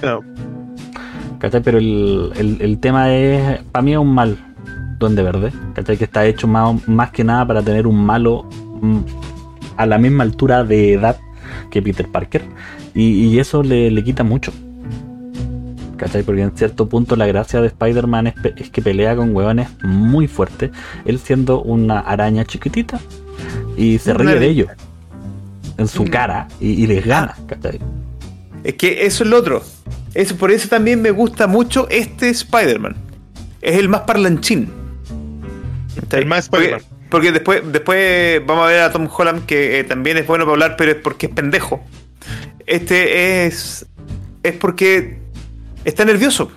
[SPEAKER 3] Claro.
[SPEAKER 2] ¿Cachai? Pero el, el- el tema es. Para mí es un mal. Duende verde. ¿Cachai? Que está hecho más, más que nada para tener un malo mm, a la misma altura de edad que Peter Parker. Y, y eso le, le quita mucho. ¿Cachai? Porque en cierto punto la gracia de Spider-Man es, que pelea con hueones muy fuertes. Él siendo una araña chiquitita. Y se ríe de ellos. En su cara. Y, y les gana. ¿Cachai?
[SPEAKER 5] Es que eso es lo otro. Es, por eso también me gusta mucho este Spider-Man. Es el más parlanchín.
[SPEAKER 3] El más
[SPEAKER 5] Porque-
[SPEAKER 3] Spider-Man.
[SPEAKER 5] porque después, después vamos a ver a Tom Holland, que eh, también es bueno para hablar, pero es porque es pendejo. Este es. Es porque está nervioso.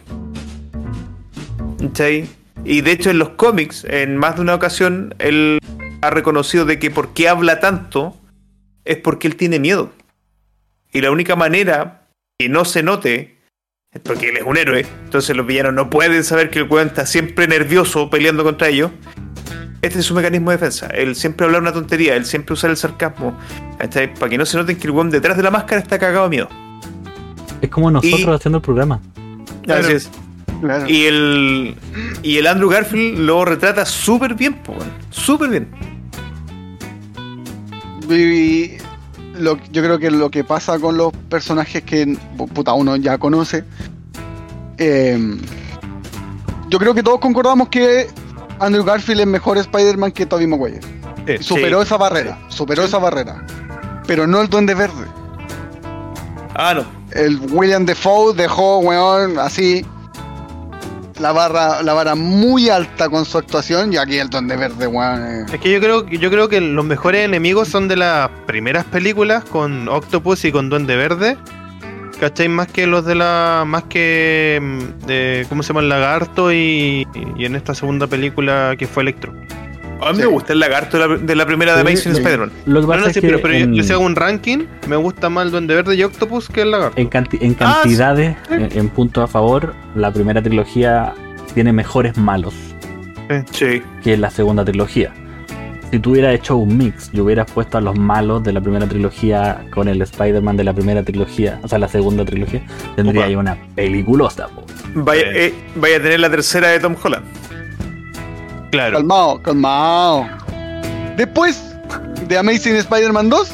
[SPEAKER 5] ¿Cachai? Y de hecho, en los cómics, en más de una ocasión, él ha reconocido de que por qué habla tanto es porque él tiene miedo. Y la única manera que no se note es porque él es un héroe. Entonces los villanos no pueden saber que el weón está siempre nervioso peleando contra ellos. Este es su mecanismo de defensa. Él siempre habla una tontería, él siempre usa el sarcasmo. ¿cachai? Para que no se noten que el weón detrás de la máscara está cagado de miedo.
[SPEAKER 2] Es como nosotros
[SPEAKER 5] Y-
[SPEAKER 2] haciendo el programa.
[SPEAKER 3] Claro.
[SPEAKER 5] Así es.
[SPEAKER 4] Claro.
[SPEAKER 5] Y el, y el Andrew Garfield lo retrata súper bien, súper bien.
[SPEAKER 4] Y lo- yo creo que lo que pasa con los personajes que puta, uno ya conoce, eh, yo creo que todos concordamos que Andrew Garfield es mejor Spider-Man que Tobey Maguire.
[SPEAKER 3] Sí.
[SPEAKER 4] Superó
[SPEAKER 5] Sí.
[SPEAKER 4] esa barrera, superó esa barrera. Pero no el Duende Verde.
[SPEAKER 5] Ah, no.
[SPEAKER 4] El William Defoe dejó, weón, así la barra, la barra muy alta con su actuación y aquí el Duende Verde, weón. eh,
[SPEAKER 3] Es que yo creo, yo creo que los mejores enemigos son de las primeras películas con Octopus y con Duende Verde. ¿Cachai? Más que los de la. Más que. mm, De, ¿Cómo se llama? El Lagarto y, y en esta segunda película que fue Electro.
[SPEAKER 5] A mí
[SPEAKER 4] Sí.
[SPEAKER 5] me gusta el lagarto de la, de la primera de Amazing
[SPEAKER 2] sí.
[SPEAKER 5] Spider-Man.
[SPEAKER 2] Lo que
[SPEAKER 3] No,
[SPEAKER 2] pasa
[SPEAKER 3] no,
[SPEAKER 2] es
[SPEAKER 3] sí,
[SPEAKER 2] que
[SPEAKER 3] pero, pero yo,
[SPEAKER 2] en,
[SPEAKER 3] yo si hago un ranking, me gusta más el Duende Verde y Octopus que el Lagarto.
[SPEAKER 2] en canti- en
[SPEAKER 5] Ah, sí.
[SPEAKER 2] cantidades, en, en puntos a favor, la primera trilogía tiene mejores malos
[SPEAKER 5] Sí.
[SPEAKER 2] que la segunda trilogía. Si tú hubieras hecho un mix y hubieras puesto a los malos de la primera trilogía con el Spider-Man de la primera trilogía, o sea, la segunda trilogía, tendría
[SPEAKER 3] Opa.
[SPEAKER 2] ahí una peliculosa. po.
[SPEAKER 5] Vaya, eh, vaya a tener la tercera de Tom Holland.
[SPEAKER 3] Claro.
[SPEAKER 4] Calmado, calmado. Después de Amazing Spider-Man 2,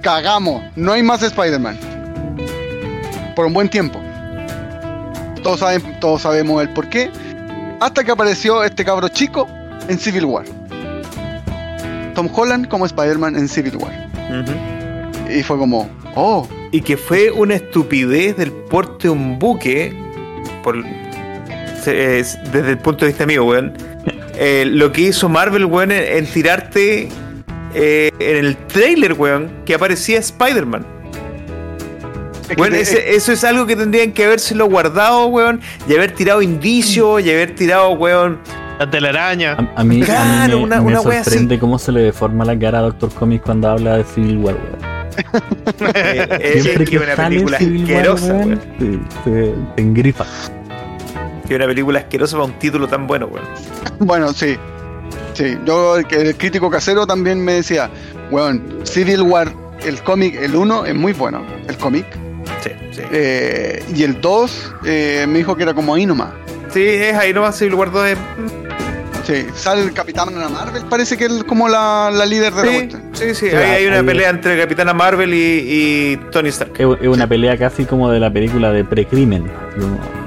[SPEAKER 4] cagamos. No hay más Spider-Man. Por un buen tiempo. Todos, saben, todos sabemos el por qué. Hasta que apareció este cabro chico en Civil War. Tom Holland como Spider-Man en Civil War. Y fue como, oh,
[SPEAKER 5] Y que fue una estupidez del porte de un buque, por, es- desde el punto de vista mío, weón. Eh, lo que hizo Marvel, weón, en, en tirarte eh, en el trailer, weón, que aparecía Spider-Man.
[SPEAKER 4] es
[SPEAKER 5] Bueno,
[SPEAKER 4] te-
[SPEAKER 5] ese- eso es algo que tendrían que habérselo guardado, weón, y haber tirado indicios, y haber tirado, weón.
[SPEAKER 3] La telaraña.
[SPEAKER 2] A, a mí, a mí
[SPEAKER 5] Claro,
[SPEAKER 2] me,
[SPEAKER 5] una-
[SPEAKER 2] me
[SPEAKER 5] una
[SPEAKER 2] sorprende cómo se le deforma la cara a Doctor Comics cuando habla de Civil War. weón.
[SPEAKER 5] eh, eh,
[SPEAKER 2] Siempre
[SPEAKER 5] que
[SPEAKER 2] que
[SPEAKER 5] una
[SPEAKER 2] sale
[SPEAKER 5] película
[SPEAKER 2] Civil War,
[SPEAKER 5] asquerosa,
[SPEAKER 2] weón, se engrifa.
[SPEAKER 5] Que una película asquerosa para un título tan bueno, weón.
[SPEAKER 4] Bueno, sí. Sí, yo, el, el crítico casero también me decía, weón, Civil War, el cómic, el 1 es muy bueno, el cómic.
[SPEAKER 5] Sí, sí.
[SPEAKER 4] Eh, y el 2 eh, me dijo que era como ahí nomás.
[SPEAKER 5] Sí, es ahí nomás Civil War 2 es-
[SPEAKER 4] Sí, sale el Capitán Marvel, parece que es como la, la líder de la
[SPEAKER 5] Sí,
[SPEAKER 4] cuestión.
[SPEAKER 5] sí, sí,
[SPEAKER 2] Sí,
[SPEAKER 5] ahí hay una
[SPEAKER 2] ahí-
[SPEAKER 5] pelea entre Capitana Marvel y, y Tony Stark.
[SPEAKER 2] Es, es una pelea casi como de la película de precrimen. como-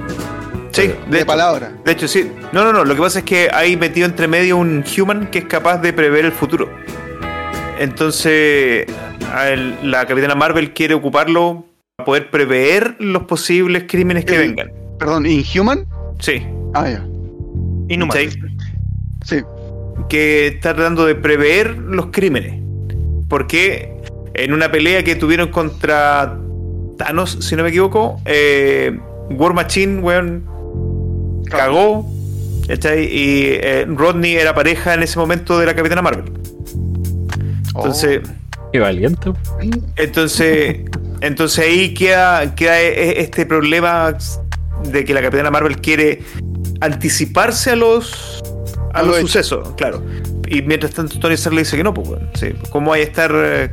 [SPEAKER 5] Sí,
[SPEAKER 4] De,
[SPEAKER 5] de
[SPEAKER 4] palabra.
[SPEAKER 5] de hecho, sí. No, no, no. Lo que pasa es que hay metido entre medio un human que es capaz de prever el futuro. Entonces, la Capitana Marvel quiere ocuparlo para poder prever los posibles crímenes que
[SPEAKER 4] El-
[SPEAKER 5] vengan.
[SPEAKER 4] Perdón, Inhuman.
[SPEAKER 5] Sí.
[SPEAKER 4] Ah, ya.
[SPEAKER 3] Inhumano.
[SPEAKER 5] ¿sí?
[SPEAKER 4] Sí.
[SPEAKER 5] que está tratando de prever los crímenes. Porque en una pelea que tuvieron contra Thanos, si no me equivoco, eh, War Machine, weón, cagó. ¿cachai? Y eh, Rodney era pareja en ese momento de la Capitana Marvel. Entonces,
[SPEAKER 2] Qué valiente.
[SPEAKER 5] entonces, entonces ahí queda, queda e- este problema de que la Capitana Marvel quiere anticiparse a los a
[SPEAKER 4] A
[SPEAKER 5] los
[SPEAKER 4] hecho.
[SPEAKER 5] sucesos, claro. Y mientras tanto Tony Stark le dice que no, pues bueno, sí, ¿cómo hay a estar eh,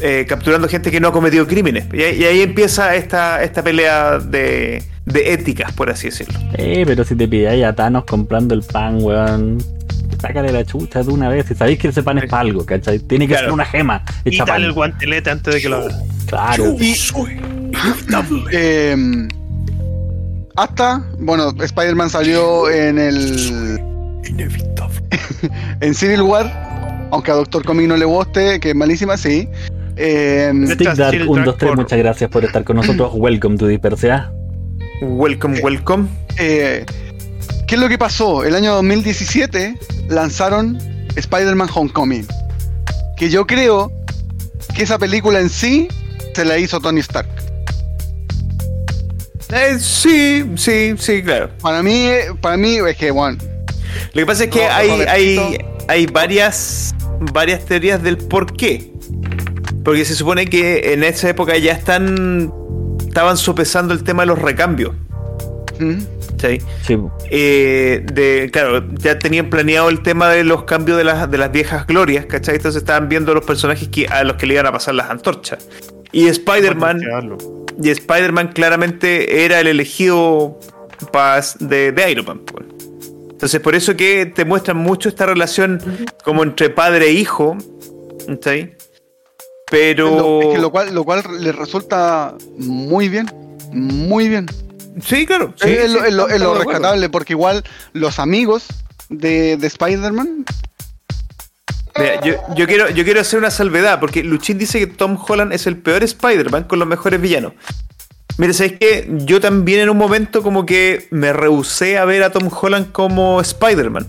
[SPEAKER 5] eh, capturando gente que no ha cometido crímenes? Y, ahí- y ahí empieza esta, esta pelea de, de éticas, por así decirlo.
[SPEAKER 2] Eh, pero si te pilláis a Thanos comprando el pan, weón. Sácale la chucha de una vez. Y sabéis que ese pan es para algo, ¿cachai? Tiene que
[SPEAKER 5] Claro.
[SPEAKER 2] ser una gema.
[SPEAKER 3] Y
[SPEAKER 2] Hecha pan.
[SPEAKER 3] el guantelete antes de que lo haga.
[SPEAKER 2] Claro.
[SPEAKER 4] Y eh, hasta, bueno, Spider-Man salió en el en Civil War, aunque a Doctor Comic no le guste, que es malísima, sí. Eh,
[SPEAKER 2] Stick Dark
[SPEAKER 3] Shield
[SPEAKER 2] 1,
[SPEAKER 3] Dark
[SPEAKER 2] 2, 3,
[SPEAKER 3] por-
[SPEAKER 2] muchas gracias por estar con nosotros. Welcome to Dispersia.
[SPEAKER 5] Welcome, welcome.
[SPEAKER 4] eh, ¿Qué es lo que pasó? El año 2017 lanzaron Spider-Man Homecoming. Que yo creo que esa película en sí se la hizo Tony Stark.
[SPEAKER 5] Eh, sí, sí, sí, claro.
[SPEAKER 4] Para mí, para mí es que, bueno,
[SPEAKER 5] Lo que pasa es que
[SPEAKER 4] No,
[SPEAKER 5] hay, hay, hay varias, varias teorías del por qué. Porque se supone que en esa época ya están estaban sopesando el tema de los recambios.
[SPEAKER 4] ¿Mm?
[SPEAKER 5] ¿sí?
[SPEAKER 2] Sí,
[SPEAKER 5] Eh, de, claro, ya tenían planeado el tema de los cambios de las, de las viejas glorias, ¿cachai? Entonces estaban viendo los personajes que, a los que le iban a pasar las antorchas. Y Spider-Man, y Spider-Man claramente era el elegido de, de Iron Man. pues. Entonces, por eso que te muestran mucho esta relación como entre padre e hijo. ¿sí? Pero.
[SPEAKER 4] Lo, es que lo cual, lo cual le resulta muy bien, muy bien.
[SPEAKER 5] Sí, claro. sí,
[SPEAKER 4] es,
[SPEAKER 5] sí,
[SPEAKER 4] lo, es lo- es lo
[SPEAKER 5] estamos de acuerdo.
[SPEAKER 4] rescatable porque igual los amigos de, de Spider-Man,
[SPEAKER 5] Mira, yo, yo quiero, yo quiero hacer una salvedad, porque Luchín dice que Tom Holland es el peor Spider-Man con los mejores villanos. Mira, ¿sabes qué? Yo también en un momento como que me rehusé a ver a Tom Holland como Spider-Man.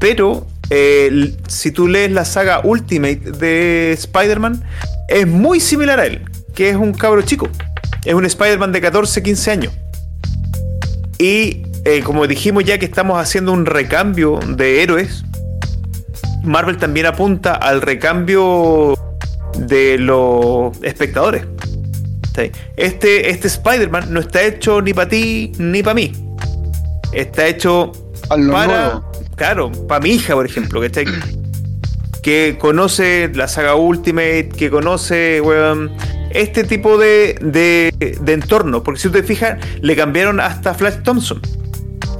[SPEAKER 5] Pero eh, si tú lees la saga Ultimate de Spider-Man, es muy similar a él, que es un cabro chico. Es un Spider-Man de 14, 15 años. Y eh, como dijimos ya que estamos haciendo un recambio de héroes, Marvel también apunta al recambio de los espectadores. ¿Sí? Este, este Spider-Man no está hecho ni para ti ni para mí. Está hecho para.
[SPEAKER 4] nuevo.
[SPEAKER 5] Claro, para mi hija, por ejemplo, ¿cachai? que conoce la saga Ultimate, que conoce weón, este tipo de, de, de entorno. Porque si te fijas, le cambiaron hasta Flash Thompson.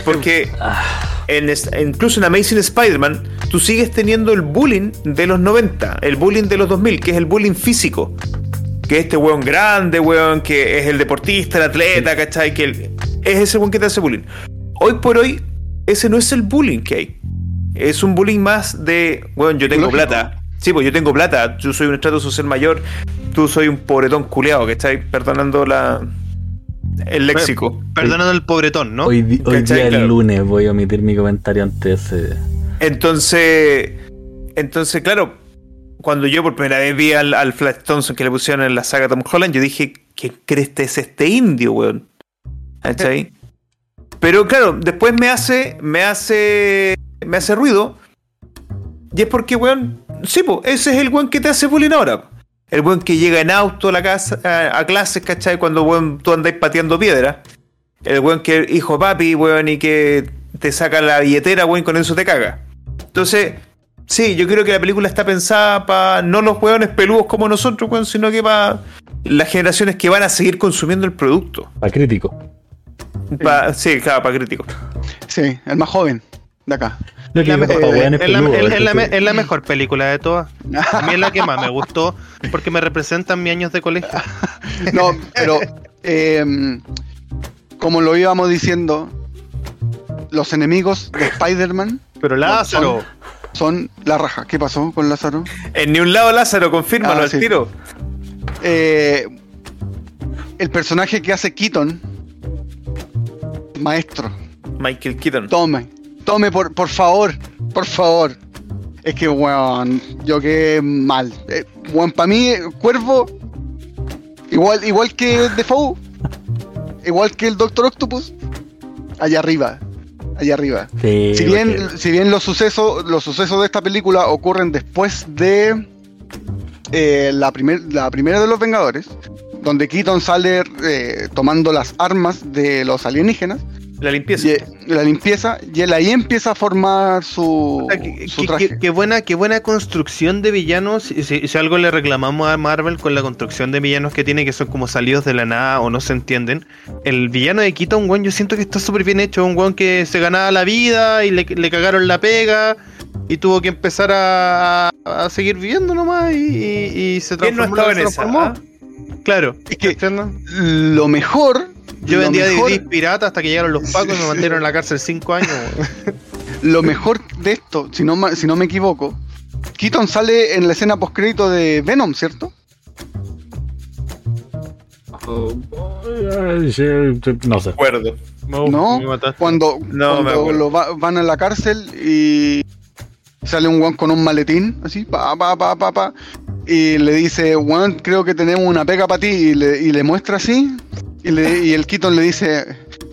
[SPEAKER 5] Porque en es- incluso en Amazing Spider-Man, tú sigues teniendo el bullying de los 90, el bullying de los 2000, que es el bullying físico. Que este weón grande, weón, que es el deportista, el atleta, ¿cachai? Que el- es ese weón que te hace bullying. Hoy por hoy, ese no es el bullying que hay. Es un bullying más de, weón, yo tengo
[SPEAKER 4] Lógico.
[SPEAKER 5] plata. Sí, pues yo tengo plata, yo soy un estrato social mayor, tú soy un pobretón culeado, ¿cachai? Perdonando la el léxico.
[SPEAKER 3] Perdonando el pobretón, ¿no?
[SPEAKER 2] hoy, día
[SPEAKER 5] Claro.
[SPEAKER 2] el lunes voy a omitir mi comentario antes. eh,
[SPEAKER 5] Entonces, entonces, claro, cuando yo por primera vez vi al, al Flash Thompson que le pusieron en la saga Tom Holland, yo dije, ¿qué creste es este indio, weón? ¿Cachai? Pero claro, después me hace, me hace, me hace ruido. Y es porque, weón, sí, po, ese es el weón que te hace bullying ahora. El weón que llega en auto a la casa, a, a clases, ¿cachai? Cuando weón, tú andáis pateando piedra. El weón que hijo papi, weón, y que te saca la billetera, weón, con eso te caga. Entonces, sí, yo creo que la película está pensada para no los weones peludos como nosotros, weón, sino que para las generaciones que van a seguir consumiendo el producto.
[SPEAKER 2] para crítico.
[SPEAKER 5] Pa- sí, claro, para críticos.
[SPEAKER 4] Sí, el más joven de acá.
[SPEAKER 3] Es, la, mejor película de todas. A mí es la que más me gustó porque me representan mis años de colegio.
[SPEAKER 4] No, pero em, como lo íbamos diciendo, los enemigos de Spider-Man
[SPEAKER 3] Pero Lázaro,
[SPEAKER 4] son la raja. ¿Qué pasó con Lázaro?
[SPEAKER 5] En ni un lado, Lázaro, confírmalo
[SPEAKER 4] Ah,
[SPEAKER 5] al
[SPEAKER 4] sí.
[SPEAKER 5] tiro.
[SPEAKER 4] Eh, el personaje que hace Keaton, maestro,
[SPEAKER 5] Michael Keaton.
[SPEAKER 4] tome, tome por, por favor, por favor. Es que, weón, yo quedé mal. Eh, weón, para mí, Cuervo, igual, igual que Defoe, igual que el Doctor Octopus, allá arriba, allá arriba.
[SPEAKER 2] Sí,
[SPEAKER 4] si bien, si bien los sucesos, los sucesos de esta película ocurren después de eh, la, primer- la primera de los Vengadores, donde Keaton sale eh, tomando las armas de los alienígenas,
[SPEAKER 5] La limpieza.
[SPEAKER 4] y, la limpieza, y él ahí empieza a formar su,
[SPEAKER 3] O sea, qué-
[SPEAKER 4] su
[SPEAKER 3] qué-
[SPEAKER 4] traje.
[SPEAKER 3] qué- qué buena, qué buena construcción de villanos. Si, si- algo le reclamamos a Marvel con la construcción de villanos que tiene, que son como salidos de la nada o no se entienden. El villano de Keaton, weón, yo siento que está súper bien hecho. Un weón que se ganaba la vida y le, le cagaron la pega y tuvo que empezar a, a seguir viviendo nomás y, y- y se
[SPEAKER 5] ¿Quién no
[SPEAKER 3] transformó.
[SPEAKER 5] estaba en esa?
[SPEAKER 3] Claro.
[SPEAKER 4] Es que-. Lo mejor,
[SPEAKER 3] Yo vendía
[SPEAKER 4] mejor-
[SPEAKER 3] DVDs pirata hasta que llegaron los pacos y me mantieron en la cárcel cinco años.
[SPEAKER 4] lo mejor de esto, si no, ma- si no me equivoco, Keaton sale en la escena postcrédito de Venom, ¿cierto?
[SPEAKER 2] No sé.
[SPEAKER 5] acuerdo.
[SPEAKER 4] No, cuando,
[SPEAKER 5] No,
[SPEAKER 4] cuando
[SPEAKER 5] acuerdo.
[SPEAKER 4] lo va- van a la cárcel y, Sale un weón con un maletín, así, pa, pa, pa, pa, pa. Y le dice, weón, creo que tenemos una pega para ti. Y le, y le muestra así. Y, le- y el Keaton le dice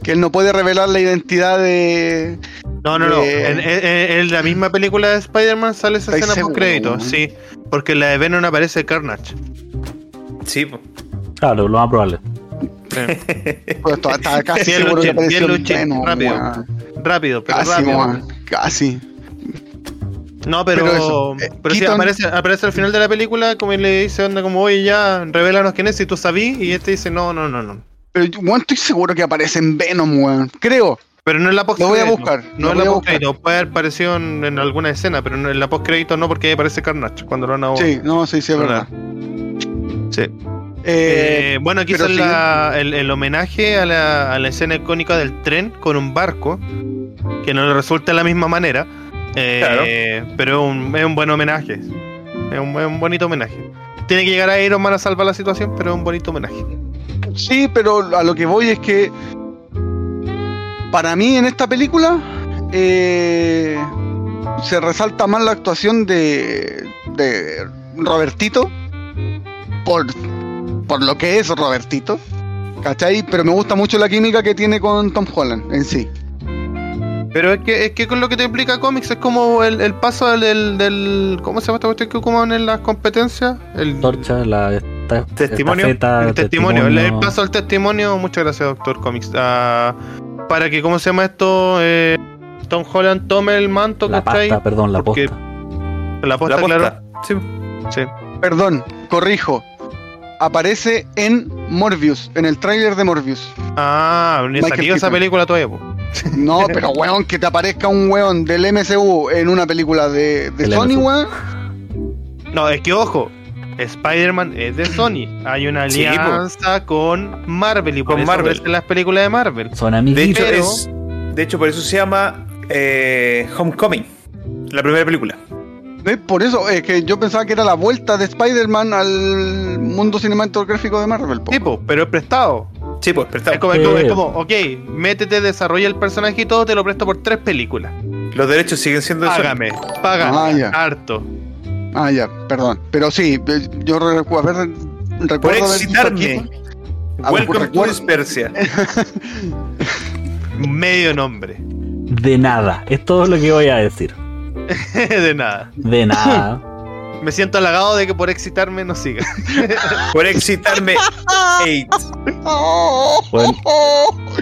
[SPEAKER 4] que él no puede revelar la identidad de.
[SPEAKER 3] No, no, no. En, en- en la misma película de Spider-Man sale esa
[SPEAKER 4] ¿Estáis
[SPEAKER 3] escena post crédito, sí. Porque en la de Venom aparece Carnage.
[SPEAKER 5] Sí, po.
[SPEAKER 2] Claro, lo más probable.
[SPEAKER 4] Pues estaba casi
[SPEAKER 3] Bien,
[SPEAKER 4] seguro que
[SPEAKER 3] Luchín,
[SPEAKER 4] apareció Venom,
[SPEAKER 3] rápido. Rápido, pero
[SPEAKER 4] Casi,
[SPEAKER 3] rápido.
[SPEAKER 4] Casi.
[SPEAKER 3] No, pero,
[SPEAKER 4] Pero eso, eh, Keaton-
[SPEAKER 3] aparece, aparece al final de la película, como le dice, onda como, oye, ya, revelanos quién es, si tú sabís, y este dice, no, no, no, no.
[SPEAKER 4] Pero, weón, estoy seguro que aparece en Venom, weón. Creo.
[SPEAKER 3] Pero no en la post
[SPEAKER 4] Lo voy a buscar,
[SPEAKER 3] No
[SPEAKER 4] lo
[SPEAKER 3] en la post crédito, puede haber aparecido en, en alguna escena, pero no- en la post crédito no, porque ahí aparece Carnage cuando lo van a
[SPEAKER 4] Sí, no, sí, sí, es verdad.
[SPEAKER 3] Sí.
[SPEAKER 4] Eh,
[SPEAKER 3] Eh, bueno, aquí
[SPEAKER 4] pero
[SPEAKER 3] es
[SPEAKER 4] sí.
[SPEAKER 3] el homenaje a la, a la escena icónica del tren con un barco, que no le resulta de la misma manera, eh, pero es un, es un buen homenaje. Es un, es un bonito homenaje. Tiene que llegar a Iron Man a salvar la situación, pero es un bonito homenaje.
[SPEAKER 4] Sí, pero a lo que voy es que para mí en esta película eh, se resalta más la actuación de, de Robertito por, por lo que es Robertito, ¿cachai? Pero me gusta mucho la química que tiene con Tom Holland en sí.
[SPEAKER 3] Pero es que, es que con lo que te explica cómics es como el, el paso del, del, del- ¿Cómo se llama esta cuestión que ocupan en las competencias? El
[SPEAKER 2] Torcha, la esta-
[SPEAKER 5] Testimonio.
[SPEAKER 2] estafeta,
[SPEAKER 3] El testimonio, el, paso al testimonio, muchas gracias, Doctor Comics. Ah, para que, ¿cómo se llama esto? Eh, Tom Holland tome el manto,
[SPEAKER 2] La
[SPEAKER 3] ¿cachai?
[SPEAKER 2] pasta, perdón, la posta.
[SPEAKER 3] La posta,
[SPEAKER 5] La posta.
[SPEAKER 3] claro.
[SPEAKER 5] Sí.
[SPEAKER 3] Sí.
[SPEAKER 4] Perdón, corrijo. Aparece en Morbius, en el tráiler de Morbius.
[SPEAKER 3] Ah, ni salió esa película todavía, po.
[SPEAKER 4] No, pero weón, que te aparezca un weón del MCU en una película de, de Sony,
[SPEAKER 2] MCU.
[SPEAKER 4] weón.
[SPEAKER 3] No, es que ojo, Spider-Man es de Sony. Hay una
[SPEAKER 5] Sí,
[SPEAKER 3] alianza con Marvel y por
[SPEAKER 5] Con
[SPEAKER 3] eso
[SPEAKER 5] Marvel.
[SPEAKER 3] aparecen las películas de Marvel.
[SPEAKER 2] Son
[SPEAKER 5] De
[SPEAKER 2] amiguitos.
[SPEAKER 5] hecho, es, de hecho, por eso se llama eh, Homecoming, la primera película.
[SPEAKER 4] ¿Ves? Por eso, es que yo pensaba que era la vuelta de Spider-Man al mundo cinematográfico de Marvel. po.
[SPEAKER 3] Tipo, pero es prestado.
[SPEAKER 5] Sí, pues, prestado.
[SPEAKER 3] Es como, es como-
[SPEAKER 2] Sí.
[SPEAKER 3] es como, ok, métete, desarrolla el personaje y todo, te lo presto por tres películas.
[SPEAKER 5] Los derechos siguen siendo de Sony.
[SPEAKER 3] Págame, págame,
[SPEAKER 4] Ah, ya.
[SPEAKER 3] harto.
[SPEAKER 4] Ah, ya, perdón. Pero sí, eh, yo recu- a ver,
[SPEAKER 5] Por
[SPEAKER 4] recuerdo visto
[SPEAKER 5] excitarme.
[SPEAKER 4] Ah,
[SPEAKER 5] Welcome
[SPEAKER 4] por
[SPEAKER 5] to Dispersia.
[SPEAKER 3] Medio nombre.
[SPEAKER 2] De nada. Es todo lo que voy a decir.
[SPEAKER 3] de nada.
[SPEAKER 2] De nada.
[SPEAKER 3] Me siento halagado de que por excitarme no siga.
[SPEAKER 5] Por excitarme. Eight.
[SPEAKER 2] Bueno,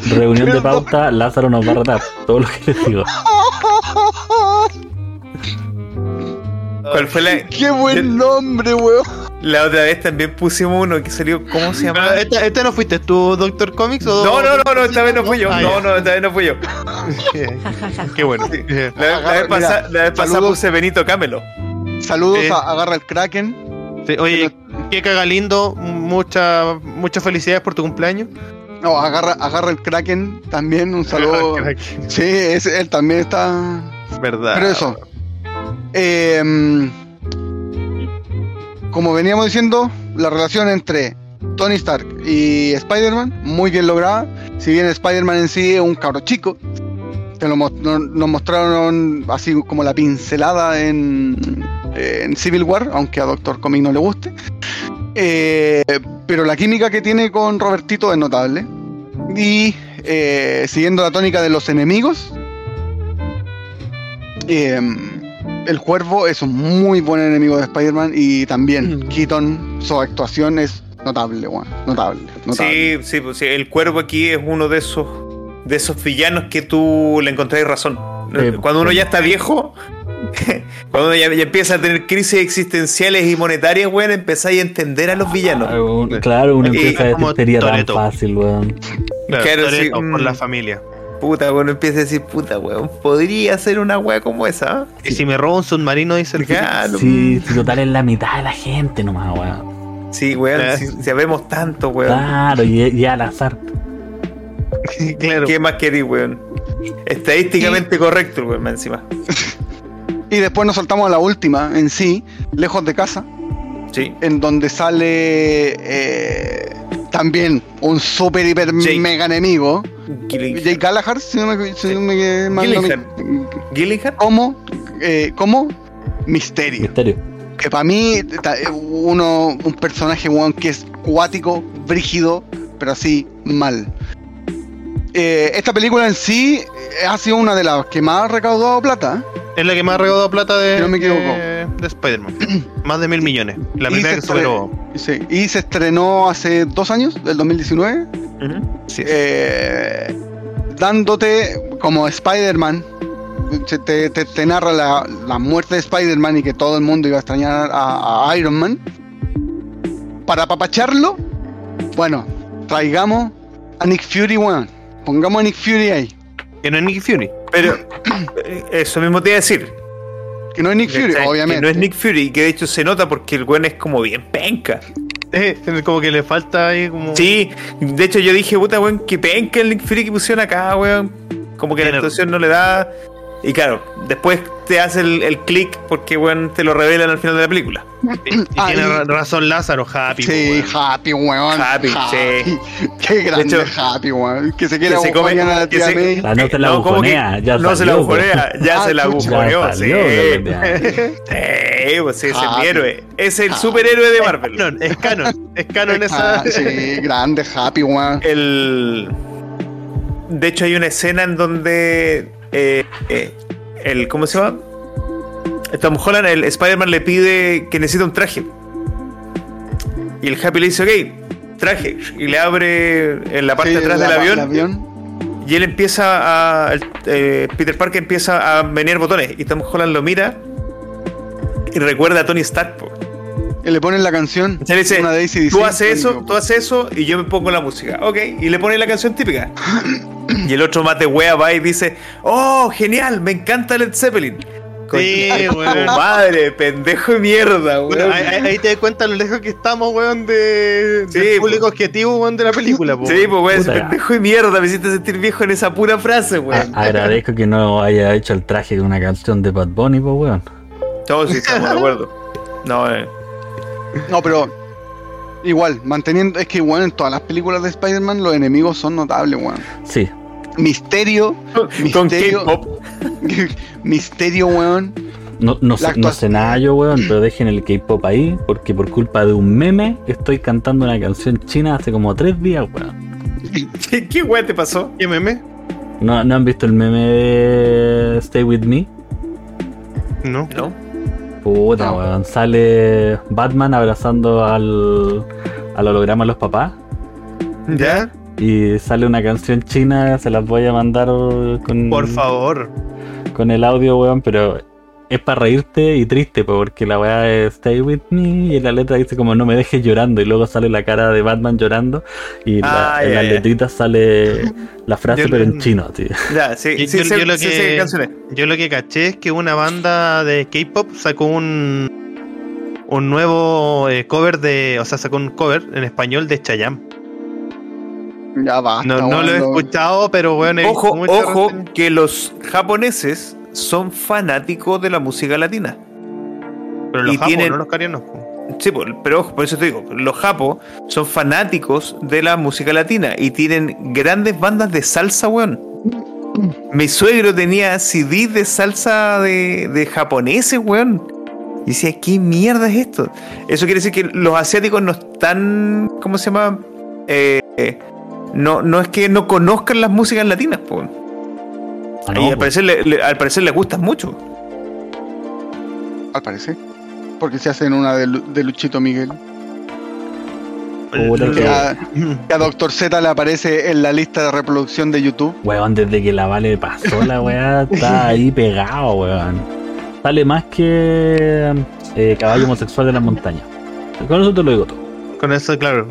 [SPEAKER 2] reunión de pauta, Lázaro nos va a retar. Todo lo que les digo.
[SPEAKER 5] ¿Cuál fue la,
[SPEAKER 4] ¡Qué buen nombre, weón!
[SPEAKER 5] la otra vez? También pusimos uno que salió. ¿Cómo se llama?
[SPEAKER 3] Pero, ¿Esta, esta no fuiste tú, Doctor Comics? O
[SPEAKER 5] No, no, no, no, esta vez no fui yo.
[SPEAKER 3] Ah,
[SPEAKER 5] No, no, esta vez no fui yo.
[SPEAKER 3] Qué bueno.
[SPEAKER 5] La, vez- la pasada, la vez pasada
[SPEAKER 4] saludos.
[SPEAKER 5] puse Benito Camelo.
[SPEAKER 4] Saludos
[SPEAKER 3] Eh.
[SPEAKER 4] a Agarra el Kraken.
[SPEAKER 3] Sí, oye, qué caga lindo. Mucha, muchas felicidades por tu cumpleaños.
[SPEAKER 4] No, agarra, agarra el Kraken también. Un saludo. Sí, ese, él también está.
[SPEAKER 3] Verdad.
[SPEAKER 4] Pero eso. eh, como veníamos diciendo, la relación entre Tony Stark y Spider-Man, muy bien lograda. Si bien Spider-Man en sí es un cabro chico, que lo nos mostraron así como la pincelada en, en Civil War, aunque a Doctor Comic no le guste. Eh, pero la química que tiene con Robertito es notable. Y eh, siguiendo la tónica de los enemigos, eh, el cuervo es un muy buen enemigo de Spider-Man y también
[SPEAKER 3] Mm.
[SPEAKER 4] Keaton, su actuación es notable, weón, notable, notable.
[SPEAKER 5] Sí, sí, pues sí, el cuervo aquí es uno de esos de esos villanos que tú le encontrás razón. Cuando uno ya está viejo, cuando ya, ya empieza a tener crisis existenciales y monetarias, weón, empezáis a entender a los villanos.
[SPEAKER 2] Ah, un- Claro, uno empieza a sería tan fácil, weón.
[SPEAKER 3] Claro,
[SPEAKER 5] Claro, sí,
[SPEAKER 3] Toretto, por
[SPEAKER 5] mm.
[SPEAKER 3] la familia.
[SPEAKER 5] Puta, bueno, empieza a decir, puta, weón, podría ser una wea como esa.
[SPEAKER 3] Y si me robo un submarino, dice el
[SPEAKER 5] Claro.
[SPEAKER 2] Sí, si total es la mitad de la gente nomás, weón.
[SPEAKER 5] Sí, weón, si, sabemos tanto, weón.
[SPEAKER 2] Claro, y, y al azar.
[SPEAKER 3] claro.
[SPEAKER 5] ¿Qué más querís, weón? Estadísticamente correcto, weón, encima.
[SPEAKER 4] Y después nos saltamos a la última en sí, lejos de casa,
[SPEAKER 5] Sí.
[SPEAKER 4] en donde sale eh, también un super hiper
[SPEAKER 5] Jake.
[SPEAKER 4] mega enemigo,
[SPEAKER 5] Gilligan.
[SPEAKER 4] Jake Gallagher, si no me, si no me mando mi-
[SPEAKER 5] Gillingham. Gillingham.
[SPEAKER 4] ¿Cómo? eh, ¿cómo? Misterio.
[SPEAKER 2] Misterio.
[SPEAKER 4] Que para mí, eh, uno, un personaje, que es cuático, brígido, pero así, mal. Eh, esta película en sí eh, ha sido una de las que más ha recaudado plata. ¿eh?
[SPEAKER 3] Es la que más ha recaudado plata de,
[SPEAKER 4] Si no me equivoco.
[SPEAKER 3] de, de Spider-Man. más de mil millones. La
[SPEAKER 4] Y
[SPEAKER 3] primera que superó.
[SPEAKER 4] Sí, y se estrenó hace dos años, del 2019,
[SPEAKER 3] Sí.
[SPEAKER 4] eh, dándote como Spider-Man. Te, te- te narra la, la muerte de Spider-Man y que todo el mundo iba a extrañar a, a Iron Man. Para apapacharlo, bueno, traigamos a Nick Fury, weón. Pongamos a Nick Fury ahí.
[SPEAKER 3] Que no es Nick Fury.
[SPEAKER 5] Pero eh, eso mismo te iba a decir.
[SPEAKER 4] Que no es Nick Fury,
[SPEAKER 5] ¿cachai?
[SPEAKER 4] obviamente.
[SPEAKER 5] Que no es Nick Fury, y que de hecho se nota porque el weón es como bien penca.
[SPEAKER 3] Eh, como que le falta ahí como.
[SPEAKER 5] Sí, de hecho yo dije, puta weón, que penca el Nick Fury que pusieron acá, weón. Como que la actuación no le da. Y claro, después te hace el, el click porque weón te lo revelan al final de la película.
[SPEAKER 3] Y, y
[SPEAKER 4] Ah,
[SPEAKER 3] tiene razón Lázaro, Happy.
[SPEAKER 4] Sí,
[SPEAKER 3] weón.
[SPEAKER 4] Happy, weón.
[SPEAKER 5] Happy, sí.
[SPEAKER 4] Qué grande
[SPEAKER 5] hecho,
[SPEAKER 4] Happy, weón. Que se quiere
[SPEAKER 5] que se come-
[SPEAKER 4] a la tía
[SPEAKER 5] se-
[SPEAKER 4] May.
[SPEAKER 2] Ah, no se la
[SPEAKER 5] No, ¿cómo que
[SPEAKER 2] bujonea, ya
[SPEAKER 5] no se la bujonea, ya
[SPEAKER 4] Ah,
[SPEAKER 5] se la bujoneó,
[SPEAKER 2] Ya
[SPEAKER 5] sí. Sí, pues sí, es el
[SPEAKER 4] Happy.
[SPEAKER 5] héroe. Es el
[SPEAKER 4] Happy.
[SPEAKER 5] superhéroe de Marvel.
[SPEAKER 3] Canon, es canon. Es canon
[SPEAKER 4] Ah,
[SPEAKER 3] esa.
[SPEAKER 4] sí, grande Happy, weón.
[SPEAKER 5] El. De hecho, hay una escena en donde. Eh, eh, el, ¿Cómo se llama? Tom Holland, el Spider-Man le pide que necesita un traje. Y el Happy le dice, ok, traje. Y le abre en la parte
[SPEAKER 4] Sí,
[SPEAKER 5] de atrás
[SPEAKER 4] la-
[SPEAKER 5] del avión. Y él empieza a. el- eh, Peter Parker empieza a menear botones. Y Tom Holland lo mira. Y recuerda a Tony Stark. po.
[SPEAKER 4] Y le ponen la canción.
[SPEAKER 5] Le dice,
[SPEAKER 4] una de AC/DC,
[SPEAKER 5] tú haces eso, tú haces eso y yo me pongo la música. Ok, y le pone la canción típica. y el otro mate wea va y dice, oh, genial, me encanta Led Zeppelin.
[SPEAKER 3] Sí, weón.
[SPEAKER 5] madre, pendejo de mierda, weón.
[SPEAKER 3] ahí, ahí- ahí te das cuenta lo lejos que estamos, weón, de,
[SPEAKER 5] Sí,
[SPEAKER 3] del público objetivo, weón, de la película, po.
[SPEAKER 5] Sí, pues weón, pendejo de mierda, me hiciste sentir viejo en esa pura frase, weón.
[SPEAKER 2] A- agradezco que no haya hecho el traje con una canción de Bad Bunny, pues weón.
[SPEAKER 5] Todos sí estamos de acuerdo. No, eh.
[SPEAKER 4] No, pero. Igual, manteniendo. Es que, weón, en todas las películas de Spider-Man los enemigos son notables, weón.
[SPEAKER 2] Sí.
[SPEAKER 4] Misterio.
[SPEAKER 5] Con
[SPEAKER 4] Misterio.
[SPEAKER 5] K-pop.
[SPEAKER 4] Misterio, weón.
[SPEAKER 2] No, no, sé nada yo, weón, pero dejen el K-pop ahí, porque por culpa de un meme estoy cantando una canción china hace como tres días, weón.
[SPEAKER 5] ¿Qué, qué weón te pasó?
[SPEAKER 3] ¿Qué meme?
[SPEAKER 2] ¿No, ¿No han visto el meme de Stay With Me?
[SPEAKER 3] No.
[SPEAKER 5] No.
[SPEAKER 2] Puta, weón. Sale Batman abrazando al, al holograma de los papás.
[SPEAKER 3] ¿Ya?
[SPEAKER 2] Y sale una canción china, se las voy a mandar con,
[SPEAKER 3] Por favor.
[SPEAKER 2] con el audio, weón, pero es para reírte y triste, po, porque la weá es Stay With Me y la letra dice como no me dejes llorando y luego sale la cara de Batman llorando y la-
[SPEAKER 5] Ah,
[SPEAKER 2] en las letritas sale la frase
[SPEAKER 3] Yo
[SPEAKER 2] pero en chino, tío.
[SPEAKER 5] Ya, sí,
[SPEAKER 3] Yo,
[SPEAKER 5] sí,
[SPEAKER 3] yo-
[SPEAKER 5] sé-
[SPEAKER 3] yo lo
[SPEAKER 5] sí, sé qué
[SPEAKER 3] que, yo lo que caché es que una banda de K-pop sacó un un nuevo eh, cover de, o sea, sacó un cover en español de Chayanne.
[SPEAKER 4] Ya basta.
[SPEAKER 3] No, lo he escuchado, pero bueno,
[SPEAKER 5] Ojo, ojo, que los japoneses son fanáticos de la música latina.
[SPEAKER 3] pero los
[SPEAKER 5] y
[SPEAKER 3] japos,
[SPEAKER 5] tienen-
[SPEAKER 3] no los coreanos.
[SPEAKER 5] Sí, pero ojo, por eso te digo, los japos son fanáticos de la música latina y tienen grandes bandas de salsa, weón. Mi suegro tenía CD de salsa de, de japoneses, weón. Y decía, ¿qué mierda es esto? Eso quiere decir que los asiáticos no están, ¿cómo se llama? Eh, eh, no, no es que no conozcan las músicas latinas, po,
[SPEAKER 2] Ah,
[SPEAKER 5] y al
[SPEAKER 2] po.
[SPEAKER 5] parecer, le- le- al parecer les gustan mucho.
[SPEAKER 4] Al parecer. Porque se hacen una de, Lu- de Luchito Miguel.
[SPEAKER 2] Puta,
[SPEAKER 4] Que a, que a Doctor Z le aparece en la lista de reproducción de YouTube.
[SPEAKER 2] Weón, desde que la Vale pasó la weá, está ahí pegado, weón. Sale más que eh, caballo homosexual de la montaña. Con eso te lo digo todo.
[SPEAKER 3] Con eso, claro.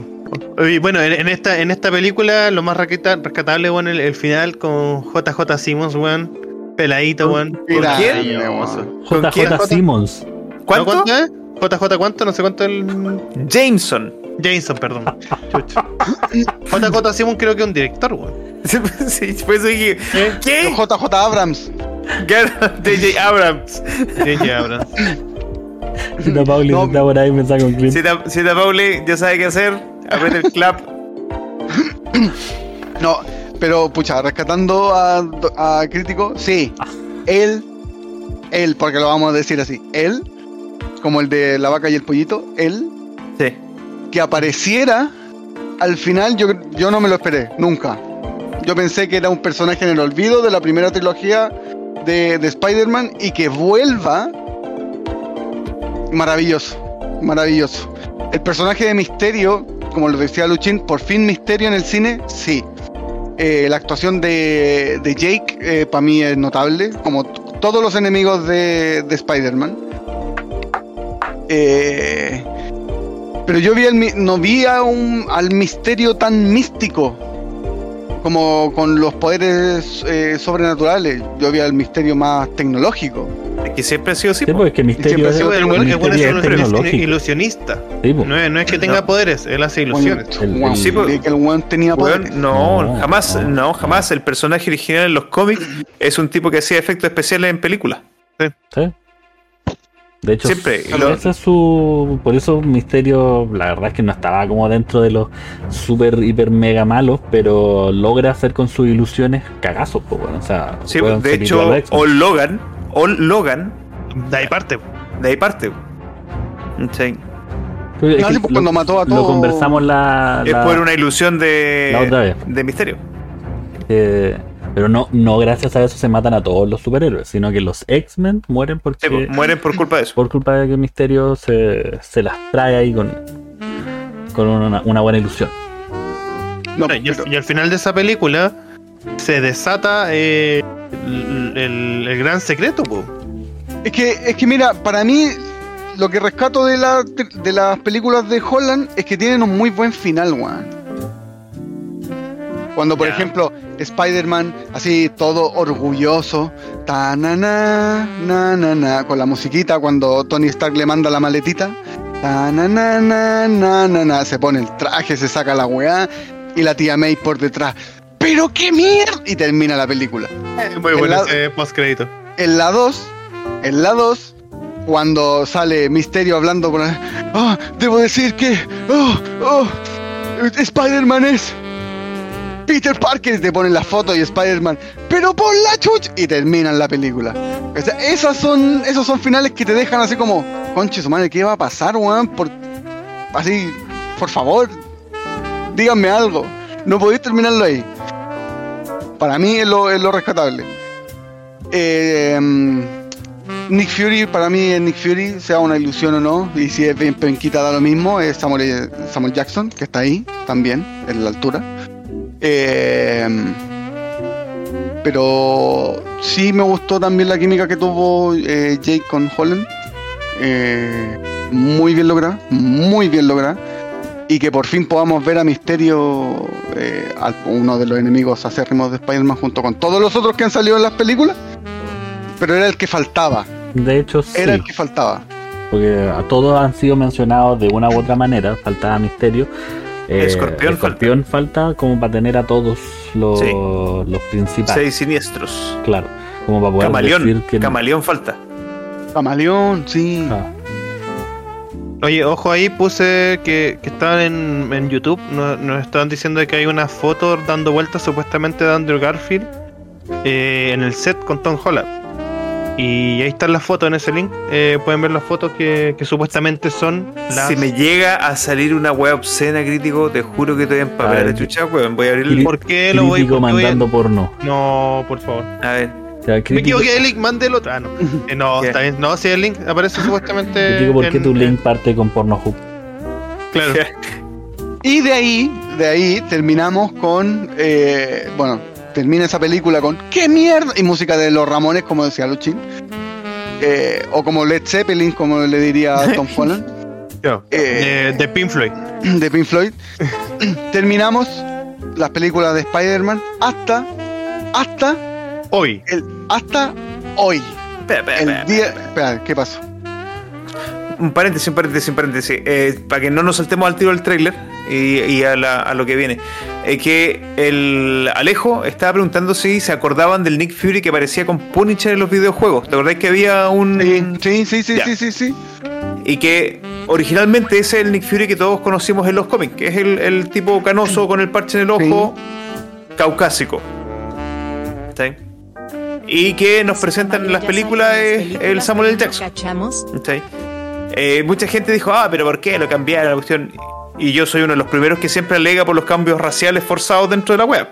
[SPEAKER 3] Y bueno, en, en esta, en esta película lo más rescata- rescatable, bueno, el, el final con JJ Simmons, weón. Peladito, weón.
[SPEAKER 5] ¿Con quién?
[SPEAKER 2] JJ Simmons.
[SPEAKER 5] ¿Cuánto?
[SPEAKER 3] ¿No, ¿Cuánto es? JJ cuánto? No sé cuánto el...
[SPEAKER 5] Jameson.
[SPEAKER 3] Jameson, perdón. JJ Simmons creo que es un director, weón.
[SPEAKER 5] sí, ¿qué?
[SPEAKER 4] JJ Abrams.
[SPEAKER 5] DJ Abrams.
[SPEAKER 3] J.J. Abrams.
[SPEAKER 2] Si la Pauli
[SPEAKER 4] No.
[SPEAKER 2] está por ahí, me saca un clip.
[SPEAKER 5] Cita, Cita Pauli, ya sabe qué hacer. Aprieta el clap.
[SPEAKER 4] No, pero pucha, rescatando a, a Crítico, sí. Él él, porque lo vamos a decir así, él, como el de la vaca y el pollito, él,
[SPEAKER 5] Sí.
[SPEAKER 4] que apareciera al final, yo, yo no me lo esperé, nunca. Yo pensé que era un personaje en el olvido de la primera trilogía de, de Spider-Man y que vuelva. Maravilloso, maravilloso. El personaje de Misterio, como lo decía Luchín, por fin Misterio en el cine, sí. Eh, la actuación de, de Jake para mí es notable, como todos los enemigos de, de Spider-Man. Eh, pero yo vi el, no vi a un, al misterio tan místico como con los poderes eh, sobrenaturales. Yo vi al misterio más tecnológico.
[SPEAKER 5] Es que siempre ha sido así.
[SPEAKER 2] Sí, pues es que Misterio
[SPEAKER 4] siempre ha
[SPEAKER 2] es,
[SPEAKER 4] sido
[SPEAKER 3] El buen- el buen es
[SPEAKER 2] Misterio
[SPEAKER 3] un
[SPEAKER 2] es
[SPEAKER 3] ilusionista.
[SPEAKER 2] Sí, pues.
[SPEAKER 3] No es, no es que tenga
[SPEAKER 5] No.
[SPEAKER 3] poderes, él hace ilusiones.
[SPEAKER 2] El-
[SPEAKER 5] sí, pues.
[SPEAKER 4] que el tenía poderes.
[SPEAKER 5] no,
[SPEAKER 2] No,
[SPEAKER 5] jamás,
[SPEAKER 2] no.
[SPEAKER 5] no. jamás. El personaje original en los cómics es un tipo que hacía efectos especiales en películas.
[SPEAKER 2] Sí. De hecho,
[SPEAKER 5] Siempre,
[SPEAKER 2] ese
[SPEAKER 5] lo-
[SPEAKER 2] es su. Por eso Misterio, la verdad es que no estaba como dentro de los super, hiper, mega malos, pero logra hacer con sus ilusiones cagazos, pues bueno. O sea,
[SPEAKER 5] Sí, de
[SPEAKER 2] se
[SPEAKER 5] hecho. All Logan, All Logan,
[SPEAKER 3] De ahí parte.
[SPEAKER 5] de ahí parte. Sí.
[SPEAKER 4] No, sí, pues, cuando mató a
[SPEAKER 2] Lo
[SPEAKER 4] todo-
[SPEAKER 2] conversamos la.
[SPEAKER 5] Es por una ilusión de,
[SPEAKER 2] la otra vez.
[SPEAKER 5] de misterio.
[SPEAKER 2] eh, pero no, no gracias a eso se matan a todos los superhéroes, sino que los X-Men mueren porque.
[SPEAKER 5] Sí, pues, mueren por culpa de eso.
[SPEAKER 2] por culpa de que Misterio se, se las trae ahí con, con una, una buena ilusión.
[SPEAKER 4] No,
[SPEAKER 3] y, al,
[SPEAKER 4] pero-
[SPEAKER 3] y al final de esa película se desata eh, el, el- el gran secreto, po.
[SPEAKER 4] Es que, es que mira, para mí lo que rescato de, la, de las películas de Holland es que tienen un muy buen final, weón. Cuando, por ejemplo, Spider-Man, así todo orgulloso, ta na na, na na na, con la musiquita, cuando Tony Stark le manda la maletita, ta na na na, na na na, se pone el traje, se saca la weá, y la tía May por detrás, ¡pero qué mierda! Y termina la película.
[SPEAKER 3] Muy bueno ese postcrédito.
[SPEAKER 4] En la 2, en la 2, cuando sale Misterio hablando con... ¡Ah! debo decir que... ¡Oh! ¡Oh! Spider-Man es... Peter Parker, te ponen la foto y Spider-Man... ¡Pero por la chuch! Y terminan la película. Esas son, esos son finales que te dejan así como... Conche su madre, ¿qué va a pasar, weón? Por, así, por favor, díganme algo. No podéis terminarlo ahí. Para mí es lo, es lo rescatable. Mm, Nick Fury, para mí es Nick Fury, sea una ilusión o no, y si es bien penquita da lo mismo, es Samuel, Samuel Jackson, que está ahí también, en la altura. Eh, pero sí me gustó también la química que tuvo eh, Jake con Holland. Eh, muy bien lograda, muy bien lograda. Y que por fin podamos ver a Misterio, eh, al- uno de los enemigos acérrimos de Spider-Man, junto con todos los otros que han salido en las películas. Pero era el que faltaba,
[SPEAKER 2] De hecho, sí,
[SPEAKER 4] era el que faltaba.
[SPEAKER 2] porque a todos han sido mencionados de una u otra manera. Faltaba Misterio. Eh,
[SPEAKER 5] Escorpión
[SPEAKER 2] Escorpión falta. como para tener a todos los,
[SPEAKER 5] Sí.
[SPEAKER 2] los principales.
[SPEAKER 5] Seis siniestros.
[SPEAKER 2] Claro, como para poder
[SPEAKER 5] Camaleón.
[SPEAKER 2] decir que
[SPEAKER 5] Camaleón falta.
[SPEAKER 4] Camaleón, sí.
[SPEAKER 2] Ah,
[SPEAKER 3] Oye, ojo ahí, puse que, que estaban en, en YouTube, nos, nos estaban diciendo que hay una foto dando vueltas supuestamente de Andrew Garfield eh, en el set con Tom Holland. Y ahí están las fotos en ese link. eh, pueden ver las fotos que, que supuestamente son las...
[SPEAKER 5] Si me llega a salir una web obscena crítico, te juro que te voy a la
[SPEAKER 2] ver,
[SPEAKER 5] chucha, weón. Voy a abrir el...
[SPEAKER 3] ¿Por qué lo voy, qué voy a-
[SPEAKER 2] mandando porno.
[SPEAKER 3] No, por favor.
[SPEAKER 5] A ver.
[SPEAKER 2] O sea,
[SPEAKER 3] Me
[SPEAKER 2] crítico,
[SPEAKER 3] equivoqué de link, mandé el otro. Ah, no. Eh, no, está bien. No, si el link aparece supuestamente.
[SPEAKER 2] crítico, ¿por qué
[SPEAKER 3] en-
[SPEAKER 2] tu link parte con Pornhub?
[SPEAKER 3] Claro.
[SPEAKER 4] Y de ahí, de ahí terminamos con, eh, bueno, termina esa película con ¡qué mierda! Y música de los Ramones, como decía Luchin. Eh, o como Led Zeppelin, como le diría Tom Holland,
[SPEAKER 3] Yo,
[SPEAKER 4] Eh,
[SPEAKER 3] de, de Pink Floyd.
[SPEAKER 4] de Pink Floyd. terminamos las películas de Spider-Man hasta, hasta,
[SPEAKER 3] Hoy.
[SPEAKER 4] el, hasta hoy. El día,
[SPEAKER 5] espera,
[SPEAKER 4] ¿qué pasó?
[SPEAKER 5] Un paréntesis, un paréntesis, un paréntesis. Eh, para que no nos saltemos al tiro del tráiler y, y a, la- a lo que viene. Eh, que el Alejo estaba preguntando si se acordaban del Nick Fury que aparecía con Punisher en los videojuegos. ¿Te acordáis que había un...
[SPEAKER 4] Sí, sí, sí,
[SPEAKER 5] Ya.
[SPEAKER 4] sí, sí, sí.
[SPEAKER 5] Y que originalmente ese es el Nick Fury que todos conocimos en los cómics, que es el, el tipo canoso con el parche en el ojo, caucásico. ¿Está bien? y que nos presentan en las películas es el Samuel L. Jackson.
[SPEAKER 6] ¿Cachamos?
[SPEAKER 5] Eh, mucha gente dijo, ah, pero ¿por qué lo cambiaron la cuestión? Y yo soy uno de los primeros que siempre alega por los cambios raciales forzados dentro de la web.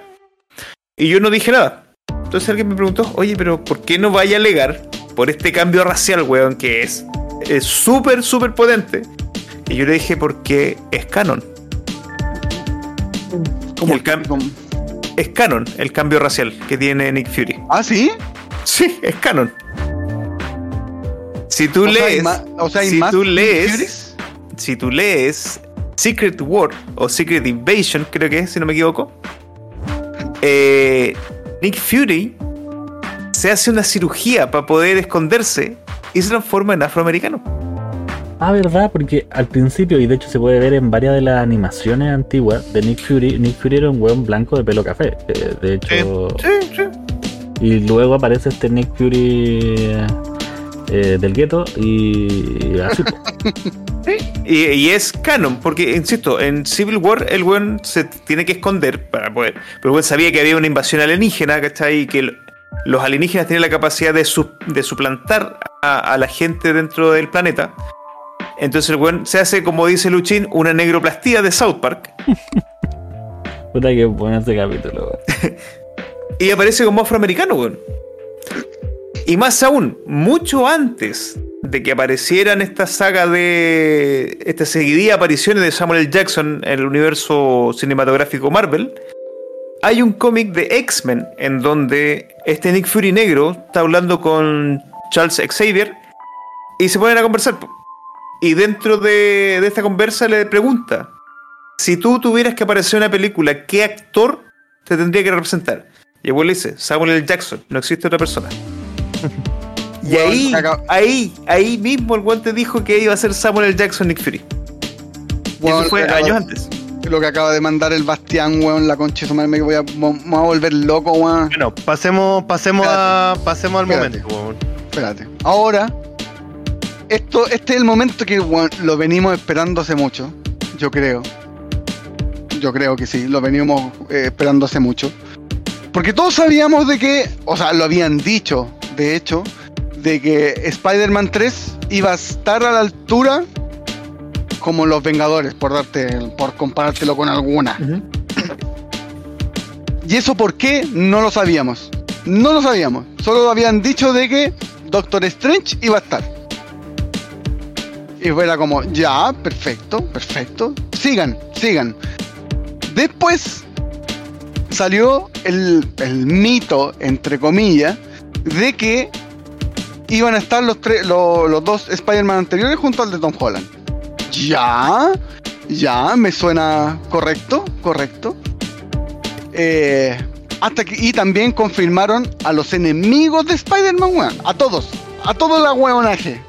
[SPEAKER 5] Y yo no dije nada. Entonces alguien me preguntó, oye, pero ¿por qué no vaya a alegar por este cambio racial, weón, que es es súper, súper potente? Y yo le dije, porque es canon.
[SPEAKER 4] ¿Cómo?
[SPEAKER 5] El cam-
[SPEAKER 4] ¿Cómo?
[SPEAKER 5] Es canon el cambio racial que tiene Nick Fury.
[SPEAKER 4] ¿Ah, sí?
[SPEAKER 5] Sí, es canon. Si tú
[SPEAKER 4] O
[SPEAKER 5] lees,
[SPEAKER 4] o sea,
[SPEAKER 5] si
[SPEAKER 4] más
[SPEAKER 5] tú lees, si tú lees Secret War o Secret Invasion, creo que es, si no me equivoco, eh, Nick Fury se hace una cirugía para poder esconderse y se transforma en afroamericano.
[SPEAKER 2] Ah, verdad, porque al principio, y de hecho se puede ver en varias de las animaciones antiguas de Nick Fury, Nick Fury era un weón blanco de pelo café. eh, De hecho,
[SPEAKER 5] Sí, sí.
[SPEAKER 2] y luego aparece este Nick Fury eh, del gueto y así.
[SPEAKER 5] Y, y es canon, porque, insisto, en Civil War el weón se tiene que esconder para poder. Pero el weón sabía que había una invasión alienígena, ¿cachai? Y que el- los alienígenas tienen la capacidad de, su- de suplantar a, a la gente dentro del planeta. Entonces el weón se hace, como dice Luchín, una negroplastía de South Park.
[SPEAKER 2] Puta que bueno ese capítulo, weón.
[SPEAKER 5] Y aparece como afroamericano, weón. Y más aún, mucho antes de que aparecieran esta saga de. esta seguidilla de apariciones de Samuel L. Jackson en el universo cinematográfico Marvel, hay un cómic de X-Men en donde este Nick Fury negro está hablando con Charles Xavier y se ponen a conversar. Y dentro de, esta conversa le pregunta: si tú tuvieras que aparecer en una película, ¿qué actor te tendría que representar? Y el le dice, Samuel L. Jackson, no existe otra persona. Y ahí,
[SPEAKER 4] acá-
[SPEAKER 5] ahí, ahí mismo el guante dijo que iba a ser Samuel L. Jackson Nick Fury. Y
[SPEAKER 4] Weón,
[SPEAKER 5] eso fue
[SPEAKER 4] acaba-
[SPEAKER 5] años antes.
[SPEAKER 4] Lo que acaba de mandar el Bastián, weón, la concha de su madre, me voy a, me me voy a volver loco, weón.
[SPEAKER 3] Bueno, pasemos, pasemos a, pasemos al
[SPEAKER 4] Espérate.
[SPEAKER 3] momento. weón.
[SPEAKER 4] Espérate. Ahora, esto, este es el momento que weón, lo venimos esperando hace mucho. Yo creo. Yo creo que sí, lo venimos eh, esperando hace mucho. Porque todos sabíamos de que, o sea, lo habían dicho, de hecho, de que Spider-Man 3 iba a estar a la altura como los Vengadores, por darte, por comparártelo con alguna. ¿Y eso por qué? No lo sabíamos. No lo sabíamos. Solo habían dicho de que Doctor Strange iba a estar. Y era como, ya, perfecto, perfecto. Sigan, sigan. Después salió el, el mito, entre comillas, de que iban a estar los, tres, los, los dos Spider-Man anteriores junto al de Tom Holland. Ya, ya, me suena correcto, correcto. Eh, hasta que, y también confirmaron a los enemigos de Spider-Man, weón. A todos. A todo el weonaje.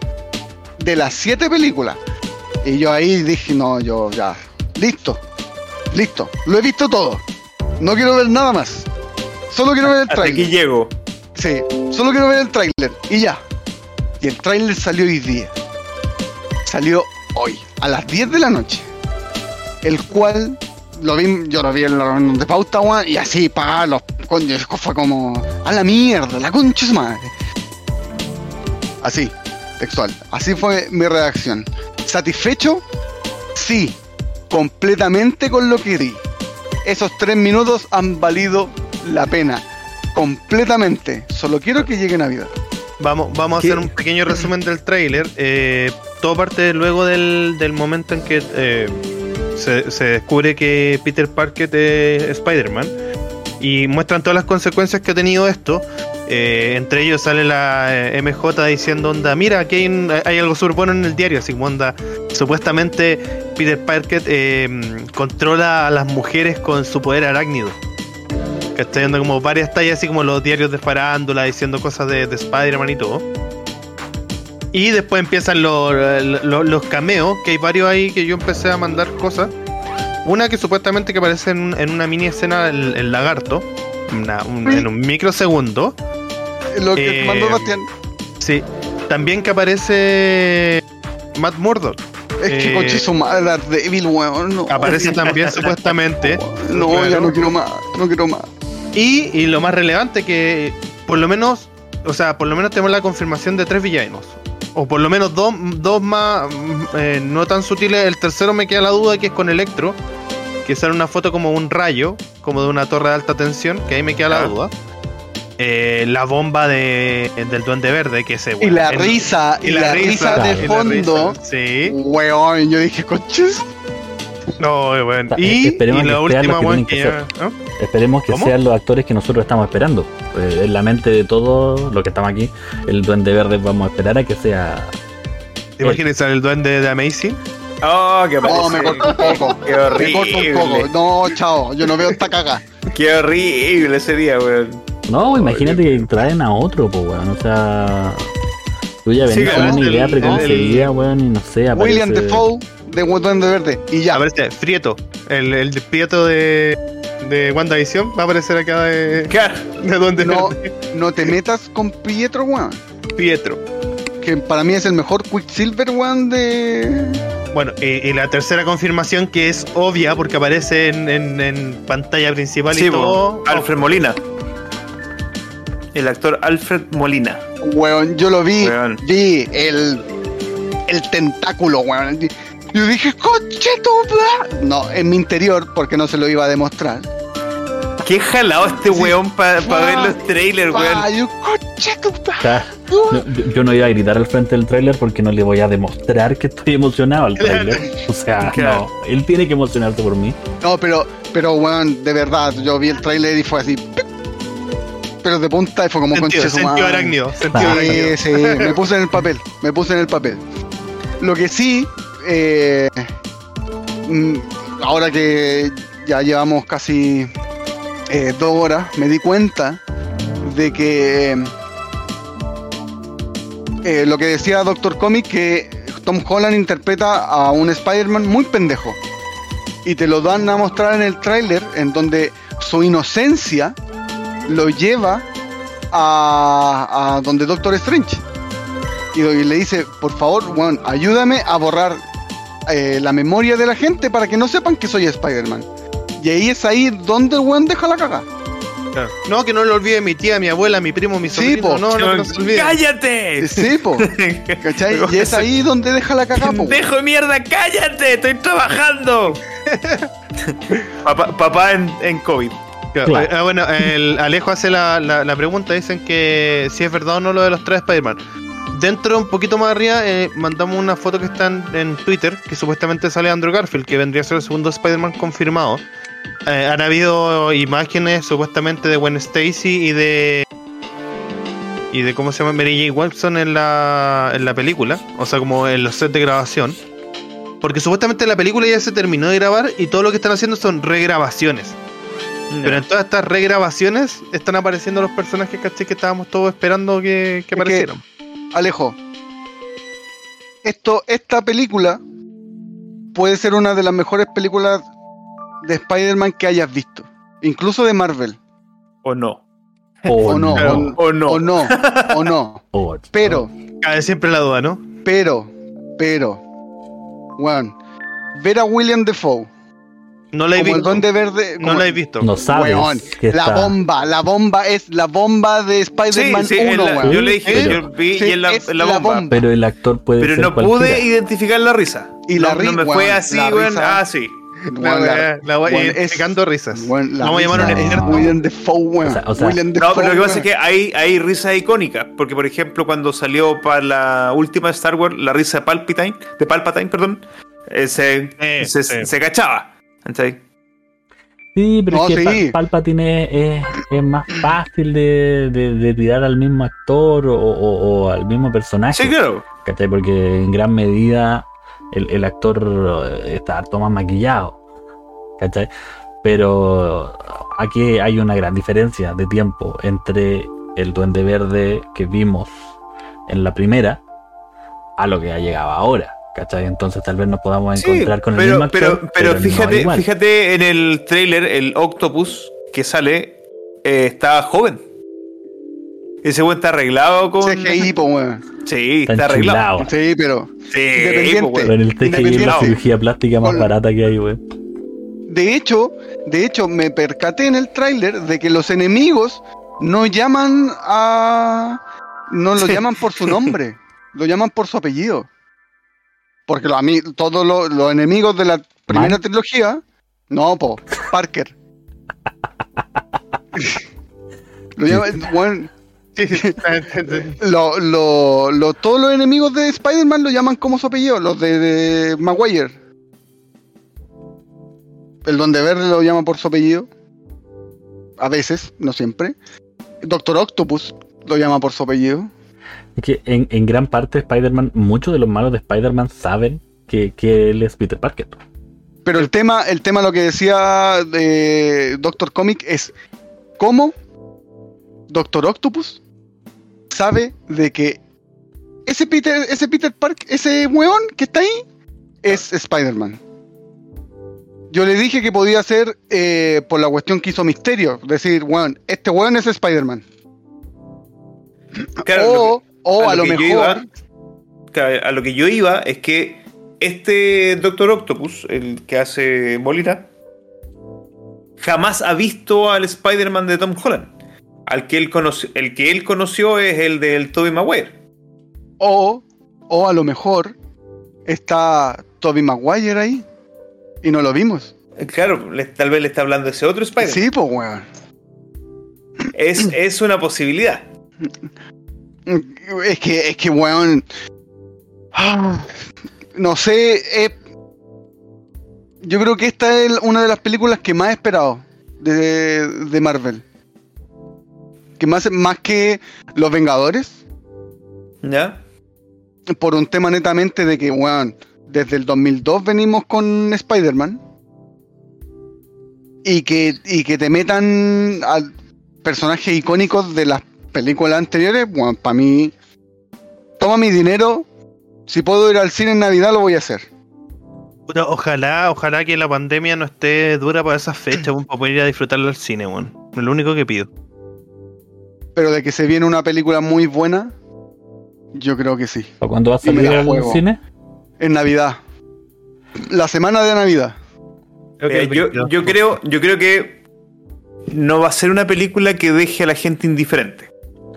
[SPEAKER 4] De las siete películas. Y yo ahí dije, no, yo ya. Listo. Listo. Lo he visto todo. No quiero ver nada más. Solo quiero ver el
[SPEAKER 5] Hasta aquí
[SPEAKER 4] trailer.
[SPEAKER 5] llego.
[SPEAKER 4] Sí, solo quiero ver el tráiler. Y ya. Y el tráiler salió hoy día. Salió hoy, a las 10 de la noche. El cual lo vi, yo lo vi en la reunión de pauta, y así, pa, los coño, fue como. A la mierda, la concha madre. Así, textual. Así fue mi reacción. ¿Satisfecho? Sí, completamente con lo que di. Esos tres minutos han valido la pena. Completamente. Solo quiero que llegue Navidad.
[SPEAKER 3] Vamos, vamos a hacer un pequeño resumen del tráiler. Eh, todo parte luego del, del momento en que eh, se, se descubre que Peter Parker es Spider-Man y muestran todas las consecuencias que ha tenido esto. Eh, entre ellos sale la eh, MJ diciendo, onda, mira, aquí hay, un- hay algo súper bueno en el diario, así como onda, supuestamente Peter Parker eh, controla a las mujeres con su poder arácnido. Está viendo como varias tallas, así como los diarios de farándula, diciendo cosas de, de Spider-Man y todo. Y después empiezan los, los, los cameos, que hay varios ahí que yo empecé a mandar cosas. Una que supuestamente que aparece en, en una mini escena el, el lagarto, una- un- en un microsegundo.
[SPEAKER 4] Lo que
[SPEAKER 3] Eh,
[SPEAKER 4] mandó Bastián.
[SPEAKER 3] Sí. También que aparece Matt Murdock.
[SPEAKER 4] Es que
[SPEAKER 3] eh,
[SPEAKER 4] coche su madre, Daredevil, weón. No,
[SPEAKER 3] Aparece también supuestamente.
[SPEAKER 4] No, ya
[SPEAKER 3] Claro.
[SPEAKER 4] no quiero más. No quiero más.
[SPEAKER 3] Y, y lo más relevante que por lo menos o sea, por lo menos tenemos la confirmación de tres villanos. O por lo menos dos, dos más, eh, no tan sutiles. El tercero me queda la duda que es con Electro. Que sale una foto como un rayo, como de una torre de alta tensión, que ahí me queda la
[SPEAKER 5] Ah.
[SPEAKER 3] duda. Eh, la bomba de, del Duende Verde, que se
[SPEAKER 4] Y la risa, y la risa de
[SPEAKER 3] y la
[SPEAKER 4] fondo.
[SPEAKER 3] risa, Sí.
[SPEAKER 4] Weón, yo dije, coches.
[SPEAKER 3] No, bueno.
[SPEAKER 2] Eh,
[SPEAKER 3] Y,
[SPEAKER 2] esperemos
[SPEAKER 3] y la
[SPEAKER 2] que sean
[SPEAKER 3] última,
[SPEAKER 2] los que
[SPEAKER 3] weón,
[SPEAKER 2] tienen que
[SPEAKER 3] que ya- ¿no?
[SPEAKER 2] Esperemos que
[SPEAKER 3] ¿Cómo?
[SPEAKER 2] sean los actores que nosotros estamos esperando. Pues, en la mente de todos los que estamos aquí, el Duende Verde vamos a esperar a que sea.
[SPEAKER 3] ¿Te imaginas el duende de Amazing?
[SPEAKER 5] Oh, qué
[SPEAKER 4] No, me corto un poco.
[SPEAKER 5] Qué
[SPEAKER 4] Me corto un poco.
[SPEAKER 5] horrible.
[SPEAKER 4] No, chao, yo no veo esta caga.
[SPEAKER 5] Qué horrible sería, weón.
[SPEAKER 2] No, imagínate que traen a otro, pues, weón. O sea. Tú ya
[SPEAKER 5] Sí,
[SPEAKER 2] venís con
[SPEAKER 3] claro,
[SPEAKER 2] una idea preconcebida, weón, y no sé, aparece...
[SPEAKER 4] William Defoe de Duende Verde. Y ya.
[SPEAKER 3] A ver, este, Frieto. El, el Prieto de, de WandaVision va a aparecer acá de,
[SPEAKER 5] Claro.
[SPEAKER 3] de Duende
[SPEAKER 4] No,
[SPEAKER 3] Verde.
[SPEAKER 4] no te metas con Pietro, weón.
[SPEAKER 3] Pietro.
[SPEAKER 4] Que para mí es el mejor Quicksilver, weón, de.
[SPEAKER 3] Bueno, y, y la tercera confirmación que es obvia porque aparece en, en- en pantalla principal
[SPEAKER 5] Sí,
[SPEAKER 3] y todo.
[SPEAKER 5] Alfred Molina. El actor Alfred Molina.
[SPEAKER 4] Weón, yo lo vi.
[SPEAKER 5] Weón.
[SPEAKER 4] Vi el. El tentáculo, weón. Yo dije, coche tu bla-". No, en mi interior, porque no se lo iba a demostrar.
[SPEAKER 5] Qué jalado este
[SPEAKER 4] Sí.
[SPEAKER 5] weón para
[SPEAKER 4] Ah,
[SPEAKER 5] ver los trailers,
[SPEAKER 4] Pa,
[SPEAKER 5] weón.
[SPEAKER 4] yo, coche tu bla".
[SPEAKER 2] O sea, no, yo, yo no iba a gritar al frente del tráiler porque no le voy a demostrar que estoy emocionado al tráiler. O sea,
[SPEAKER 5] Claro.
[SPEAKER 2] no, él tiene que emocionarse por mí.
[SPEAKER 4] No, pero, pero, weón, de verdad, yo vi el tráiler y fue así. Pero de punta y fue como
[SPEAKER 3] Sentido,
[SPEAKER 4] conche
[SPEAKER 3] sentido arácnido. Sentido
[SPEAKER 2] Ah,
[SPEAKER 3] arácnido.
[SPEAKER 4] Sí, sí, me puse en el papel, me puse en el papel. Lo que sí, eh, mm, ahora que ya llevamos casi eh, dos horas, me di cuenta de que eh, lo que decía Doctor Comic, que Tom Holland interpreta a un Spider-Man muy pendejo. Y te lo dan a mostrar en el tráiler, en donde su inocencia lo lleva a, donde Doctor Strange. Y, le dice, por favor, ayúdame a borrar eh, la memoria de la gente para que no sepan que soy Spider-Man. Y ahí es ahí donde el weón deja la caga.
[SPEAKER 3] Claro. No, que no lo olvide mi tía, mi abuela, mi primo, mi
[SPEAKER 4] Sí,
[SPEAKER 3] sobrino.
[SPEAKER 4] po.
[SPEAKER 3] no, no, que no se olvide.
[SPEAKER 5] ¡Cállate!
[SPEAKER 4] Sí, po. ¿Cachai? Y es ahí donde deja la caga, po.
[SPEAKER 5] ¡Dejo de mierda! ¡Cállate! ¡Estoy trabajando! papá, papá en, en COVID.
[SPEAKER 3] Claro,
[SPEAKER 2] Claro.
[SPEAKER 3] eh, bueno, el Alejo hace la, la- la pregunta, dicen que si es verdad o no lo de los tres Spider-Man. Dentro, un poquito más arriba, eh, mandamos una foto que está en, Twitter, que supuestamente sale Andrew Garfield, que vendría a ser el segundo Spider-Man confirmado. Eh, han habido imágenes supuestamente de Gwen Stacy y de... Y de cómo se llama Mary J. Watson en la, en la película, o sea, como en los sets de grabación. Porque supuestamente la película ya se terminó de grabar y todo lo que están haciendo son regrabaciones. Pero en todas estas regrabaciones están apareciendo los personajes que estábamos todos esperando que, que
[SPEAKER 4] que-
[SPEAKER 3] aparecieran.
[SPEAKER 4] Alejo, esto, esta película puede ser una de las mejores películas de Spider-Man que hayas visto. Incluso de Marvel.
[SPEAKER 5] ¿O no?
[SPEAKER 2] O,
[SPEAKER 4] O no,
[SPEAKER 2] no.
[SPEAKER 5] ¿O no?
[SPEAKER 4] O no, o no.
[SPEAKER 2] O-
[SPEAKER 4] Pero,
[SPEAKER 3] Cabe siempre la duda, ¿no?
[SPEAKER 4] pero, pero, weón, ver a William Defoe
[SPEAKER 3] No la he
[SPEAKER 4] como el
[SPEAKER 3] visto.
[SPEAKER 4] Duende Verde,
[SPEAKER 3] No la he visto.
[SPEAKER 2] no sabes
[SPEAKER 4] weón,
[SPEAKER 2] que
[SPEAKER 4] la
[SPEAKER 2] está-
[SPEAKER 4] bomba, la bomba es la bomba de Spider-Man
[SPEAKER 5] sí, en
[SPEAKER 4] 1,
[SPEAKER 5] la-
[SPEAKER 4] weón.
[SPEAKER 5] yo le dije,
[SPEAKER 2] Pero-
[SPEAKER 5] yo vi
[SPEAKER 4] Sí,
[SPEAKER 5] y en la, en bomba.
[SPEAKER 4] bomba.
[SPEAKER 2] Pero el actor puede
[SPEAKER 5] Pero
[SPEAKER 2] ser
[SPEAKER 5] no
[SPEAKER 2] cualquiera.
[SPEAKER 5] pude identificar la risa.
[SPEAKER 4] Y la
[SPEAKER 5] no,
[SPEAKER 4] ri-
[SPEAKER 5] no me
[SPEAKER 4] weón,
[SPEAKER 5] fue así, weón.
[SPEAKER 4] risa-
[SPEAKER 5] Ah, sí.
[SPEAKER 3] La,
[SPEAKER 4] Weón, la-
[SPEAKER 3] la, eh,
[SPEAKER 4] es-
[SPEAKER 3] risas.
[SPEAKER 4] la
[SPEAKER 3] Vamos a llamar a un
[SPEAKER 4] risa de
[SPEAKER 3] experto.
[SPEAKER 4] William Defoe, weón.
[SPEAKER 2] O sea- o sea-
[SPEAKER 4] William
[SPEAKER 5] No, pero lo que pasa es que hay, hay risas icónicas. Porque, por ejemplo, cuando salió para la última Star Wars, la risa de Palpatine, de Palpatine, perdón, eh, se, se, se cachaba. ¿Cachai?
[SPEAKER 2] Sí, pero
[SPEAKER 4] No,
[SPEAKER 2] es que
[SPEAKER 4] sí.
[SPEAKER 2] Palpatine es, es- más fácil de, de, de tirar al mismo actor o, o- o al mismo personaje.
[SPEAKER 5] Sí, claro.
[SPEAKER 2] ¿cachai? Porque en gran medida el, el actor eh, está harto más maquillado. ¿cachai? Pero aquí hay una gran diferencia de tiempo entre el Duende Verde que vimos en la primera a lo que ha llegado ahora. ¿Cachai? Entonces tal vez nos podamos
[SPEAKER 5] Sí,
[SPEAKER 2] encontrar con el
[SPEAKER 5] pero,
[SPEAKER 2] mismo actor.
[SPEAKER 5] pero, pero fíjate, fíjate en el trailer, el Octopus que sale eh, está joven. Ese weón está arreglado con.
[SPEAKER 4] CGI, po, weón.
[SPEAKER 5] Sí,
[SPEAKER 2] Está
[SPEAKER 5] está arreglado.
[SPEAKER 4] Sí, pero.
[SPEAKER 5] Sí,
[SPEAKER 4] Independiente.
[SPEAKER 2] Pero el TGI es la cirugía plástica más barata que hay, weón.
[SPEAKER 4] De hecho, de hecho, me percaté en el tráiler de que los enemigos no llaman a, no lo llaman por su nombre, lo llaman por su apellido. Porque los, ami- todos los, los enemigos de la primera
[SPEAKER 2] ¿Man?
[SPEAKER 4] trilogía, no, po, Parker. lo llaman, weón,
[SPEAKER 3] Sí, sí,
[SPEAKER 4] lo- lo- lo- todos los enemigos de Spider-Man lo llaman como su apellido, los de, de Maguire. El Donde Verde lo llama por su apellido. A veces, no siempre. Doctor Octopus lo llama por su apellido.
[SPEAKER 2] Es que en, en gran parte Spider-Man, muchos de los malos de Spider-Man saben que, que él es Peter Parker.
[SPEAKER 4] Pero el tema, el tema lo que decía de Doctor Comic es cómo Doctor Octopus sabe de que ese Peter, ese Peter Park, ese weón que está ahí, es Spider-Man. Yo le dije que podía ser eh, por la cuestión que hizo Misterio. Decir, weón, este weón es Spider-Man.
[SPEAKER 5] Claro,
[SPEAKER 4] o o a, lo, mejor.
[SPEAKER 5] iba- a lo que yo iba es que este Doctor Octopus, el que hace Molina, jamás ha visto al Spider-Man de Tom Holland. Al que él conoció, el que él conoció es el del Tobey Maguire.
[SPEAKER 4] O, o a lo mejor está Toby Maguire ahí. Y no lo vimos.
[SPEAKER 5] Eh, Claro, le- tal vez le está hablando ese otro Spider-Man.
[SPEAKER 4] Sí, pues weón.
[SPEAKER 5] Es, es una posibilidad.
[SPEAKER 4] Es que, es que, weón. ah, No sé. eh, yo creo que esta es una de las películas que más he esperado de, de Marvel. Que más, más que Los Vengadores.
[SPEAKER 5] ¿Ya?
[SPEAKER 4] Por un tema netamente de que, weón, desde el 2002 venimos con Spider-Man. Y que, y que te metan a personajes icónicos de las películas anteriores, bueno, para mí, toma mi dinero. Si puedo ir al cine en Navidad, lo voy a hacer.
[SPEAKER 3] Puta, ojalá, ojalá que la pandemia no esté dura para esas fechas, para poder ir a disfrutarlo al cine, weón. Es lo único que pido.
[SPEAKER 4] Pero de que se viene una película muy buena, yo creo que sí.
[SPEAKER 2] ¿Para cuándo va a salir al
[SPEAKER 4] juego.
[SPEAKER 2] cine?
[SPEAKER 4] En Navidad. La semana de Navidad.
[SPEAKER 5] Yo, yo creo, yo creo que no va a ser una película que deje a la gente indiferente.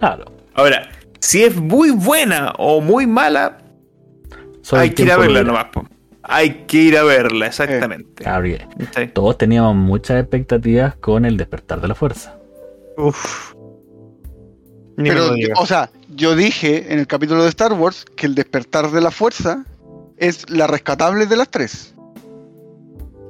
[SPEAKER 2] Claro.
[SPEAKER 5] Ahora, si es muy buena o muy mala, hay que ir a verla nomás. po. Hay que ir a verla, exactamente. Sí.
[SPEAKER 2] todos teníamos muchas expectativas con el despertar de la fuerza.
[SPEAKER 3] Uf. Ni
[SPEAKER 4] Pero, o sea, yo dije en el capítulo de Star Wars que el despertar de la fuerza es la rescatable de las tres.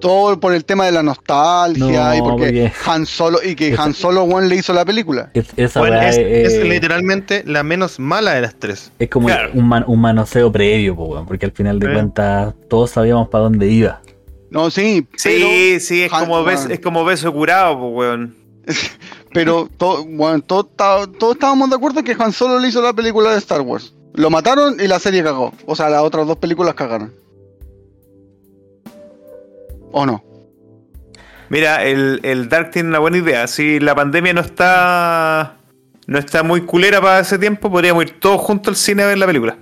[SPEAKER 4] Todo por el tema de la nostalgia
[SPEAKER 2] No,
[SPEAKER 4] y porque
[SPEAKER 2] porque-
[SPEAKER 4] Han Solo y que
[SPEAKER 2] Esa-
[SPEAKER 4] Han Solo One le hizo la película.
[SPEAKER 2] Es, esa
[SPEAKER 3] Bueno, es,
[SPEAKER 2] es,
[SPEAKER 3] es literalmente la menos mala de las tres.
[SPEAKER 2] es como
[SPEAKER 5] Claro.
[SPEAKER 2] un, man- un manoseo previo, porque al final de
[SPEAKER 3] Eh.
[SPEAKER 2] cuentas todos sabíamos para dónde iba.
[SPEAKER 4] No, sí,
[SPEAKER 5] Sí, sí, es
[SPEAKER 4] Han-
[SPEAKER 5] como, beso,
[SPEAKER 4] bueno.
[SPEAKER 5] es como beso curado, pues, weón.
[SPEAKER 4] pero to- bueno, to- ta- todos estábamos de acuerdo que Han Solo le hizo la película de Star Wars. Lo mataron y la serie cagó. O sea, las otras dos películas cagaron. ¿O no?
[SPEAKER 5] Mira, el, el Dark tiene una buena idea. Si la pandemia no está no está muy culera para ese tiempo, podríamos ir todos juntos al cine a ver la película.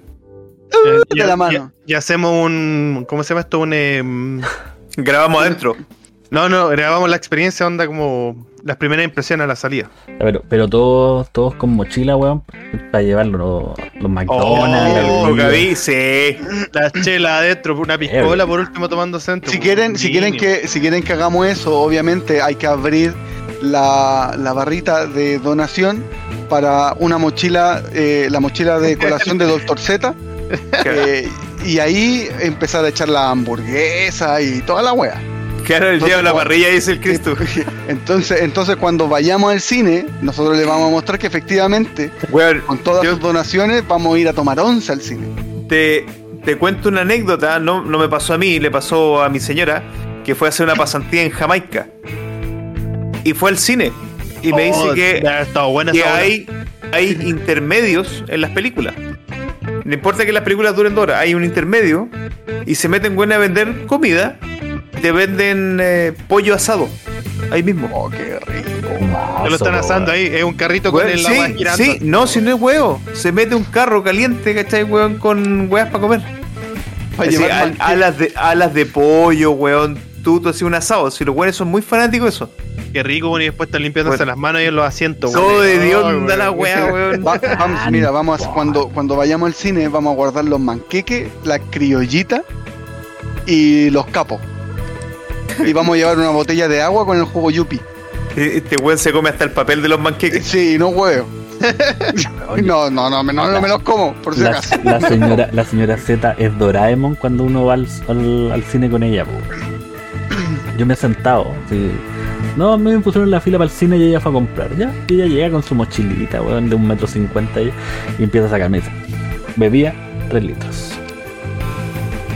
[SPEAKER 3] Eh,
[SPEAKER 4] de la mano.
[SPEAKER 3] Y, hacemos un. ¿Cómo se llama esto? Un. em,
[SPEAKER 5] Grabamos adentro.
[SPEAKER 3] no, no, grabamos la experiencia, onda como las primeras impresiones a la salida.
[SPEAKER 2] Pero, pero todos, todos con mochila, weón, para llevarlo los, los McDonald's.
[SPEAKER 5] Coca
[SPEAKER 2] bebida.
[SPEAKER 5] sí.
[SPEAKER 3] La chela adentro, una piscola por último tomando centro.
[SPEAKER 4] Si quieren, si quieren que, si quieren que hagamos eso, obviamente hay que abrir la, la barrita de donación para una mochila, eh, la mochila de colación de Doctor Z. eh, y ahí empezar a echar la hamburguesa y toda la wea.
[SPEAKER 5] Claro, él
[SPEAKER 4] Entonces,
[SPEAKER 5] lleva la parrilla y dice el Cristo.
[SPEAKER 4] Entonces, entonces cuando vayamos al cine, nosotros le vamos a mostrar que efectivamente, con todas
[SPEAKER 5] yo
[SPEAKER 4] sus donaciones, vamos a ir a tomar once al cine.
[SPEAKER 5] te, te cuento una anécdota, no, no me pasó a mí, le pasó a mi señora, que fue a hacer una pasantía en Jamaica. Y fue al cine. Y me dice que,
[SPEAKER 3] buena
[SPEAKER 5] que
[SPEAKER 3] bola.
[SPEAKER 5] hay, hay intermedios en las películas. No importa que las películas duren dos horas, hay un intermedio y se meten buena a vender comida. Te venden eh, pollo asado. Ahí mismo.
[SPEAKER 4] Oh, qué rico.
[SPEAKER 3] Que lo están asando ahí, es un carrito con el
[SPEAKER 5] sí,
[SPEAKER 3] agua girando.
[SPEAKER 5] sí, no, si no es huevo. Se mete un carro caliente, ¿cachai, weón? Con weas para comer.
[SPEAKER 4] Para
[SPEAKER 5] Así,
[SPEAKER 4] llevar
[SPEAKER 5] al-
[SPEAKER 4] manque-
[SPEAKER 5] alas, de, alas de pollo, weón. Tú, tú así un asado. Si los weones son muy fanáticos de eso.
[SPEAKER 3] Qué rico, weón, y después están limpiándose
[SPEAKER 5] Bueno.
[SPEAKER 3] las manos y en los asientos,
[SPEAKER 5] Todo
[SPEAKER 3] weón.
[SPEAKER 5] de
[SPEAKER 3] Ay,
[SPEAKER 5] Dios
[SPEAKER 3] weón.
[SPEAKER 5] la weá, weón.
[SPEAKER 4] Va- vamos,
[SPEAKER 2] Ah,
[SPEAKER 4] mira, vamos a- cuando, cuando vayamos al cine, vamos a guardar los manqueques, la criollita y los capos. Y vamos a llevar una botella de agua con el jugo yupi.
[SPEAKER 5] Este weón se come hasta el papel de los manqueques.
[SPEAKER 4] Sí, no huevo. No, no, no, me- no, no me los como, por si
[SPEAKER 2] La,
[SPEAKER 4] acaso.
[SPEAKER 2] la señora, la señora Z es Doraemon cuando uno va al, al- al cine con ella. po. Yo me he sentado. sí. No, me pusieron en la fila para el cine y ella fue a comprar. Ya, y ella llega con su mochilita, weón, de un metro cincuenta y, y empieza a sacar mesa. Bebía 3 litros.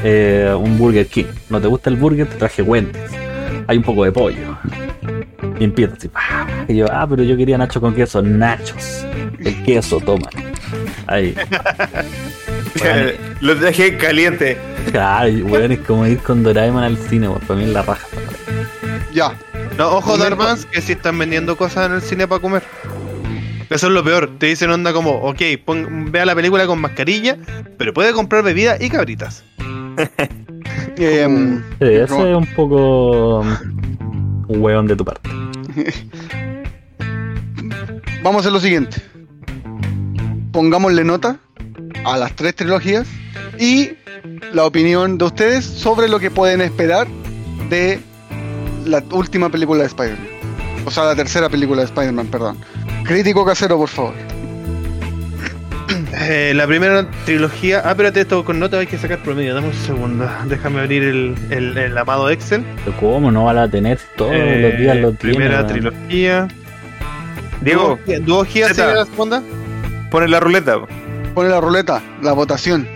[SPEAKER 2] Eh, un Burger King. ¿No te gusta el burger? Te traje Wendy's. Hay un poco de pollo. Y empieza así. pa. Y yo, ah, pero yo quería nacho con queso. Nachos. El queso, toma. Ahí. Weón,
[SPEAKER 5] Lo traje caliente.
[SPEAKER 2] Claro, weón, es como ir con Doraemon al cine, weón. Para mí es la raja.
[SPEAKER 4] Ya.
[SPEAKER 3] No, ojo. Darmans, que si están vendiendo cosas en el cine para comer. Eso es lo peor. Te dicen onda como, ok, pon- vea la película con mascarilla, pero puede comprar bebida y cabritas.
[SPEAKER 4] Em,
[SPEAKER 2] Sí, ese es un poco. um, Un weón de tu parte.
[SPEAKER 4] vamos a hacer lo siguiente. Pongámosle nota a las tres trilogías y la opinión de ustedes sobre lo que pueden esperar de la última película de Spider-Man. O sea, la tercera película de Spider-Man, perdón. Crítico casero, por favor.
[SPEAKER 3] Eh, la primera trilogía. Ah, espérate, esto con nota hay que sacar promedio. Dame un segundo. Déjame abrir el, el- el amado Excel.
[SPEAKER 2] Pero ¿Cómo no van a tener todos
[SPEAKER 3] Eh,
[SPEAKER 2] los días lo tiene?
[SPEAKER 3] Primera
[SPEAKER 2] weón?
[SPEAKER 3] trilogía.
[SPEAKER 5] Diego,
[SPEAKER 3] ¿Duología sería la segunda?
[SPEAKER 5] pone la ruleta.
[SPEAKER 4] Pone la ruleta, la votación.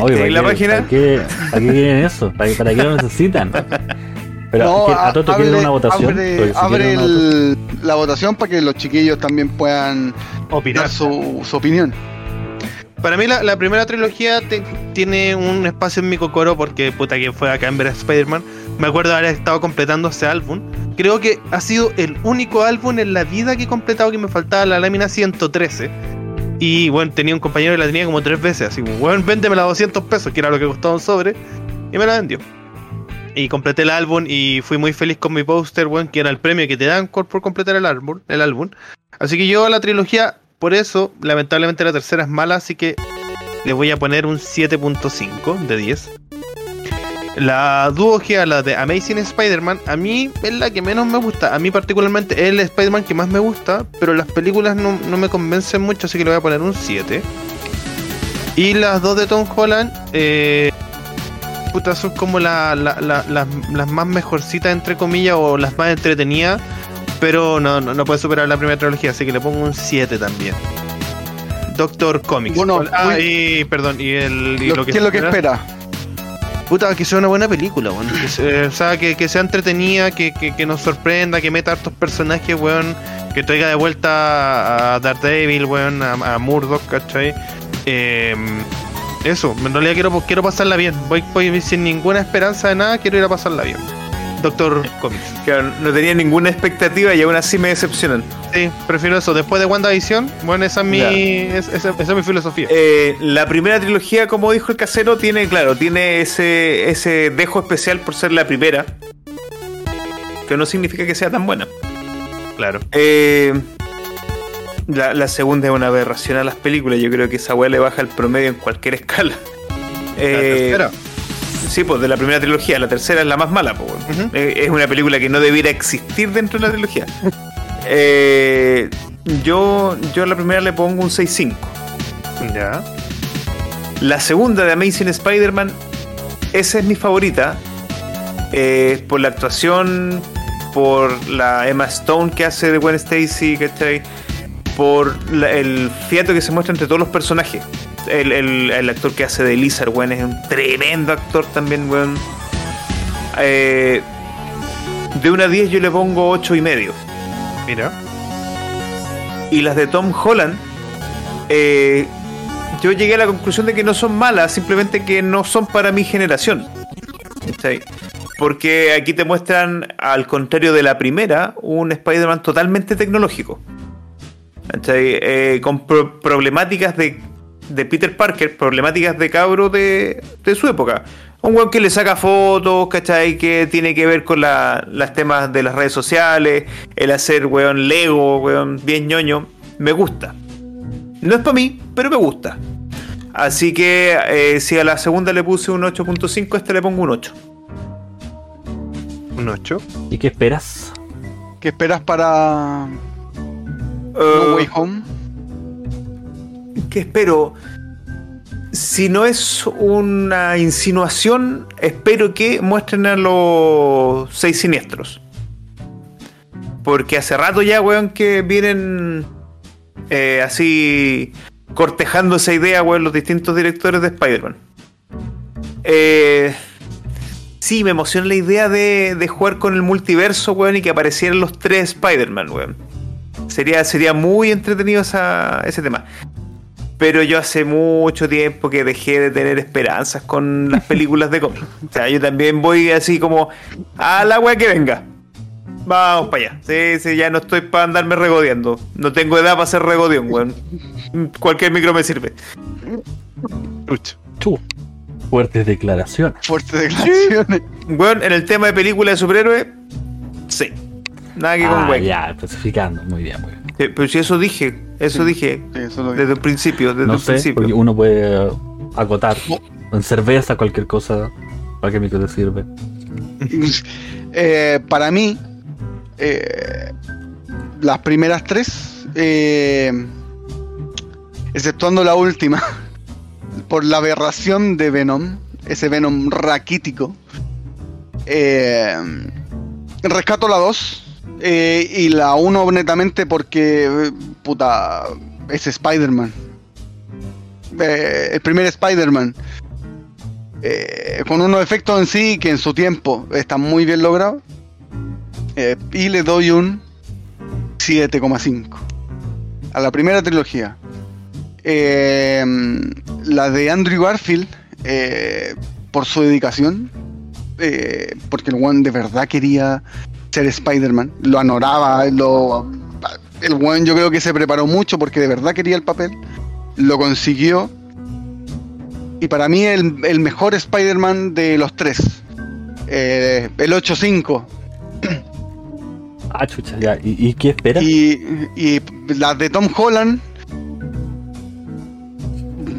[SPEAKER 2] Oye,
[SPEAKER 5] en
[SPEAKER 2] ¿para
[SPEAKER 5] la
[SPEAKER 2] qué-
[SPEAKER 5] página.
[SPEAKER 2] ¿Para qué, ¿para qué quieren eso? ¿Para, para qué lo necesitan? Pero
[SPEAKER 4] No,
[SPEAKER 2] ¿qué- ¿a Toto quieren una votación?
[SPEAKER 4] Abre,
[SPEAKER 2] si
[SPEAKER 4] abre
[SPEAKER 2] una votación-
[SPEAKER 4] el- la votación para que los chiquillos también puedan
[SPEAKER 3] Opinar.
[SPEAKER 4] dar su, su opinión.
[SPEAKER 3] Para mí la, primera trilogía tiene un espacio en mi cocoro porque puta que fue acá en ver a Spider-Man. Me acuerdo haber estado completando ese álbum. Creo que ha sido el único álbum en la vida que he completado que me faltaba la lámina 113. Y bueno, tenía un compañero que la tenía como tres veces. Así, bueno, véndemela a 200 pesos, que era lo que costaba un sobre. Y me la vendió. Y completé el álbum y fui muy feliz con mi póster, weón, que era el premio que te dan por por completar el álbum, el álbum. Así que yo la trilogía, por eso, lamentablemente la tercera es mala, así que le voy a poner un 7.5 de 10. La duología, la de Amazing Spider-Man, a mí es la que menos me gusta. A mí particularmente es el Spider-Man que más me gusta, pero las películas no, no me convencen mucho, así que le voy a poner un 7. Y las dos de Tom Holland, eh, puta, son como la- la- la- las, las más mejorcitas, entre comillas, o las más entretenidas. Pero no, no, no puede superar la primera trilogía, así que le pongo un 7 también. Doctor Comics.
[SPEAKER 4] Bueno,
[SPEAKER 3] ah, y perdón, y, el, y
[SPEAKER 4] Lo-
[SPEAKER 3] lo que
[SPEAKER 4] ¿Qué es lo que
[SPEAKER 3] espera-? Puta, que sea una buena película, weón. Que se- o sea, que, que sea entretenida, que, que, que nos sorprenda, que meta hartos personajes, weón. Que traiga de vuelta a Daredevil, weón, a, a Murdoch, ¿cachai? Eh, eso, en realidad quiero, quiero pasarla bien. Voy, voy sin ninguna esperanza de nada, quiero ir a pasarla bien. Doctor Comics.
[SPEAKER 5] Claro, no tenía ninguna expectativa y aún así me decepcionan.
[SPEAKER 3] Sí, prefiero eso. Después de WandaVision, bueno, esa es mi, es- esa, esa es mi filosofía.
[SPEAKER 5] Eh, la primera trilogía, como dijo el casero, tiene, claro, tiene ese, ese dejo especial por ser la primera. Que no significa que sea tan buena.
[SPEAKER 3] claro.
[SPEAKER 5] Eh, la, la segunda es una aberración a las películas. Yo creo que esa weá le baja el promedio en cualquier escala.
[SPEAKER 3] La
[SPEAKER 5] Eh,
[SPEAKER 3] tercera.
[SPEAKER 5] Sí, pues de la primera trilogía. La tercera es la más mala, pues. Eh, es una película que no debiera existir dentro de la trilogía. Eh, yo, yo a la primera le pongo un 6.5.
[SPEAKER 3] Ya.
[SPEAKER 5] La segunda de Amazing Spider-Man, esa es mi favorita. eh, por la actuación, por la Emma Stone que hace de Gwen Stacy, ¿cachai? Por la- el fiato que se muestra entre todos los personajes. El, el- el actor que hace de Lizard, weón, es un tremendo actor también, weón. Eh, de una a 10 yo le pongo 8 y medio.
[SPEAKER 3] Mira.
[SPEAKER 5] Y las de Tom Holland, eh, yo llegué a la conclusión de que no son malas, simplemente que no son para mi generación. Porque aquí te muestran, al contrario de la primera, un Spider-Man totalmente tecnológico. ¿Cachai? Eh, con pro- problemáticas de, de Peter Parker, problemáticas de cabro de, de su época. Un weón que le saca fotos, ¿cachai? Que tiene que ver con la, las temas de las redes sociales, el hacer, weón, Lego, weón, bien ñoño. Me gusta. No es para mí, pero me gusta. Así que eh, si a la segunda le puse un 8.5, a este le pongo un 8.
[SPEAKER 3] Un 8.
[SPEAKER 2] ¿Y qué esperas?
[SPEAKER 4] ¿Qué esperas para No
[SPEAKER 5] Eh,
[SPEAKER 4] Way Home?
[SPEAKER 5] ¿Qué espero? Si no es una insinuación, espero que muestren a los seis siniestros. Porque hace rato ya, weón, que vienen eh, así cortejando esa idea, weón, los distintos directores de Spider-Man. Eh, sí, me emociona la idea de, de jugar con el multiverso, weón, y que aparecieran los tres Spider-Man, weón. Sería, sería muy entretenido esa- ese tema. Pero yo hace mucho tiempo que dejé de tener esperanzas con las películas de cómics. O sea, yo también voy así como a la wea que venga. Vamos para allá. Sí, sí, ya no estoy para andarme regodeando. No tengo edad para ser regodión, weón. Cualquier micro me sirve.
[SPEAKER 2] Chu. Fuertes declaraciones.
[SPEAKER 4] Fuertes declaraciones.
[SPEAKER 5] Weón, en el tema de película de superhéroes, sí. Nada que con
[SPEAKER 2] Ah,
[SPEAKER 5] weón.
[SPEAKER 2] ya, especificando. Muy bien, muy bien.
[SPEAKER 5] Sí, Pero si eso dije, eso dije
[SPEAKER 4] Sí, eso lo
[SPEAKER 5] desde el principio, desde
[SPEAKER 2] No
[SPEAKER 5] el
[SPEAKER 2] sé,
[SPEAKER 5] principio.
[SPEAKER 2] porque uno puede acotar. En cerveza, cualquier cosa. Cualquier micro te sirve.
[SPEAKER 4] Eh, para mí, eh, las primeras tres, eh, exceptuando la última, por la aberración de Venom, ese Venom raquítico, eh, rescato la 2 y la 1 netamente porque, eh, puta, es Spider-Man. Eh, el primer Spider-Man. Eh, con unos efectos en sí que en su tiempo están muy bien logrados. Eh, y le doy un 7,5 a la primera trilogía. Eh, la de Andrew Garfield, eh, por su dedicación, eh, porque el one de verdad quería ser Spider-Man, lo anoraba, lo, el one yo creo que se preparó mucho porque de verdad quería el papel, lo consiguió. Y para mí el, el mejor Spider-Man de los tres. Eh, el 8-5.
[SPEAKER 2] Ah, chucha, ya. ¿Y, y qué esperas?
[SPEAKER 4] Y, y las de Tom Holland.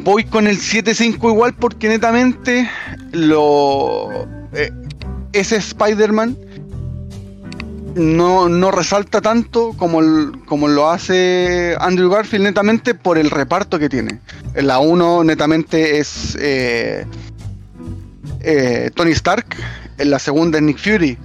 [SPEAKER 4] Voy con el 7-5 igual porque netamente lo. eh, ese Spider-Man no, resalta tanto como, como lo hace Andrew Garfield netamente por el reparto que tiene. En la 1 netamente es eh, eh, Tony Stark, en la segunda es Nick Fury.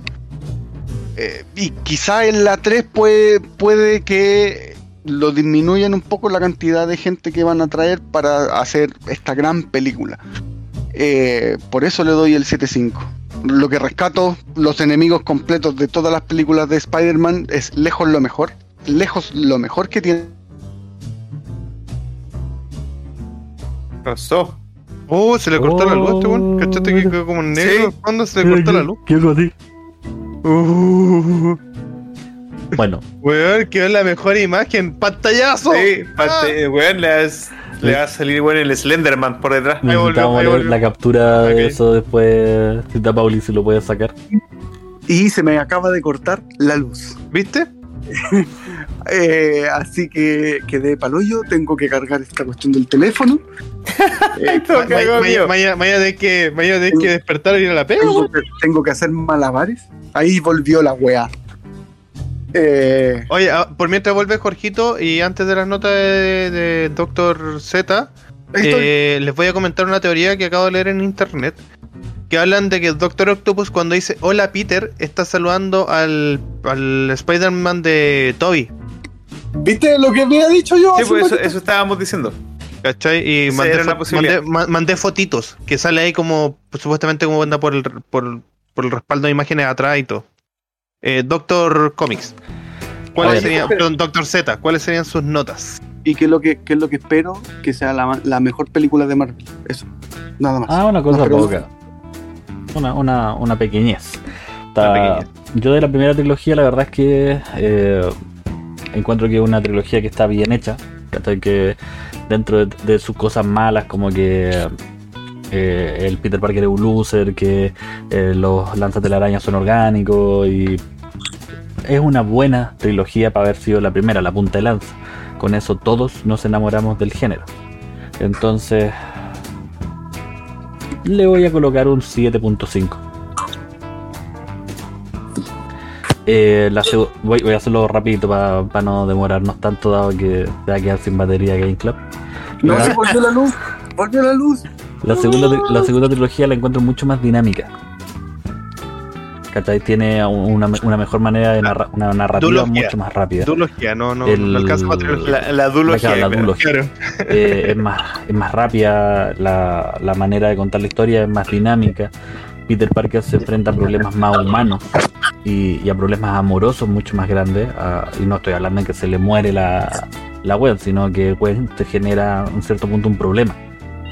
[SPEAKER 4] Eh, y quizá en la 3 puede, puede que lo disminuyan un poco la cantidad de gente que van a traer para hacer esta gran película. Por eso le doy el 7.5. Lo que rescato, los enemigos completos de todas las películas de Spider-Man es lejos lo mejor. Lejos lo mejor que tiene.
[SPEAKER 5] Pasó.
[SPEAKER 3] Oh, se le cortó la luz a este weón.
[SPEAKER 2] Oh,
[SPEAKER 3] ¿Cachaste que quedó como negro?
[SPEAKER 5] Sí.
[SPEAKER 3] ¿Cuándo se le cortó la luz?
[SPEAKER 2] ¿Qué hago a ti?
[SPEAKER 3] Uh,
[SPEAKER 2] Bueno,
[SPEAKER 3] weón, quedó la mejor imagen. ¡Pantallazo!
[SPEAKER 5] Sí, parte- weón, le, vas- le va a salir weón el Slenderman por detrás.
[SPEAKER 3] Ahí volvió, ahí volvió.
[SPEAKER 2] la captura
[SPEAKER 3] Ok.
[SPEAKER 2] de eso después. Si está Pauli, si lo puede sacar.
[SPEAKER 8] Y se me acaba de cortar la luz.
[SPEAKER 3] ¿Viste?
[SPEAKER 8] Eh, así que quedé palollo, tengo que cargar esta cuestión del teléfono. Eh.
[SPEAKER 3] Mañana tenés que, tenés que despertar y ir a la pega,
[SPEAKER 8] tengo, que, tengo que hacer malabares. Ahí volvió la weá. Eh,
[SPEAKER 3] Oye, ah, por mientras vuelve Jorgito y antes de las notas de, de Doctor Z, eh, les voy a comentar una teoría que acabo de leer en internet. Que hablan de que el Doctor Octopus cuando dice hola Peter está saludando al, al Spider-Man de Toby.
[SPEAKER 8] ¿Viste lo que había dicho yo?
[SPEAKER 5] Sí, pues eso, estábamos diciendo.
[SPEAKER 3] ¿Cachai? Y mandé,
[SPEAKER 5] era una
[SPEAKER 3] fo-
[SPEAKER 5] posibilidad.
[SPEAKER 3] mandé- ma- mandé fotitos que sale ahí como pues, supuestamente como anda por el, por, por el respaldo de imágenes atrás y todo. Eh, Doctor Comics. ¿Cuáles
[SPEAKER 2] ver.
[SPEAKER 3] serían, perdón, Doctor Z, ¿cuáles serían sus notas?
[SPEAKER 8] ¿Y qué es lo que, qué es lo que espero? Que sea la, la mejor película de Marvel. Eso. Nada más.
[SPEAKER 2] Ah, una cosa
[SPEAKER 8] No,
[SPEAKER 2] poca. Una, una, una pequeñez. Está-
[SPEAKER 3] Una pequeñez.
[SPEAKER 2] Yo de la primera trilogía, la verdad es que eh, encuentro que es una trilogía que está bien hecha. Que dentro de, de sus cosas malas, como que eh, el Peter Parker es un loser, que eh, los lanzas de la araña son orgánicos y es una buena trilogía para haber sido la primera, la punta de lanza. Con eso todos nos enamoramos del género. Entonces, le voy a colocar un 7.5. Eh, la voy, voy a hacerlo rapidito para no demorarnos tanto, dado que se va a quedar sin batería Game Club.
[SPEAKER 8] No, se volvió la luz. Volvió la luz.
[SPEAKER 2] La segunda, la segunda trilogía la encuentro mucho más dinámica. ¿Cachai? Tiene una, una mejor manera de narrar, una narrativa mucho más rápida.
[SPEAKER 3] Duología, no, no,
[SPEAKER 2] El-
[SPEAKER 3] no alcanza.
[SPEAKER 5] La, la duología.
[SPEAKER 2] Claro, la.
[SPEAKER 3] Claro.
[SPEAKER 2] Eh, es, más, es más rápida, la, la manera de contar la historia es más dinámica. Peter Parker se enfrenta a problemas más humanos y, y a problemas amorosos mucho más grandes. y no estoy hablando de que se le muere la, la Gwen, sino que Gwen te genera en cierto punto un problema.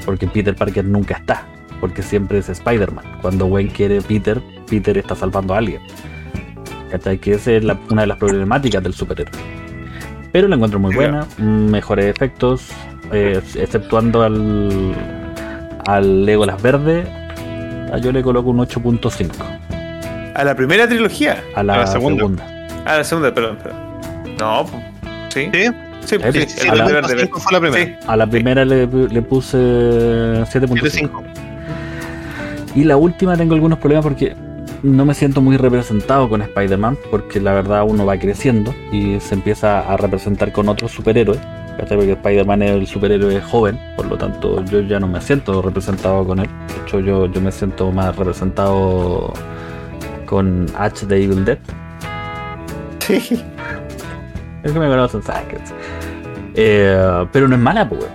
[SPEAKER 2] Porque Peter Parker nunca está, porque siempre es Spider-Man. Cuando Gwen quiere Peter, Peter está salvando a alguien. ¿Cachai? Que esa es la- una de las problemáticas del superhéroe. Pero la encuentro muy buena, mejores efectos, eh, exceptuando al, al Legolas verde, yo le coloco un 8.5
[SPEAKER 5] A la primera trilogía.
[SPEAKER 2] a la,
[SPEAKER 3] A la segunda.
[SPEAKER 2] segunda.
[SPEAKER 5] A la segunda, perdón. perdón. No, pues, sí.
[SPEAKER 3] ¿Sí?
[SPEAKER 5] Sí, sí,
[SPEAKER 2] sí,
[SPEAKER 5] el
[SPEAKER 2] a la-
[SPEAKER 5] de verde,
[SPEAKER 3] 7.5 fue la primera.
[SPEAKER 5] Sí.
[SPEAKER 2] A la primera le, le puse 7.5.
[SPEAKER 3] 7.5.
[SPEAKER 2] Y la última tengo algunos problemas porque no me siento muy representado con Spider-Man, porque la verdad uno va creciendo y se empieza a representar con otros superhéroes. Porque Spider-Man es el superhéroe joven, por lo tanto yo ya no me siento representado con él. De hecho yo, yo me siento más representado con H de Evil Dead.
[SPEAKER 5] Sí.
[SPEAKER 2] Es que me conocen, saben que- Eh, pero no es mala, pues.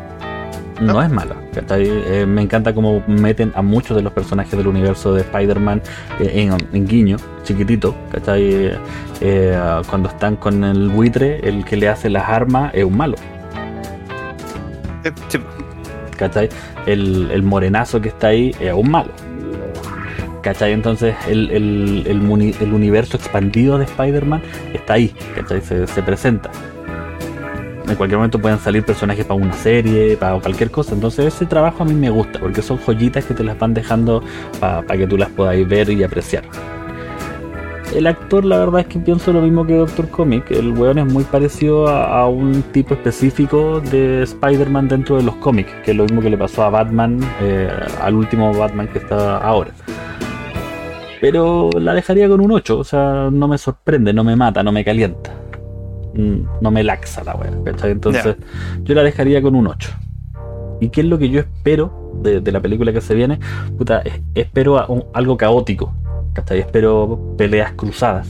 [SPEAKER 2] No es mala. Eh, me encanta cómo meten a muchos de los personajes del universo de Spider-Man eh, en, en guiño, chiquitito. ¿cachai? Eh, cuando están con el buitre, el que le hace las armas es un malo. ¿cachai? El, el morenazo que está ahí es un malo. ¿Cachai? Entonces el, el- el el universo expandido de Spider-Man está ahí, ¿cachai? Se, se presenta. En cualquier momento pueden salir personajes para una serie, para cualquier cosa. Entonces ese trabajo a mí me gusta, porque son joyitas que te las van dejando para que tú las podáis ver y apreciar. El actor, la verdad es que pienso lo mismo que Doctor Comic. El weón es muy parecido a, a un tipo específico de Spider-Man dentro de los cómics, que es lo mismo que le pasó a Batman, eh, al último Batman que está ahora. Pero la dejaría con un 8, o sea, no me sorprende, no me mata, no me calienta. Mm, No me laxa la weá, ¿cachai? Entonces, yo la dejaría con un 8. ¿Y qué es lo que yo espero de, de la película que se viene? Puta, es- espero a- un- algo caótico, ¿cachai? Espero peleas cruzadas.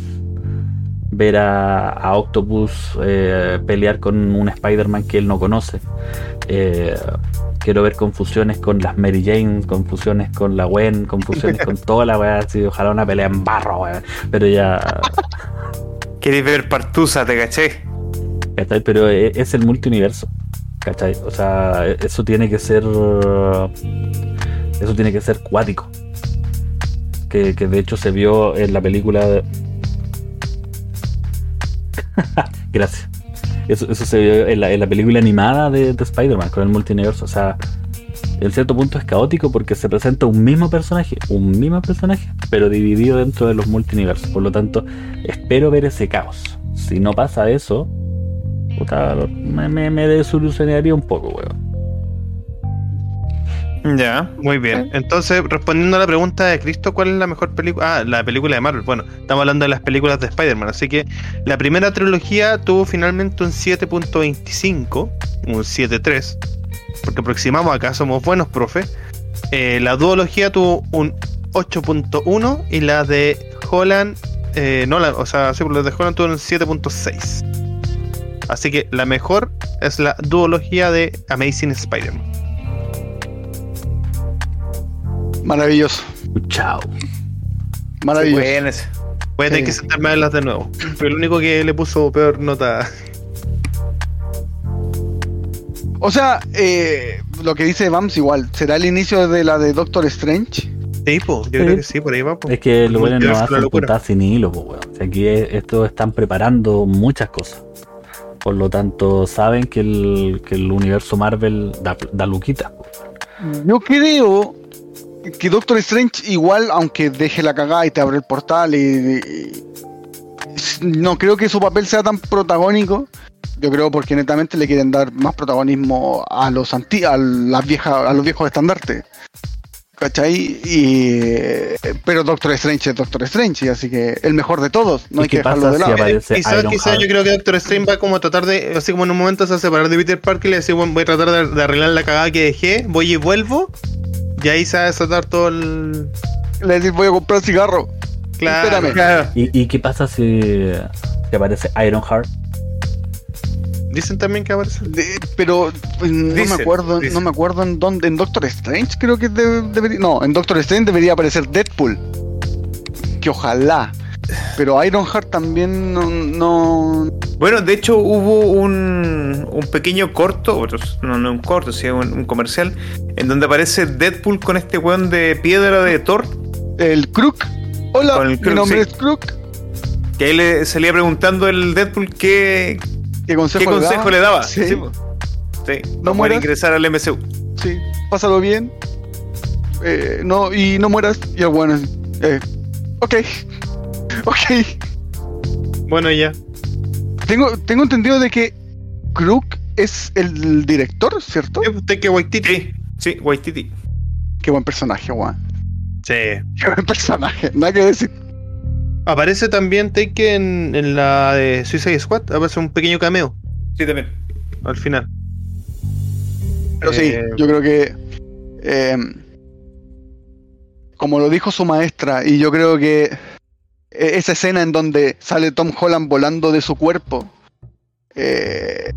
[SPEAKER 2] Ver a, a Octopus eh, pelear con un Spider-Man que él no conoce. Eh, quiero ver confusiones con las Mary Jane, confusiones con la Gwen, confusiones con toda la weá. ojalá una pelea en barro, weá. Pero ya.
[SPEAKER 5] ¿Queréis ver Partusa, te caché?
[SPEAKER 2] ¿cachai? Pero e- es el multiuniverso, ¿cachai? O sea, e- eso tiene que ser. Eso tiene que ser cuático. Que, que de hecho se vio en la película. de- Gracias. Eso, eso se vio en la, en la película animada de, de Spider-Man con el multiuniverso. O sea, en cierto punto es caótico porque se presenta un mismo personaje, un mismo personaje, pero dividido dentro de los multiversos. Por lo tanto, espero ver ese caos. Si no pasa eso, puta, me, me, me desilusionaría un poco, weón.
[SPEAKER 5] Ya.
[SPEAKER 3] Muy bien. Entonces, respondiendo a la pregunta de Cristo, ¿cuál es la mejor película? Ah, la película de Marvel. Bueno, estamos hablando de las películas de Spider-Man. Así que la primera trilogía tuvo finalmente un 7.25, un 7.3. Porque aproximamos acá, somos buenos, profe. Eh, la duología tuvo un 8.1 y la de Holland, eh, no la, o sea, sí, la de Holland tuvo un 7.6. Así que la mejor es la duología de Amazing Spider-Man.
[SPEAKER 4] Maravilloso,
[SPEAKER 2] Chao.
[SPEAKER 4] maravilloso.
[SPEAKER 3] Voy a tener que sentarme a verlas de nuevo. Pero el único que le puso peor nota.
[SPEAKER 4] O sea, eh, lo que dice Vams igual, ¿será el inicio de la de Doctor Strange?
[SPEAKER 3] Sí, po, yo
[SPEAKER 2] Sí.
[SPEAKER 3] creo que sí, por ahí va. po.
[SPEAKER 2] Es que los buenos no hacen putas sin hilo, pues, weón. O sea, aquí es- estos están preparando muchas cosas. Por lo tanto, saben que el, que el universo Marvel da, da luquita.
[SPEAKER 4] Yo creo que Doctor Strange igual, aunque deje la cagada y te abre el portal y, y- no creo que su papel sea tan protagónico. Yo creo porque netamente le quieren dar más protagonismo a los anti a las viejas a los viejos estandartes. ¿Cachai? Y pero Doctor Strange es Doctor Strange, así que el mejor de todos, no
[SPEAKER 2] ¿Y
[SPEAKER 4] hay que dejarlo de
[SPEAKER 2] si
[SPEAKER 4] lado.
[SPEAKER 2] aparece
[SPEAKER 3] Quizás, quizás yo creo que Doctor Strange va como a tratar de, así como en un momento se va a separar de Peter Parker y le dice, bueno, voy a tratar de, de arreglar la cagada que dejé, voy y vuelvo. Y ahí se va a desatar todo el...
[SPEAKER 4] Le decís voy a comprar cigarro.
[SPEAKER 3] Claro.
[SPEAKER 4] Espérame.
[SPEAKER 5] Claro.
[SPEAKER 2] ¿Y, y qué pasa si, si aparece Ironheart?
[SPEAKER 3] Dicen también que aparece.
[SPEAKER 4] De- pero pues, no
[SPEAKER 5] Dicen,
[SPEAKER 4] me acuerdo,
[SPEAKER 5] dicen.
[SPEAKER 4] no me acuerdo en dónde, en Doctor Strange creo que de- debería, no, en Doctor Strange debería aparecer Deadpool, que ojalá, pero Ironheart también no, no-
[SPEAKER 5] Bueno, de hecho hubo un, un pequeño corto, o no, no un corto, sino un, un comercial, en donde aparece Deadpool con este weón de piedra de Thor,
[SPEAKER 4] el Crook, hola,
[SPEAKER 5] el
[SPEAKER 4] mi nombre
[SPEAKER 5] sí.
[SPEAKER 4] es Crook,
[SPEAKER 5] que ahí le salía preguntando el Deadpool qué,
[SPEAKER 4] ¿qué consejo,
[SPEAKER 5] qué consejo le daba.
[SPEAKER 4] Sí,
[SPEAKER 5] Sí, po. Sí,
[SPEAKER 4] No mueras.
[SPEAKER 5] ingresar al MCU.
[SPEAKER 4] sí, pásalo bien, eh, no y no mueras y bueno, eh, ok, ok.
[SPEAKER 3] Bueno, ya.
[SPEAKER 4] Tengo, tengo entendido de que Crook es el director, ¿cierto?
[SPEAKER 3] Usted que Waititi.
[SPEAKER 5] Sí, sí, Waititi.
[SPEAKER 4] Qué buen personaje, Juan.
[SPEAKER 3] Sí.
[SPEAKER 4] Qué buen personaje, nada que decir.
[SPEAKER 3] Aparece también Take en, en la de Suicide Squad. Aparece un pequeño cameo
[SPEAKER 5] Sí, también.
[SPEAKER 3] al final.
[SPEAKER 4] Pero sí,
[SPEAKER 3] Eh,
[SPEAKER 4] yo creo que. eh, como lo dijo su maestra, y yo creo que e- esa escena en donde sale Tom Holland volando de su cuerpo, eh,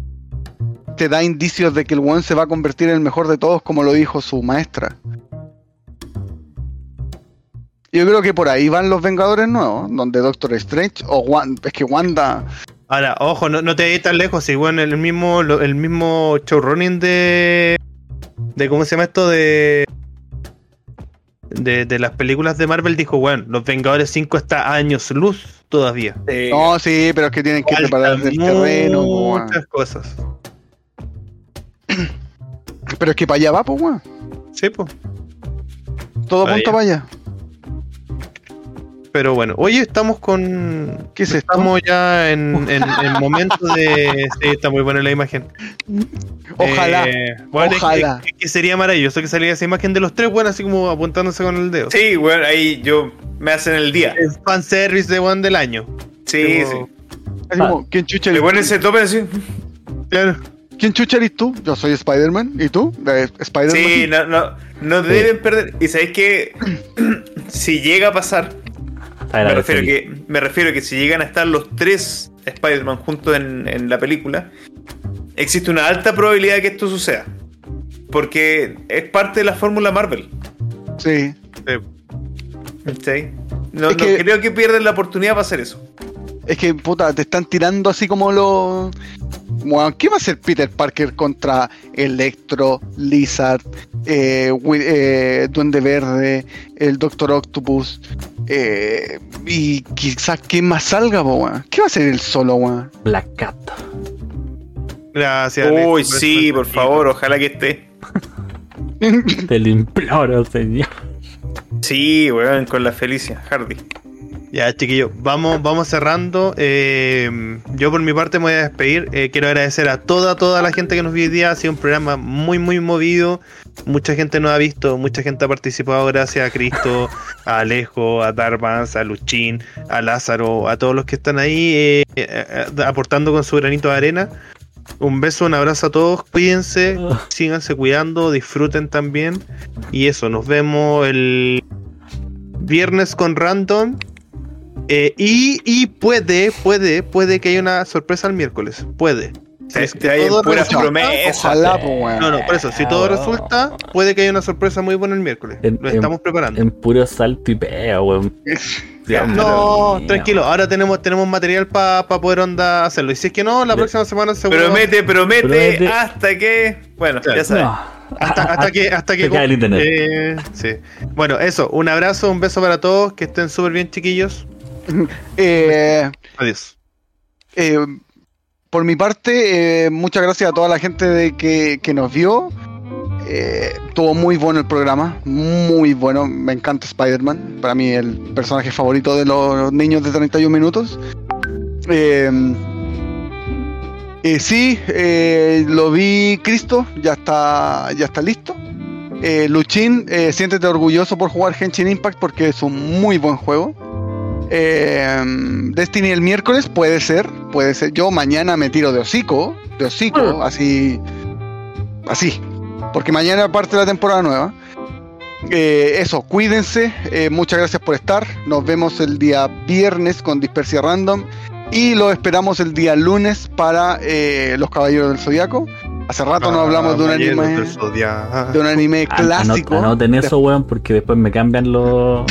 [SPEAKER 4] te da indicios de que el one se va a convertir en el mejor de todos, como lo dijo su maestra. Yo creo que por ahí van los Vengadores nuevos, donde Doctor Strange o Wanda, es que Wanda,
[SPEAKER 3] Ahora, ojo, no, no te vayas tan lejos. Si, bueno, el mismo, el mismo showrunning de. de ¿Cómo se llama esto? De. De, de las películas de Marvel dijo, bueno, los Vengadores 5 está a años luz todavía.
[SPEAKER 5] Eh,
[SPEAKER 4] no, sí, pero es que tienen que preparar el terreno,
[SPEAKER 3] muchas cosas.
[SPEAKER 4] pero es que para allá va, pues, weón.
[SPEAKER 3] Sí, pues.
[SPEAKER 4] Todo
[SPEAKER 3] Para
[SPEAKER 4] apunta
[SPEAKER 3] allá.
[SPEAKER 4] para allá.
[SPEAKER 3] Pero bueno, oye, estamos con.
[SPEAKER 4] ¿Qué es esto?
[SPEAKER 3] Estamos ya en, en, en momento de. Sí, está muy buena la imagen.
[SPEAKER 4] Ojalá.
[SPEAKER 3] Eh, bueno, es que-
[SPEAKER 4] ojalá.
[SPEAKER 3] es que sería maravilloso que saliera esa imagen de los tres, bueno, así como apuntándose con el dedo.
[SPEAKER 5] Sí, weón, ahí yo me hacen el día.
[SPEAKER 3] El fanservice de One del año.
[SPEAKER 5] Sí,
[SPEAKER 3] Como-
[SPEAKER 5] sí.
[SPEAKER 4] Así como, ¿quién chucha
[SPEAKER 5] Le ponen ese tope así.
[SPEAKER 3] Claro.
[SPEAKER 4] ¿Quién chucha eres tú? Yo soy Spider-Man. ¿Y tú? Spider-Man.
[SPEAKER 5] Sí, no, no, no deben perder. Y sabéis que si llega a pasar, me refiero, que, me refiero que si llegan a estar los tres Spider-Man juntos en, en la película, existe una alta probabilidad de que esto suceda. Porque es parte de la fórmula Marvel.
[SPEAKER 4] Sí.
[SPEAKER 5] ¿sí? No,
[SPEAKER 4] Es
[SPEAKER 5] no
[SPEAKER 4] que-
[SPEAKER 5] creo que pierdan la oportunidad para hacer eso.
[SPEAKER 4] Es que, puta, te están tirando así como los... Bueno, ¿Qué va a hacer Peter Parker contra Electro, Lizard, eh, eh, Duende Verde, el Doctor Octopus? eh, y quizás quién más salga, weón? ¿Qué va a hacer él solo, weón?
[SPEAKER 2] Black Cat.
[SPEAKER 3] Gracias.
[SPEAKER 5] Uy,
[SPEAKER 3] Alex,
[SPEAKER 5] sí, por favor, ojalá que esté.
[SPEAKER 2] Te lo imploro, señor.
[SPEAKER 5] Sí, weón, con la Felicia, Hardy.
[SPEAKER 3] Ya, chiquillos, vamos, vamos cerrando. Eh, yo por mi parte me voy a despedir. Eh, quiero agradecer a toda, toda la gente que nos vio hoy día. Ha sido un programa muy, muy movido. Mucha gente nos ha visto, mucha gente ha participado gracias a Cristo, a Alejo, a Darvans, a Luchín, a Lázaro, a todos los que están ahí eh, aportando con su granito de arena. Un beso, un abrazo a todos, cuídense, síganse cuidando, disfruten también. Y eso, nos vemos el viernes con Random. Eh, y, y puede, puede, puede que haya una sorpresa el miércoles. Puede. Si es que
[SPEAKER 5] hay
[SPEAKER 3] todo
[SPEAKER 5] puras
[SPEAKER 3] resulta-
[SPEAKER 5] promesas.
[SPEAKER 4] Ojalá, weón.
[SPEAKER 3] No, no, por eso, si todo resulta, puede que haya una sorpresa muy buena el miércoles.
[SPEAKER 2] En-
[SPEAKER 3] Lo
[SPEAKER 2] en-
[SPEAKER 3] estamos preparando.
[SPEAKER 2] En puro salto y pega, weón. Dios
[SPEAKER 3] No, tranquilo, ahora tenemos, tenemos material para poder onda hacerlo. Y si es que no, la próxima semana seguro.
[SPEAKER 5] Promete, promete,
[SPEAKER 2] Promete.
[SPEAKER 5] hasta que. Bueno,
[SPEAKER 3] Claro.
[SPEAKER 5] ya sabes.
[SPEAKER 2] No.
[SPEAKER 3] Hasta, hasta que, hasta que
[SPEAKER 2] Se cae el internet.
[SPEAKER 3] eh, sí. Bueno, eso, un abrazo, un beso para todos, que estén súper bien, chiquillos.
[SPEAKER 4] Eh,
[SPEAKER 3] Adiós.
[SPEAKER 4] eh, por mi parte, eh, muchas gracias a toda la gente de que, que nos vio. estuvo muy bueno el programa, muy bueno. Me encanta Spider-Man. Para mí, el personaje favorito de los niños de 31 minutos. Sí, lo vi Cristo, ya está, ya está listo. Eh, Luchín, eh, siéntete orgulloso por jugar Genshin Impact porque es un muy buen juego. Eh, Destiny el miércoles puede ser, puede ser. Yo mañana me tiro de hocico, de hocico, así, así, porque mañana parte la temporada nueva. Eh, eso, cuídense, eh, muchas gracias por estar. Nos vemos el día viernes con Dispersia Random y lo esperamos el día lunes para eh, Los Caballeros del Zodiaco. Hace rato no hablamos de un anime, de un anime clásico.
[SPEAKER 2] Anoten eso, weón, porque después me cambian los.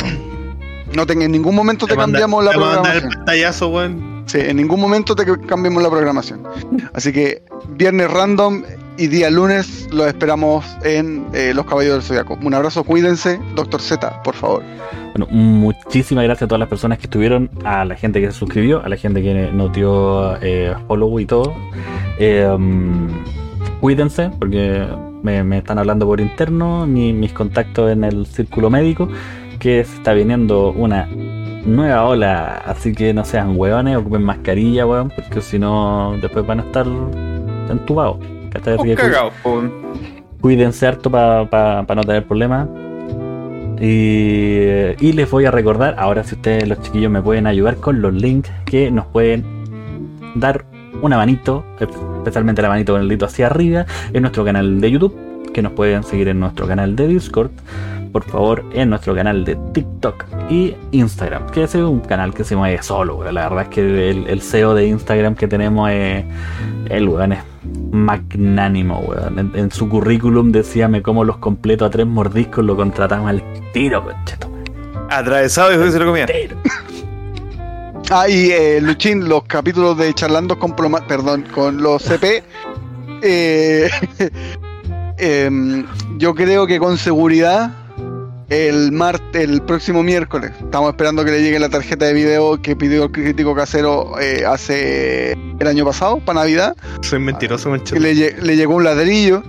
[SPEAKER 4] No te- en ningún momento te,
[SPEAKER 3] manda-
[SPEAKER 4] cambiamos la
[SPEAKER 3] te el
[SPEAKER 4] programación.
[SPEAKER 3] pantallazo, weón.
[SPEAKER 4] Sí, en ningún momento te cambiamos la programación. Así que viernes random y día lunes lo esperamos en eh, Los Caballeros del Zodiaco. Un abrazo, cuídense. Doctor Z, por favor.
[SPEAKER 2] Bueno, muchísimas gracias a todas las personas que estuvieron, a la gente que se suscribió, a la gente que nos dio eh, follow y todo. Eh, um, cuídense, porque me, me están hablando por interno, mi- mis contactos en el círculo médico, que está viniendo una nueva ola, así que no sean hueones, ocupen mascarilla, weón, porque si no, después van a estar entubados.
[SPEAKER 5] Oh,
[SPEAKER 2] cuídense harto para no tener problemas. Y, y les voy a recordar, ahora si ustedes los chiquillos me pueden ayudar con los links que nos pueden dar una manito, especialmente la manito con el dedito hacia arriba, en nuestro canal de YouTube, que nos pueden seguir en nuestro canal de Discord, por favor, en nuestro canal de TikTok y Instagram, que ese es un canal que se mueve solo, weón. la verdad es que el, el CEO de Instagram que tenemos es el weón es magnánimo, weón. En, en su currículum decía me como los completo a tres mordiscos, lo contratamos al tiro, concheto.
[SPEAKER 5] Atravesado y se lo comía.
[SPEAKER 2] Tiro.
[SPEAKER 4] Ah, y eh, Luchín, los capítulos de Charlando con Ploma, perdón, con los CP. eh, em, yo creo que con seguridad el martes, el próximo miércoles. Estamos esperando que le llegue la tarjeta de video que pidió el crítico casero eh, hace el año pasado, para Navidad.
[SPEAKER 3] Soy mentiroso,
[SPEAKER 4] Que
[SPEAKER 3] manchado.
[SPEAKER 4] le, lle- le llegó un ladrillo.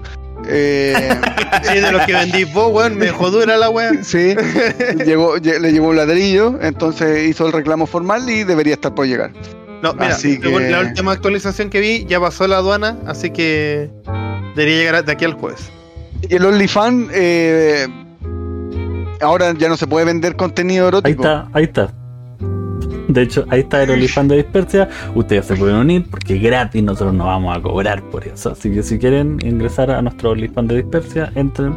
[SPEAKER 4] eh,
[SPEAKER 3] Sí, de los que vendís vos, weón, me dejó dura la weón.
[SPEAKER 4] sí, llegó, lle- le llegó un ladrillo, entonces hizo el reclamo formal y debería estar por llegar.
[SPEAKER 3] No, mira,
[SPEAKER 4] Así que-
[SPEAKER 3] la última actualización que vi, ya pasó la aduana, así que debería llegar de aquí al jueves.
[SPEAKER 4] Y el OnlyFans, eh, ahora ya no se puede vender contenido
[SPEAKER 2] Ahí
[SPEAKER 4] erótico.
[SPEAKER 2] está, ahí está. De hecho, ahí está el OnlyFans de Dispersia. Ustedes se pueden unir porque es gratis, nosotros no vamos a cobrar por eso. Así que si quieren ingresar a nuestro OnlyFans de Dispersia, entren.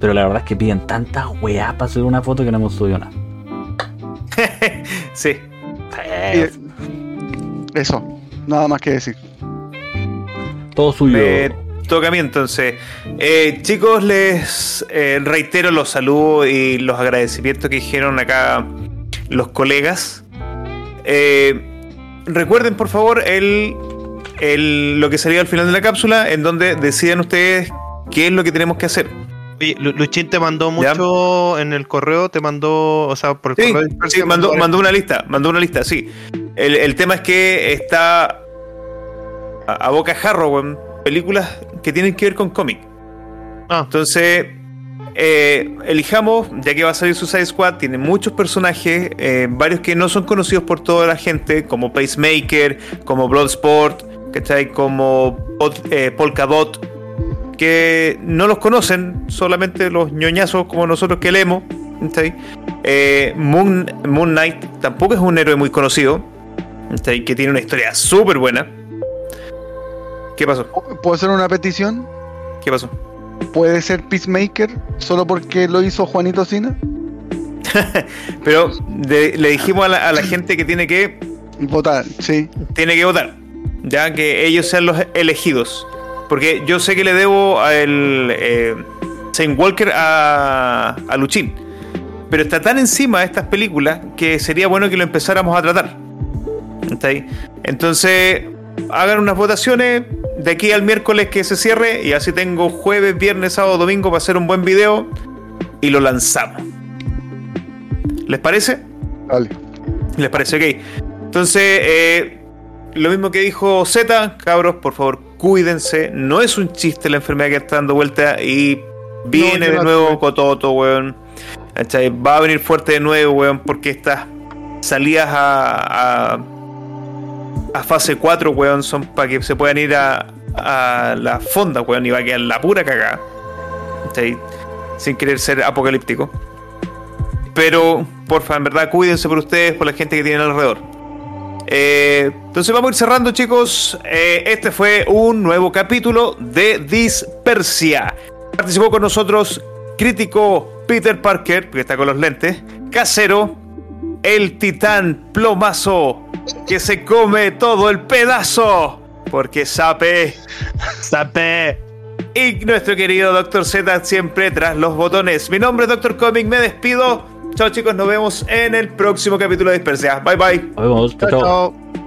[SPEAKER 2] Pero la verdad es que piden tantas weá para subir una foto que no hemos subido nada.
[SPEAKER 5] Sí.
[SPEAKER 4] Eh, Eso, nada más que decir.
[SPEAKER 2] Todo suyo.
[SPEAKER 5] Me toca a mí entonces. Eh, chicos, les eh, reitero los saludos y los agradecimientos que dijeron acá los colegas. Eh, recuerden, por favor, el, el- lo que salió al final de la cápsula, en donde deciden ustedes qué es lo que tenemos que hacer.
[SPEAKER 3] Oye, Lu- Luchín te mandó
[SPEAKER 5] Ya.
[SPEAKER 3] mucho en el correo, te mandó, o sea, por el
[SPEAKER 5] Sí,
[SPEAKER 3] correo
[SPEAKER 5] sí, mandó, mandó una lista, mandó una lista, sí. El, el tema es que está a, a boca jarro, weón, películas que tienen que ver con cómic.
[SPEAKER 3] Ah.
[SPEAKER 5] Entonces, eh, elijamos, ya que va a salir Suicide Squad, tiene muchos personajes, eh, varios que no son conocidos por toda la gente, como Pacemaker, como Bloodsport, ¿cachai? Como eh, Polka Dot, que no los conocen, solamente los ñoñazos como nosotros que leemos, ¿cachai? Eh, Moon, Moon Knight tampoco es un héroe muy conocido, ¿cachai? que tiene una historia súper buena. ¿Qué pasó?
[SPEAKER 4] ¿Puedo hacer una petición?
[SPEAKER 5] ¿Qué pasó?
[SPEAKER 4] ¿Puede ser Peacemaker solo porque lo hizo Juanito Sina?
[SPEAKER 5] Pero de- le dijimos a la, a la gente que tiene que
[SPEAKER 4] Votar, sí.
[SPEAKER 5] tiene que votar, ya que ellos sean los elegidos, porque yo sé que le debo a el eh, Saint Walker a, a Luchín, pero está tan encima de estas películas que sería bueno que lo empezáramos a tratar. ¿Está ahí? Entonces hagan unas votaciones de aquí al miércoles que se cierre y así tengo jueves, viernes, sábado, domingo para hacer un buen video y lo lanzamos. ¿Les parece?
[SPEAKER 4] Vale.
[SPEAKER 5] ¿Les parece ok? Entonces, eh, lo mismo que dijo Z, cabros, por favor, cuídense. No es un chiste la enfermedad que está dando vuelta y Viene de nuevo. Cototo, weón. Va a venir fuerte de nuevo, weón, porque estas salidas a, a, a fase 4, weón, son para que se puedan ir a, a la fonda, weón, y va a quedar la pura cagada. ¿Cachai? Sin querer ser apocalíptico. Pero, porfa, en verdad, cuídense por ustedes, por la gente que tienen alrededor. Eh, entonces vamos a ir cerrando, chicos. Eh, este fue un nuevo capítulo de Dispersia. Participó con nosotros crítico Peter Parker, que está con los lentes, casero, el titán plomazo, que se come todo el pedazo, porque sape,
[SPEAKER 3] ¡Sape!
[SPEAKER 5] y nuestro querido Dr. Z siempre tras los botones. Mi nombre es Dr. Comic, me despido. Chao chicos, nos vemos en el próximo capítulo de Dispersia. Bye bye.
[SPEAKER 2] Nos vemos.
[SPEAKER 3] Chao,
[SPEAKER 2] chao.
[SPEAKER 3] chao.